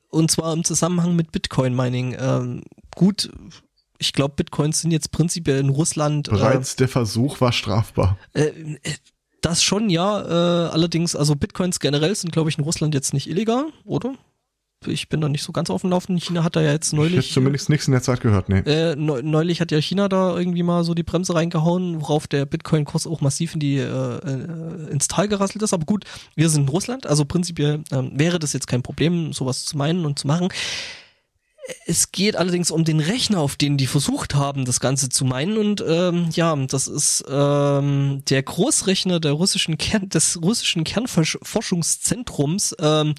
und zwar im Zusammenhang mit Bitcoin-Mining. Ähm, gut, ich glaube, Bitcoins sind jetzt prinzipiell in Russland. Bereits äh, der Versuch war strafbar. Äh, das schon, ja. Äh, allerdings, also Bitcoins generell sind, glaube ich, in Russland jetzt nicht illegal, oder? ich bin da nicht so ganz auf dem Laufenden. China hat da ja jetzt neulich. Ich zumindest nichts in der Zeit gehört, nee. Äh, neulich hat ja China da irgendwie mal so die Bremse reingehauen, worauf der Bitcoin-Kurs auch massiv in die, äh, äh, ins Tal gerasselt ist. Aber gut, wir sind in Russland, also prinzipiell ähm, wäre das jetzt kein Problem, sowas zu meinen und zu machen. Es geht allerdings um den Rechner, auf den die versucht haben, das Ganze zu meinen. Und ähm, ja, das ist ähm, der Großrechner der russischen Kern, des russischen Kernforschungszentrums. Ähm,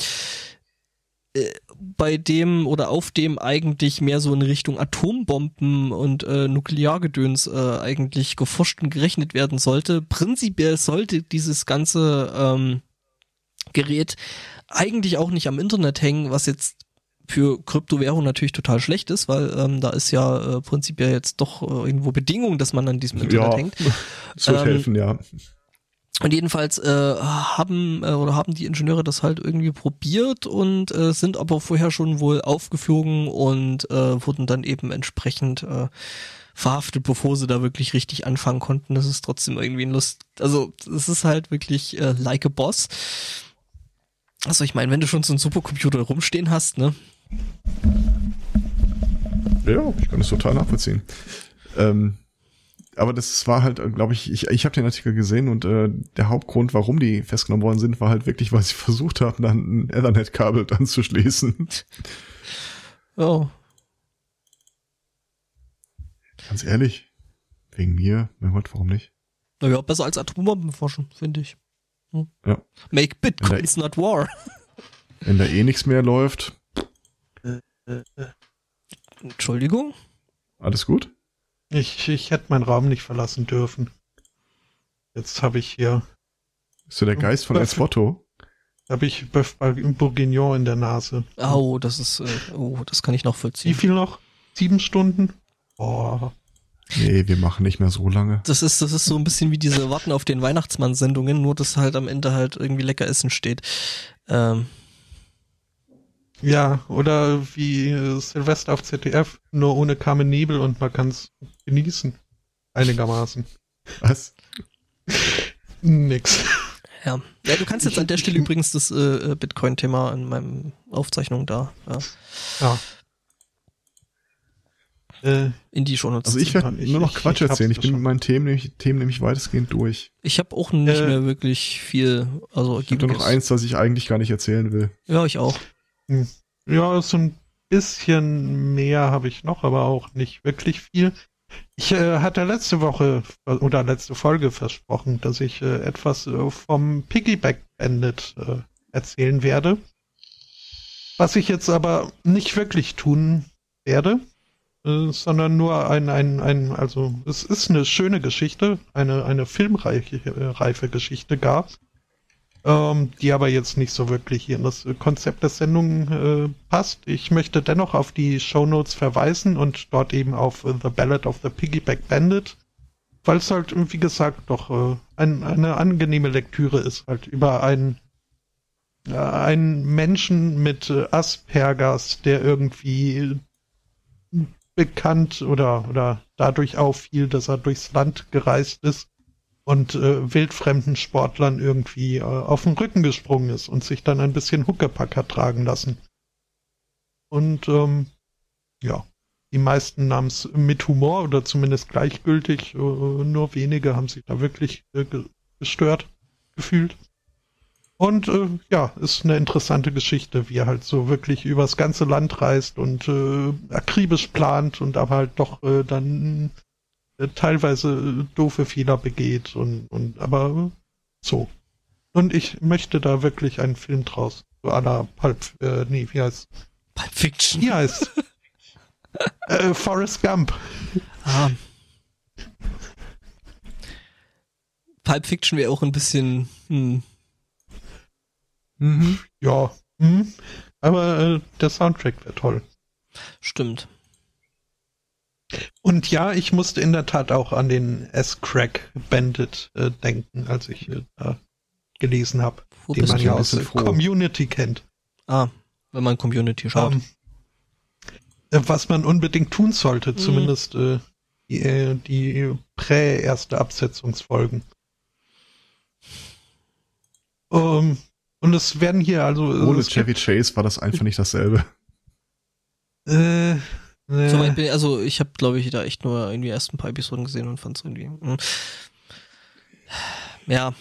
äh, bei dem oder auf dem eigentlich mehr so in Richtung Atombomben und äh, Nukleargedöns äh, eigentlich geforscht und gerechnet werden sollte. Prinzipiell sollte dieses ganze ähm, Gerät eigentlich auch nicht am Internet hängen, was jetzt für Kryptowährung natürlich total schlecht ist, weil ähm, da ist ja äh, prinzipiell jetzt doch äh, irgendwo Bedingung, dass man an diesem Internet ja, hängt. Das wird ähm, helfen, ja. Und jedenfalls äh, haben äh, oder haben die Ingenieure das halt irgendwie probiert und äh, sind aber vorher schon wohl aufgeflogen und äh, wurden dann eben entsprechend äh, verhaftet, bevor sie da wirklich richtig anfangen konnten. Das ist trotzdem irgendwie ein Lust. Also es ist halt wirklich äh, like a Boss. Also ich meine, wenn du schon so einen Supercomputer rumstehen hast, ne? Ja, ich kann das total nachvollziehen. Ähm, aber das war halt, glaube ich, ich, ich habe den Artikel gesehen und äh, der Hauptgrund, warum die festgenommen worden sind, war halt wirklich, weil sie versucht haben, dann ein Ethernet-Kabel dann zu schließen. Oh. Ganz ehrlich, wegen mir, mein Gott, warum nicht? Naja, besser als Atombomben forschen, finde ich. Hm? Ja. Make Bitcoins not war. Wenn da eh nichts mehr läuft. Entschuldigung? Alles gut? Ich, ich hätte meinen Raum nicht verlassen dürfen. Jetzt habe ich hier. Bist du der Geist von Esbotto? Habe ich Bœuf Bourguignon in der Nase. Oh, das ist, äh, oh, das kann ich noch vollziehen. Wie viel noch? Sieben Stunden? Oh. Nee, wir machen nicht mehr so lange. Das ist, das ist so ein bisschen wie diese Warten auf den Weihnachtsmann-Sendungen, nur dass halt am Ende halt irgendwie lecker Essen steht. Ähm, ja, oder wie äh, Silvester auf ZDF, nur ohne Carmen Nebel und man kann es genießen. Einigermaßen. Was? Nix. Ja. ja, du kannst jetzt an der Stelle übrigens das äh, äh, Bitcoin-Thema in meinem Aufzeichnung da. Ja. ja. Äh, in die schon Also ich werde nur noch Quatsch ich, erzählen. Ich bin mit meinen Themen nämlich, Themen nämlich weitestgehend durch. Ich habe auch nicht äh, mehr wirklich viel. Also ich habe noch eins, das ich eigentlich gar nicht erzählen will. Ja, ich auch. Ja, so ein bisschen mehr habe ich noch, aber auch nicht wirklich viel. Ich äh, hatte letzte Woche oder letzte Folge versprochen, dass ich äh, etwas äh, vom Piggyback Bandit äh, erzählen werde. Was ich jetzt aber nicht wirklich tun werde, äh, sondern nur ein, ein, ein, also es ist eine schöne Geschichte, eine, eine filmreife äh, Geschichte gab ähm, die aber jetzt nicht so wirklich in das Konzept der Sendung äh, passt. Ich möchte dennoch auf die Show Notes verweisen und dort eben auf uh, The Ballad of the Piggyback Bandit, weil es halt, wie gesagt, doch äh, ein, eine angenehme Lektüre ist, halt über einen äh, einen Menschen mit äh, Aspergers, der irgendwie bekannt oder, oder dadurch auffiel, dass er durchs Land gereist ist und äh, wildfremden Sportlern irgendwie äh, auf den Rücken gesprungen ist und sich dann ein bisschen Huckepack hat tragen lassen. Und ähm, ja, die meisten nahmen es mit Humor oder zumindest gleichgültig. Äh, nur wenige haben sich da wirklich äh, gestört gefühlt. Und äh, ja, ist eine interessante Geschichte, wie er halt so wirklich übers ganze Land reist und äh, akribisch plant und aber halt doch äh, dann teilweise äh, doofe Fehler begeht und, und aber so. Und ich möchte da wirklich einen Film draus. So aller Pulp, äh, nee, wie heißt Pulp Fiction. Wie heißt äh, Forrest Gump. Ah. Pulp Fiction wäre auch ein bisschen hm. Mhm. Ja. Hm. Aber äh, der Soundtrack wäre toll. Stimmt. Und ja, ich musste in der Tat auch an den S-Crack Bandit äh, denken, als ich äh, da gelesen habe, den man ja aus der Community kennt. Ah, wenn man Community schaut. Um, ähm, äh, was man unbedingt tun sollte, mhm. zumindest äh, die, äh, die prä-erste Absetzungsfolgen. Um, ähm, und es werden hier also. Ohne Chevy Chase war das einfach nicht dasselbe. Äh, äh. So bin, also ich habe, glaube ich, da echt nur irgendwie erst ein paar Episoden gesehen und fand es irgendwie. Mh. Hm. Ja.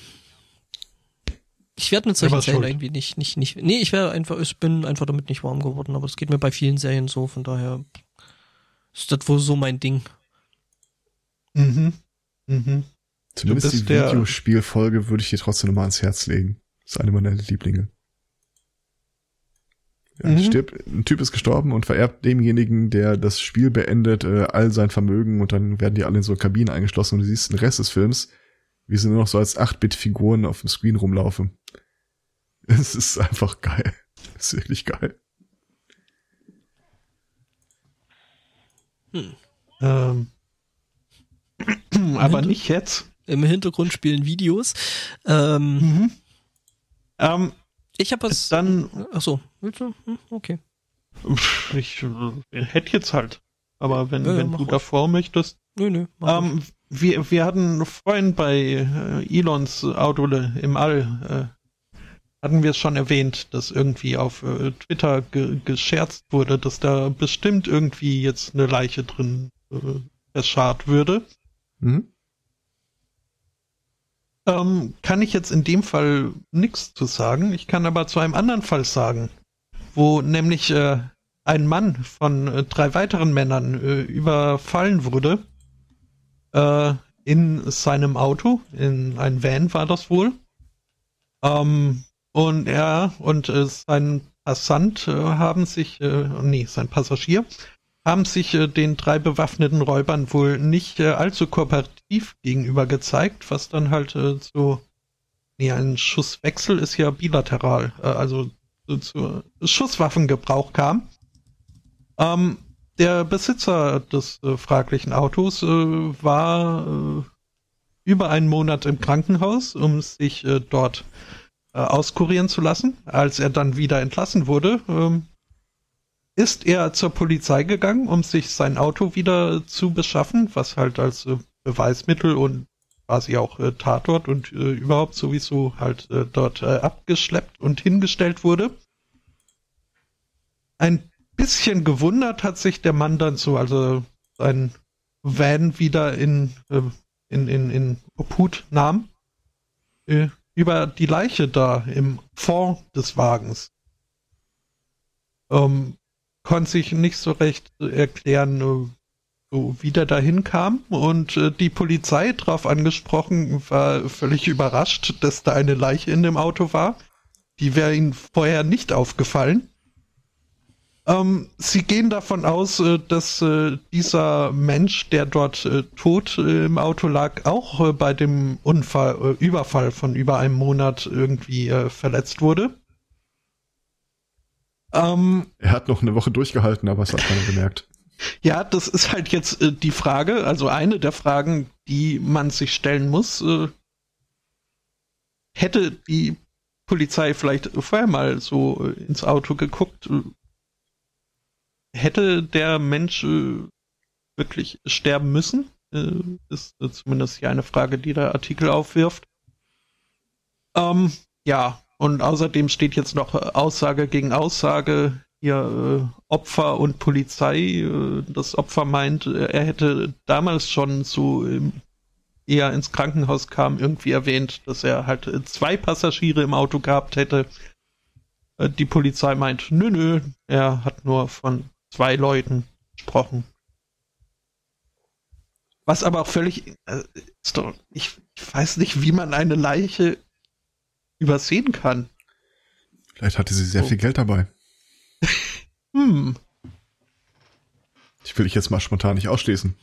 Ich werde mit solchen Serien irgendwie nicht, nicht, nicht. Nee, ich wäre einfach, ich bin einfach damit nicht warm geworden, aber es geht mir bei vielen Serien so, von daher ist das wohl so mein Ding. Mhm. Mhm. Zumindest die Videospielfolge würde ich dir trotzdem nochmal ans Herz legen. Das ist eine meiner Lieblinge. Ja, mhm. stirbt, ein Typ ist gestorben und vererbt demjenigen, der das Spiel beendet, äh, all sein Vermögen und dann werden die alle in so Kabinen eingeschlossen und du siehst den Rest des Films, wie sie nur noch so als 8-Bit-Figuren auf dem Screen rumlaufen. Es ist einfach geil. Es ist wirklich geil. Hm. Ähm. Aber nicht jetzt. Im Hintergrund spielen Videos. Ähm, mhm. ähm, ich habe es dann. Ach so, willst du? Hm, okay. Ich äh, hätte jetzt halt. Aber wenn, ja, wenn du davor möchtest. Nö, nö. Ähm, wir, wir hatten vorhin bei äh, Elons Auto im All, äh, hatten wir es schon erwähnt, dass irgendwie auf äh, Twitter ge gescherzt wurde, dass da bestimmt irgendwie jetzt eine Leiche drin äh, erschart würde. Mhm. Ähm, kann ich jetzt in dem Fall nichts zu sagen. Ich kann aber zu einem anderen Fall sagen, wo nämlich äh, ein Mann von äh, drei weiteren Männern äh, überfallen wurde äh, in seinem Auto, in ein Van war das wohl. Ähm, und er und äh, sein Passant äh, haben sich, nee, sein Passagier haben sich den drei bewaffneten Räubern wohl nicht allzu kooperativ gegenüber gezeigt, was dann halt zu, nee, ein Schusswechsel ist ja bilateral, also zu, Schusswaffengebrauch kam. Ähm, der Besitzer des äh, fraglichen Autos äh, war äh, über einen Monat im Krankenhaus, um sich äh, dort äh, auskurieren zu lassen. Als er dann wieder entlassen wurde, ähm, ist er zur Polizei gegangen, um sich sein Auto wieder zu beschaffen, was halt als äh, Beweismittel und quasi auch äh, Tatort und äh, überhaupt sowieso halt äh, dort äh, abgeschleppt und hingestellt wurde. Ein bisschen gewundert hat sich der Mann dann so, also sein Van wieder in, äh, in, in, in Obhut nahm, äh, über die Leiche da im Fond des Wagens. Ähm, konnte sich nicht so recht erklären, äh, so wie der dahin kam. Und äh, die Polizei drauf angesprochen, war völlig überrascht, dass da eine Leiche in dem Auto war. Die wäre ihnen vorher nicht aufgefallen. Ähm, sie gehen davon aus, äh, dass äh, dieser Mensch, der dort äh, tot äh, im Auto lag, auch bei dem Unfall, Überfall von über einem Monat irgendwie verletzt wurde. Ähm, er hat noch eine Woche durchgehalten, aber es hat keiner gemerkt. Ja, das ist halt jetzt äh, die Frage, also eine der Fragen, die man sich stellen muss. Äh, hätte die Polizei vielleicht vorher mal so äh, ins Auto geguckt, äh, hätte der Mensch äh, wirklich sterben müssen? Äh, ist zumindest hier eine Frage, die der Artikel aufwirft. Ähm, ja, und außerdem steht jetzt noch Aussage gegen Aussage hier äh, Opfer und Polizei. Äh, das Opfer meint, äh, er hätte damals schon so ähm, eher ins Krankenhaus kam, irgendwie erwähnt, dass er halt äh, zwei Passagiere im Auto gehabt hätte. Äh, die Polizei meint, nö, nö, er hat nur von zwei Leuten gesprochen. Was aber auch völlig, ist doch, ich, ich weiß nicht, wie man eine Leiche übersehen kann. Vielleicht hatte sie sehr oh. viel Geld dabei. Hm. Ich will dich jetzt mal spontan nicht ausschließen.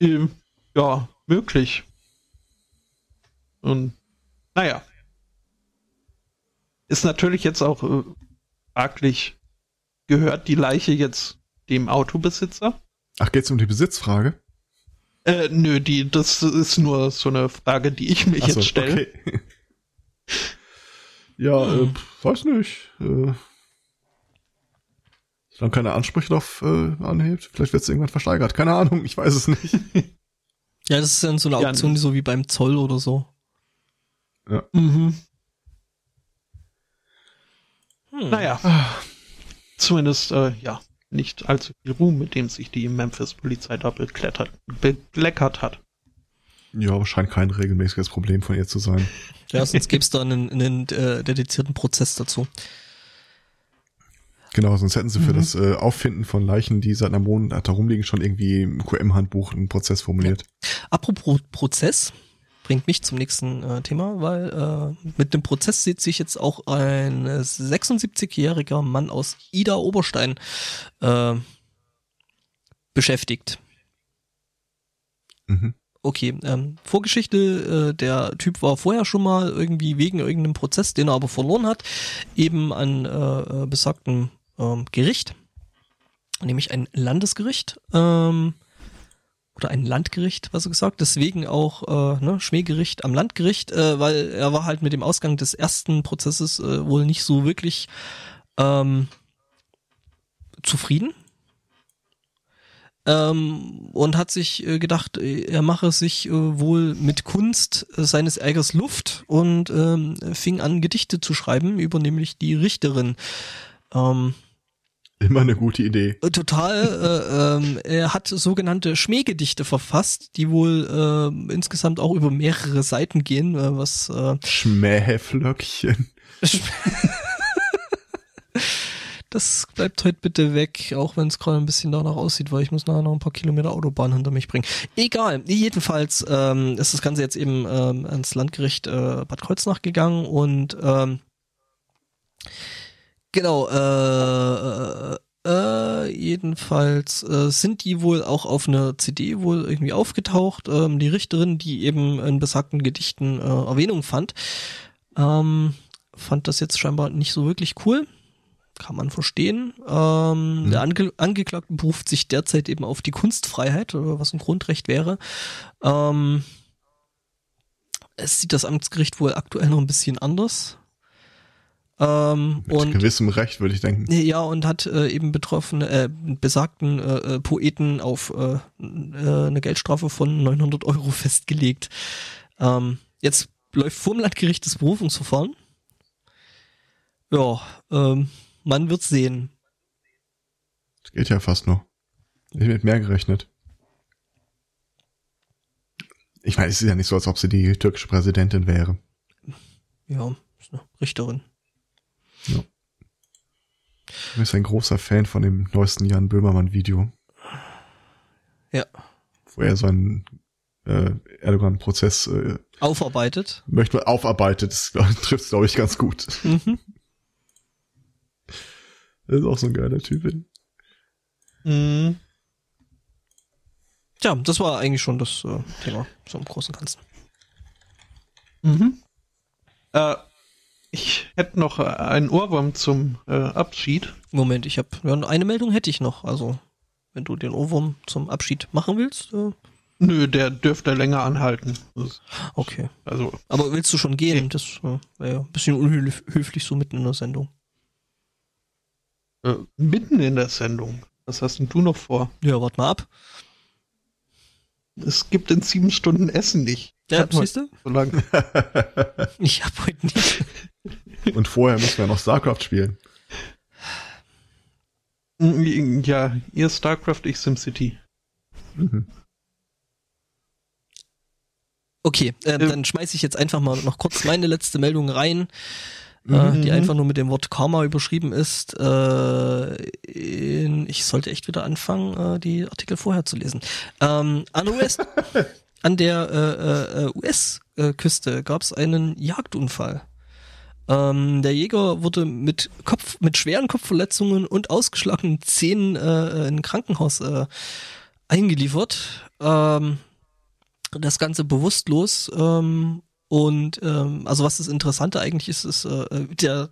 Ähm, ja, möglich. Und naja. ist natürlich jetzt auch äh, fraglich, gehört die Leiche jetzt dem Autobesitzer? Ach, geht's um die Besitzfrage? Äh, nö, die, das ist nur so eine Frage, die ich mich so, jetzt stelle. Okay. ja, hm. äh, weiß nicht. Äh, dann keine Ansprüche darauf äh, anhebt, vielleicht wird es irgendwann versteigert. Keine Ahnung, ich weiß es nicht. ja, das ist dann so eine Auktion, ja, so wie beim Zoll oder so. Ja. Mhm. Hm. Naja. Zumindest, äh, ja, nicht allzu viel Ruhm, mit dem sich die Memphis-Polizei da beklettert, bekleckert hat. Ja, scheint kein regelmäßiges Problem von ihr zu sein. Ja, sonst gäbe es da einen, einen äh, dedizierten Prozess dazu. Genau, sonst hätten sie für mhm. das äh, Auffinden von Leichen, die seit einem Monat da rumliegen, schon irgendwie im QM-Handbuch einen Prozess formuliert. Ja. Apropos Prozess, bringt mich zum nächsten äh, Thema, weil äh, mit dem Prozess sieht sich jetzt auch ein 76-jähriger Mann aus Ida Oberstein äh, beschäftigt. Mhm. Okay, ähm, Vorgeschichte, äh, der Typ war vorher schon mal irgendwie wegen irgendeinem Prozess, den er aber verloren hat, eben an äh, äh besagten ähm, Gericht, nämlich ein Landesgericht. Ähm, oder ein Landgericht, was er gesagt, deswegen auch äh, ne, Schmähgericht am Landgericht, äh, weil er war halt mit dem Ausgang des ersten Prozesses äh, wohl nicht so wirklich ähm, zufrieden ähm, und hat sich äh, gedacht, äh, er mache sich äh, wohl mit Kunst äh, seines Ärgers Luft und ähm, fing an Gedichte zu schreiben über nämlich die Richterin. Ähm, Immer eine gute Idee. Äh, total. äh, ähm, er hat sogenannte Schmähgedichte verfasst, die wohl äh, insgesamt auch über mehrere Seiten gehen, was äh, Schmähflöckchen. das bleibt heute bitte weg, auch wenn es gerade ein bisschen danach aussieht, weil ich muss nachher noch ein paar Kilometer Autobahn hinter mich bringen. Egal, jedenfalls ähm, ist das Ganze jetzt eben ähm, ans Landgericht äh, Bad Kreuznach gegangen und ähm, Genau, äh, äh, äh, jedenfalls äh, sind die wohl auch auf einer CD wohl irgendwie aufgetaucht. Ähm, die Richterin, die eben in besagten Gedichten äh, Erwähnung fand, ähm, fand das jetzt scheinbar nicht so wirklich cool. Kann man verstehen. Ähm, mhm. Der Ange Angeklagte beruft sich derzeit eben auf die Kunstfreiheit, was ein Grundrecht wäre. Ähm, es sieht das Amtsgericht wohl aktuell noch ein bisschen anders. Ähm, Mit und, gewissem Recht, würde ich denken. Ja, und hat äh, eben betroffene, äh, besagten äh, äh Poeten auf äh, äh, eine Geldstrafe von 900 Euro festgelegt. Ähm, jetzt läuft vor dem Landgericht das Berufungsverfahren. Ja, ähm, man wird sehen. Das geht ja fast noch. Ich hätte mit mehr gerechnet. Ich meine, es ist ja nicht so, als ob sie die türkische Präsidentin wäre. Ja, ist eine Richterin. Ja. Du bist ein großer Fan von dem neuesten Jan Böhmermann-Video. Ja. Wo er so einen äh, Erdogan-Prozess äh, aufarbeitet. Möchte man aufarbeitet, das trifft glaube ich ganz gut. Mhm. Das ist auch so ein geiler Typ. Mhm. Tja, das war eigentlich schon das äh, Thema, so im Großen und Ganzen. Mhm. Äh, ich hätte noch äh, einen Ohrwurm zum äh, Abschied. Moment, ich habe ja, eine Meldung hätte ich noch. Also, wenn du den Ohrwurm zum Abschied machen willst. Äh. Nö, der dürfte länger anhalten. Das, okay. Also. Aber willst du schon gehen? Nee. Das äh, wäre ja ein bisschen unhöflich so mitten in der Sendung. Äh, mitten in der Sendung? Was hast denn du noch vor? Ja, warte mal ab. Es gibt in sieben Stunden Essen nicht. Ja, siehst du? So lang. ich hab heute nicht. Und vorher müssen wir noch StarCraft spielen. Ja, ihr StarCraft, ich SimCity. Mhm. Okay, äh, äh, dann schmeiße ich jetzt einfach mal noch kurz meine letzte Meldung rein, äh, mhm. die einfach nur mit dem Wort Karma überschrieben ist. Äh, in, ich sollte echt wieder anfangen, äh, die Artikel vorher zu lesen. Ähm, an, US, an der äh, äh, US-Küste gab es einen Jagdunfall. Ähm, der Jäger wurde mit Kopf, mit schweren Kopfverletzungen und ausgeschlagenen Zähnen äh, in ein Krankenhaus äh, eingeliefert. Ähm, das Ganze bewusstlos. Ähm, und ähm, also was das Interessante eigentlich ist, ist, äh, der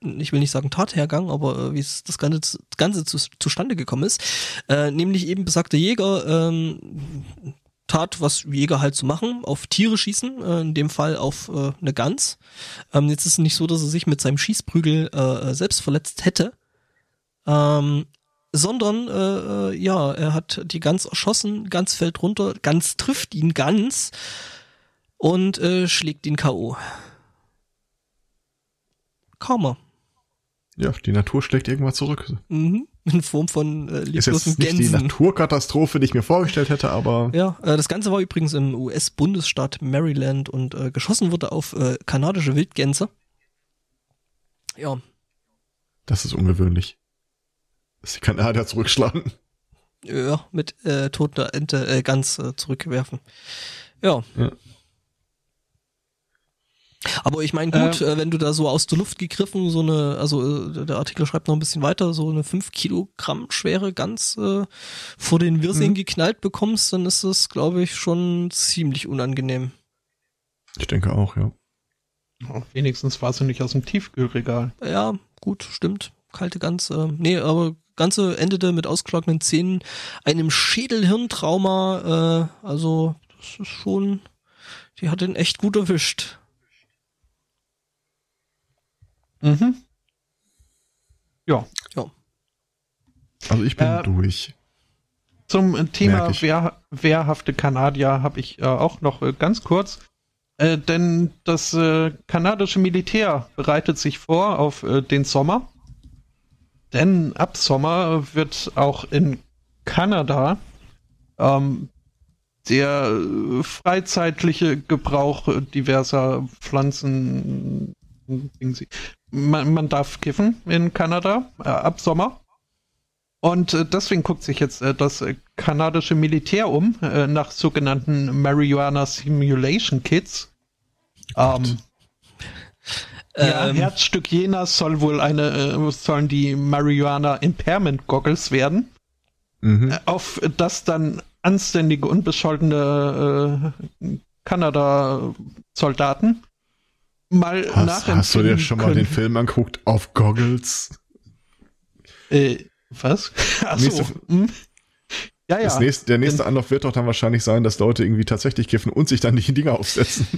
ich will nicht sagen Tathergang, aber äh, wie es das Ganze, das Ganze zu, zustande gekommen ist. Äh, nämlich eben besagter Jäger ähm, tat, was Jäger halt zu so machen, auf Tiere schießen, äh, in dem Fall auf äh, eine Gans. Ähm, jetzt ist es nicht so, dass er sich mit seinem Schießprügel äh, selbst verletzt hätte, ähm, sondern äh, äh, ja, er hat die Gans erschossen, Gans fällt runter, Gans trifft ihn ganz und äh, schlägt ihn K.O. Karma. Ja, die Natur schlägt irgendwann zurück. Mhm. In Form von äh, Ist jetzt nicht Gänsen. die Naturkatastrophe, die ich mir vorgestellt hätte, aber. Ja, äh, das Ganze war übrigens im US-Bundesstaat Maryland und äh, geschossen wurde auf äh, kanadische Wildgänse. Ja. Das ist ungewöhnlich. Dass die Kanadier zurückschlagen. Ja, mit äh, toter Ente äh, ganz äh, zurückwerfen. Ja. ja. Aber ich meine, gut, äh, wenn du da so aus der Luft gegriffen, so eine, also äh, der Artikel schreibt noch ein bisschen weiter, so eine 5 Kilogramm schwere Gans äh, vor den Wirsing mhm. geknallt bekommst, dann ist das, glaube ich, schon ziemlich unangenehm. Ich denke auch, ja. Oh, wenigstens war sie nicht aus dem Tiefkühlregal. Ja, gut, stimmt. Kalte Gans. Äh, nee, aber Ganze endete mit ausgeschlagenen Zähnen, einem Schädelhirntrauma. Äh, also, das ist schon, die hat den echt gut erwischt. Mhm. Ja. Ja. Also ich bin äh, durch. Zum Thema wehr, wehrhafte Kanadier habe ich äh, auch noch äh, ganz kurz. Äh, denn das äh, kanadische Militär bereitet sich vor auf äh, den Sommer. Denn ab Sommer wird auch in Kanada ähm, der freizeitliche Gebrauch diverser Pflanzen man, man darf kiffen in Kanada äh, ab Sommer. Und äh, deswegen guckt sich jetzt äh, das äh, kanadische Militär um äh, nach sogenannten Marijuana Simulation Kits. Ähm, ja, ähm. Herzstück Jena soll wohl eine, äh, sollen die Marijuana Impairment Goggles werden. Mhm. auf das dann anständige, unbescholtene Kanada-Soldaten mal hast, Hast du dir schon mal den Film angeguckt auf Goggles? Äh, was? Achso. Hm? Ja, ja. Nächste, der nächste Anlauf wird doch dann wahrscheinlich sein, dass Leute irgendwie tatsächlich kiffen und sich dann die Dinger aufsetzen.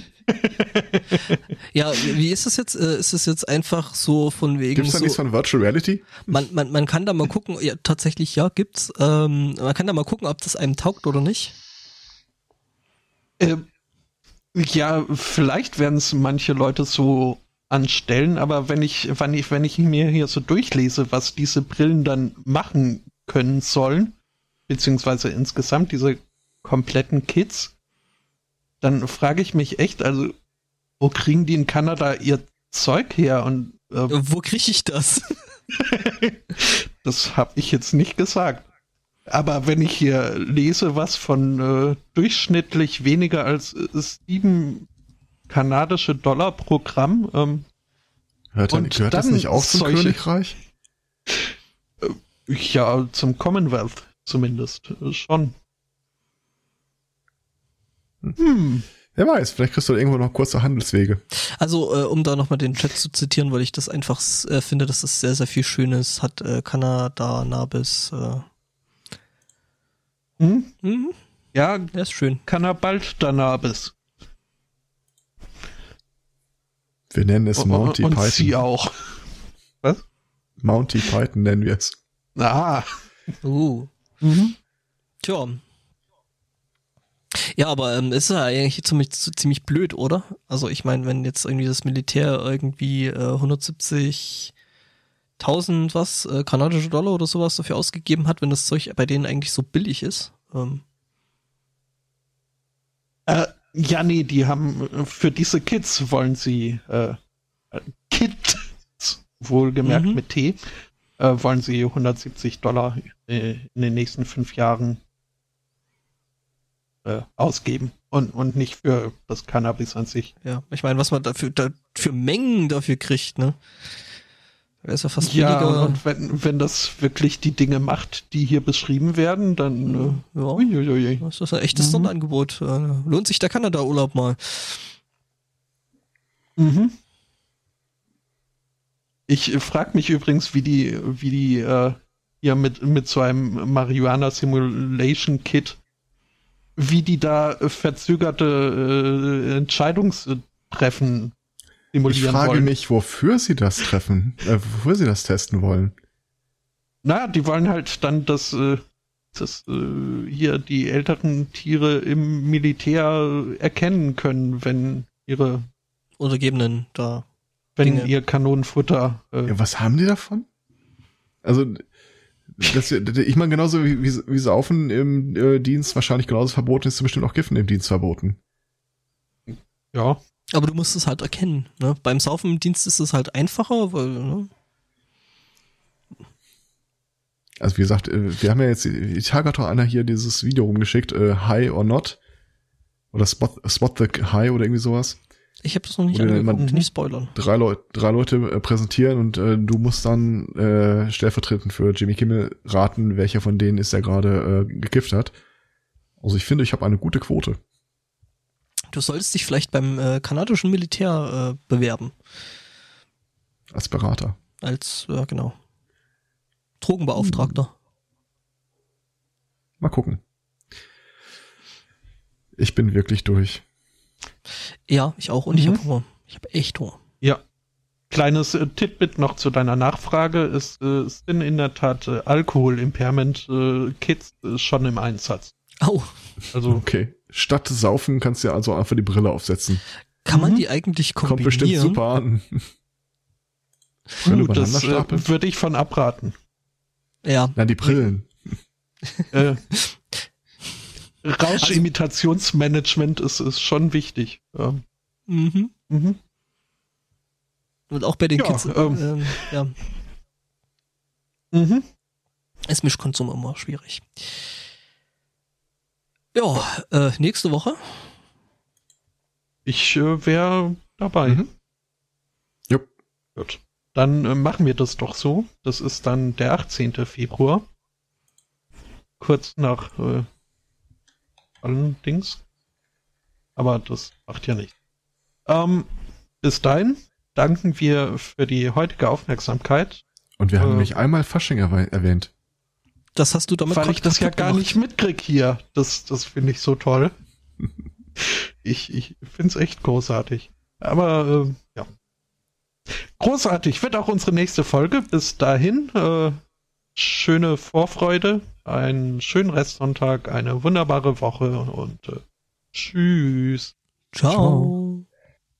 ja, wie ist das jetzt? Äh, ist es jetzt einfach so von wegen. Gibt es da so, nichts von Virtual Reality? Man, man, man kann da mal gucken, ja, tatsächlich ja, gibt's. Ähm, man kann da mal gucken, ob das einem taugt oder nicht. Ähm, ja, vielleicht werden es manche Leute so anstellen, aber wenn ich, wenn ich, wenn ich mir hier so durchlese, was diese Brillen dann machen können sollen, beziehungsweise insgesamt diese kompletten Kits, dann frage ich mich echt, also, wo kriegen die in Kanada ihr Zeug her und äh, wo kriege ich das? das habe ich jetzt nicht gesagt. Aber wenn ich hier lese, was von äh, durchschnittlich weniger als äh, sieben kanadische Dollar pro Gramm. Ähm, Hört dann, gehört das nicht auch zum solche, Königreich? Äh, ja, zum Commonwealth zumindest. Äh, schon. Hm. hm. Wer weiß, vielleicht kriegst du irgendwo noch kurze Handelswege. Also, äh, um da nochmal den Chat zu zitieren, weil ich das einfach äh, finde, dass das sehr, sehr viel Schönes hat. Äh, Kanada nah bis äh, hm? Mhm. Ja, der ist schön. Kann er bald danach bis. Wir nennen es Monty und Python. Sie auch. Was? Monty Python nennen wir es. Ah. Uh. Mhm. Tja. Ja, aber ähm, ist ja eigentlich ziemlich, ziemlich blöd, oder? Also ich meine, wenn jetzt irgendwie das Militär irgendwie äh, 170 1000 was, äh, kanadische Dollar oder sowas dafür ausgegeben hat, wenn das Zeug bei denen eigentlich so billig ist. Ähm. Äh, ja, nee, die haben für diese Kids wollen sie äh, Kids, wohlgemerkt mhm. mit T, äh, wollen sie 170 Dollar äh, in den nächsten fünf Jahren äh, ausgeben und, und nicht für das Cannabis an sich. Ja, ich meine, was man dafür da, für Mengen dafür kriegt, ne? Wäre es ja fast ja, billiger. und wenn, wenn das wirklich die Dinge macht, die hier beschrieben werden, dann äh, ja, uiuiui. das ist ein echtes mhm. Sonderangebot. Äh, lohnt sich der Kanada-Urlaub mal. Mhm. Ich frage mich übrigens, wie die, wie die äh, hier mit, mit so einem Marihuana Simulation Kit, wie die da verzögerte äh, Entscheidungstreffen Ich frage wollen. mich, wofür sie das treffen, äh, wofür sie das testen wollen. Na, die wollen halt dann das, äh, das äh, hier die älteren Tiere im Militär erkennen können, wenn ihre Untergebenen da wenn Dinge. ihr Kanonenfutter. Äh ja, was haben die davon? Also, das, ich meine, genauso wie, wie, wie Saufen im äh, Dienst wahrscheinlich genauso verboten ist, ist bestimmt auch Kiffen im Dienst verboten. Ja. Aber du musst es halt erkennen. Ne? Beim Saufen im Dienst ist es halt einfacher, weil. Ne? Also wie gesagt, äh, wir haben ja jetzt, Tage hat doch einer hier dieses Video rumgeschickt, äh, High or Not. Oder Spot, Spot the High oder irgendwie sowas. Ich habe das noch nicht angeguckt, nicht spoilern. Drei, Leu drei Leute äh, präsentieren und äh, du musst dann äh, stellvertretend für Jimmy Kimmel raten, welcher von denen ist, der gerade äh, gekifft hat. Also ich finde, ich habe eine gute Quote. Du solltest dich vielleicht beim äh, kanadischen Militär äh, bewerben. Als Berater. Als, ja genau. Drogenbeauftragter. Hm. Mal gucken. Ich bin wirklich durch. Ja, ich auch und mhm. ich habe Hunger. Ich habe echt Hunger. Ja. Kleines äh, Titbit noch zu deiner Nachfrage. Es äh, sind in der Tat äh, Alkohol-Impairment-Kits äh, schon im Einsatz. Au. Also. Okay. Statt saufen kannst du ja also einfach die Brille aufsetzen. Kann man mhm. die eigentlich kombinieren? Kommt bestimmt super an. Uh, das äh, würde ich von abraten. Ja. Na, die Brillen. äh, Rauschimitationsmanagement ist, ist schon wichtig. Ja. Mhm. Mhm. Und auch bei den ja, Kids. Ähm, ähm, ja. Mhm. Ist Mischkonsum immer schwierig. Ja, äh, nächste Woche. Ich äh, wäre dabei. Mhm. Jupp. Gut. Dann äh, machen wir das doch so. Das ist dann der 18. Februar. Kurz nach äh, allerdings. Aber das macht ja nicht. Ähm, bis dahin danken wir für die heutige Aufmerksamkeit. Und wir haben äh, nämlich einmal Fasching erwähnt. Das hast du damit Weil ich das ja gar gemacht. nicht mitkrieg hier. Das, das finde ich so toll. ich ich finde es echt großartig. Aber äh, ja. Großartig wird auch unsere nächste Folge. Bis dahin, äh, schöne Vorfreude einen schönen Restsonntag, eine wunderbare Woche und äh, tschüss. Ciao. Ciao.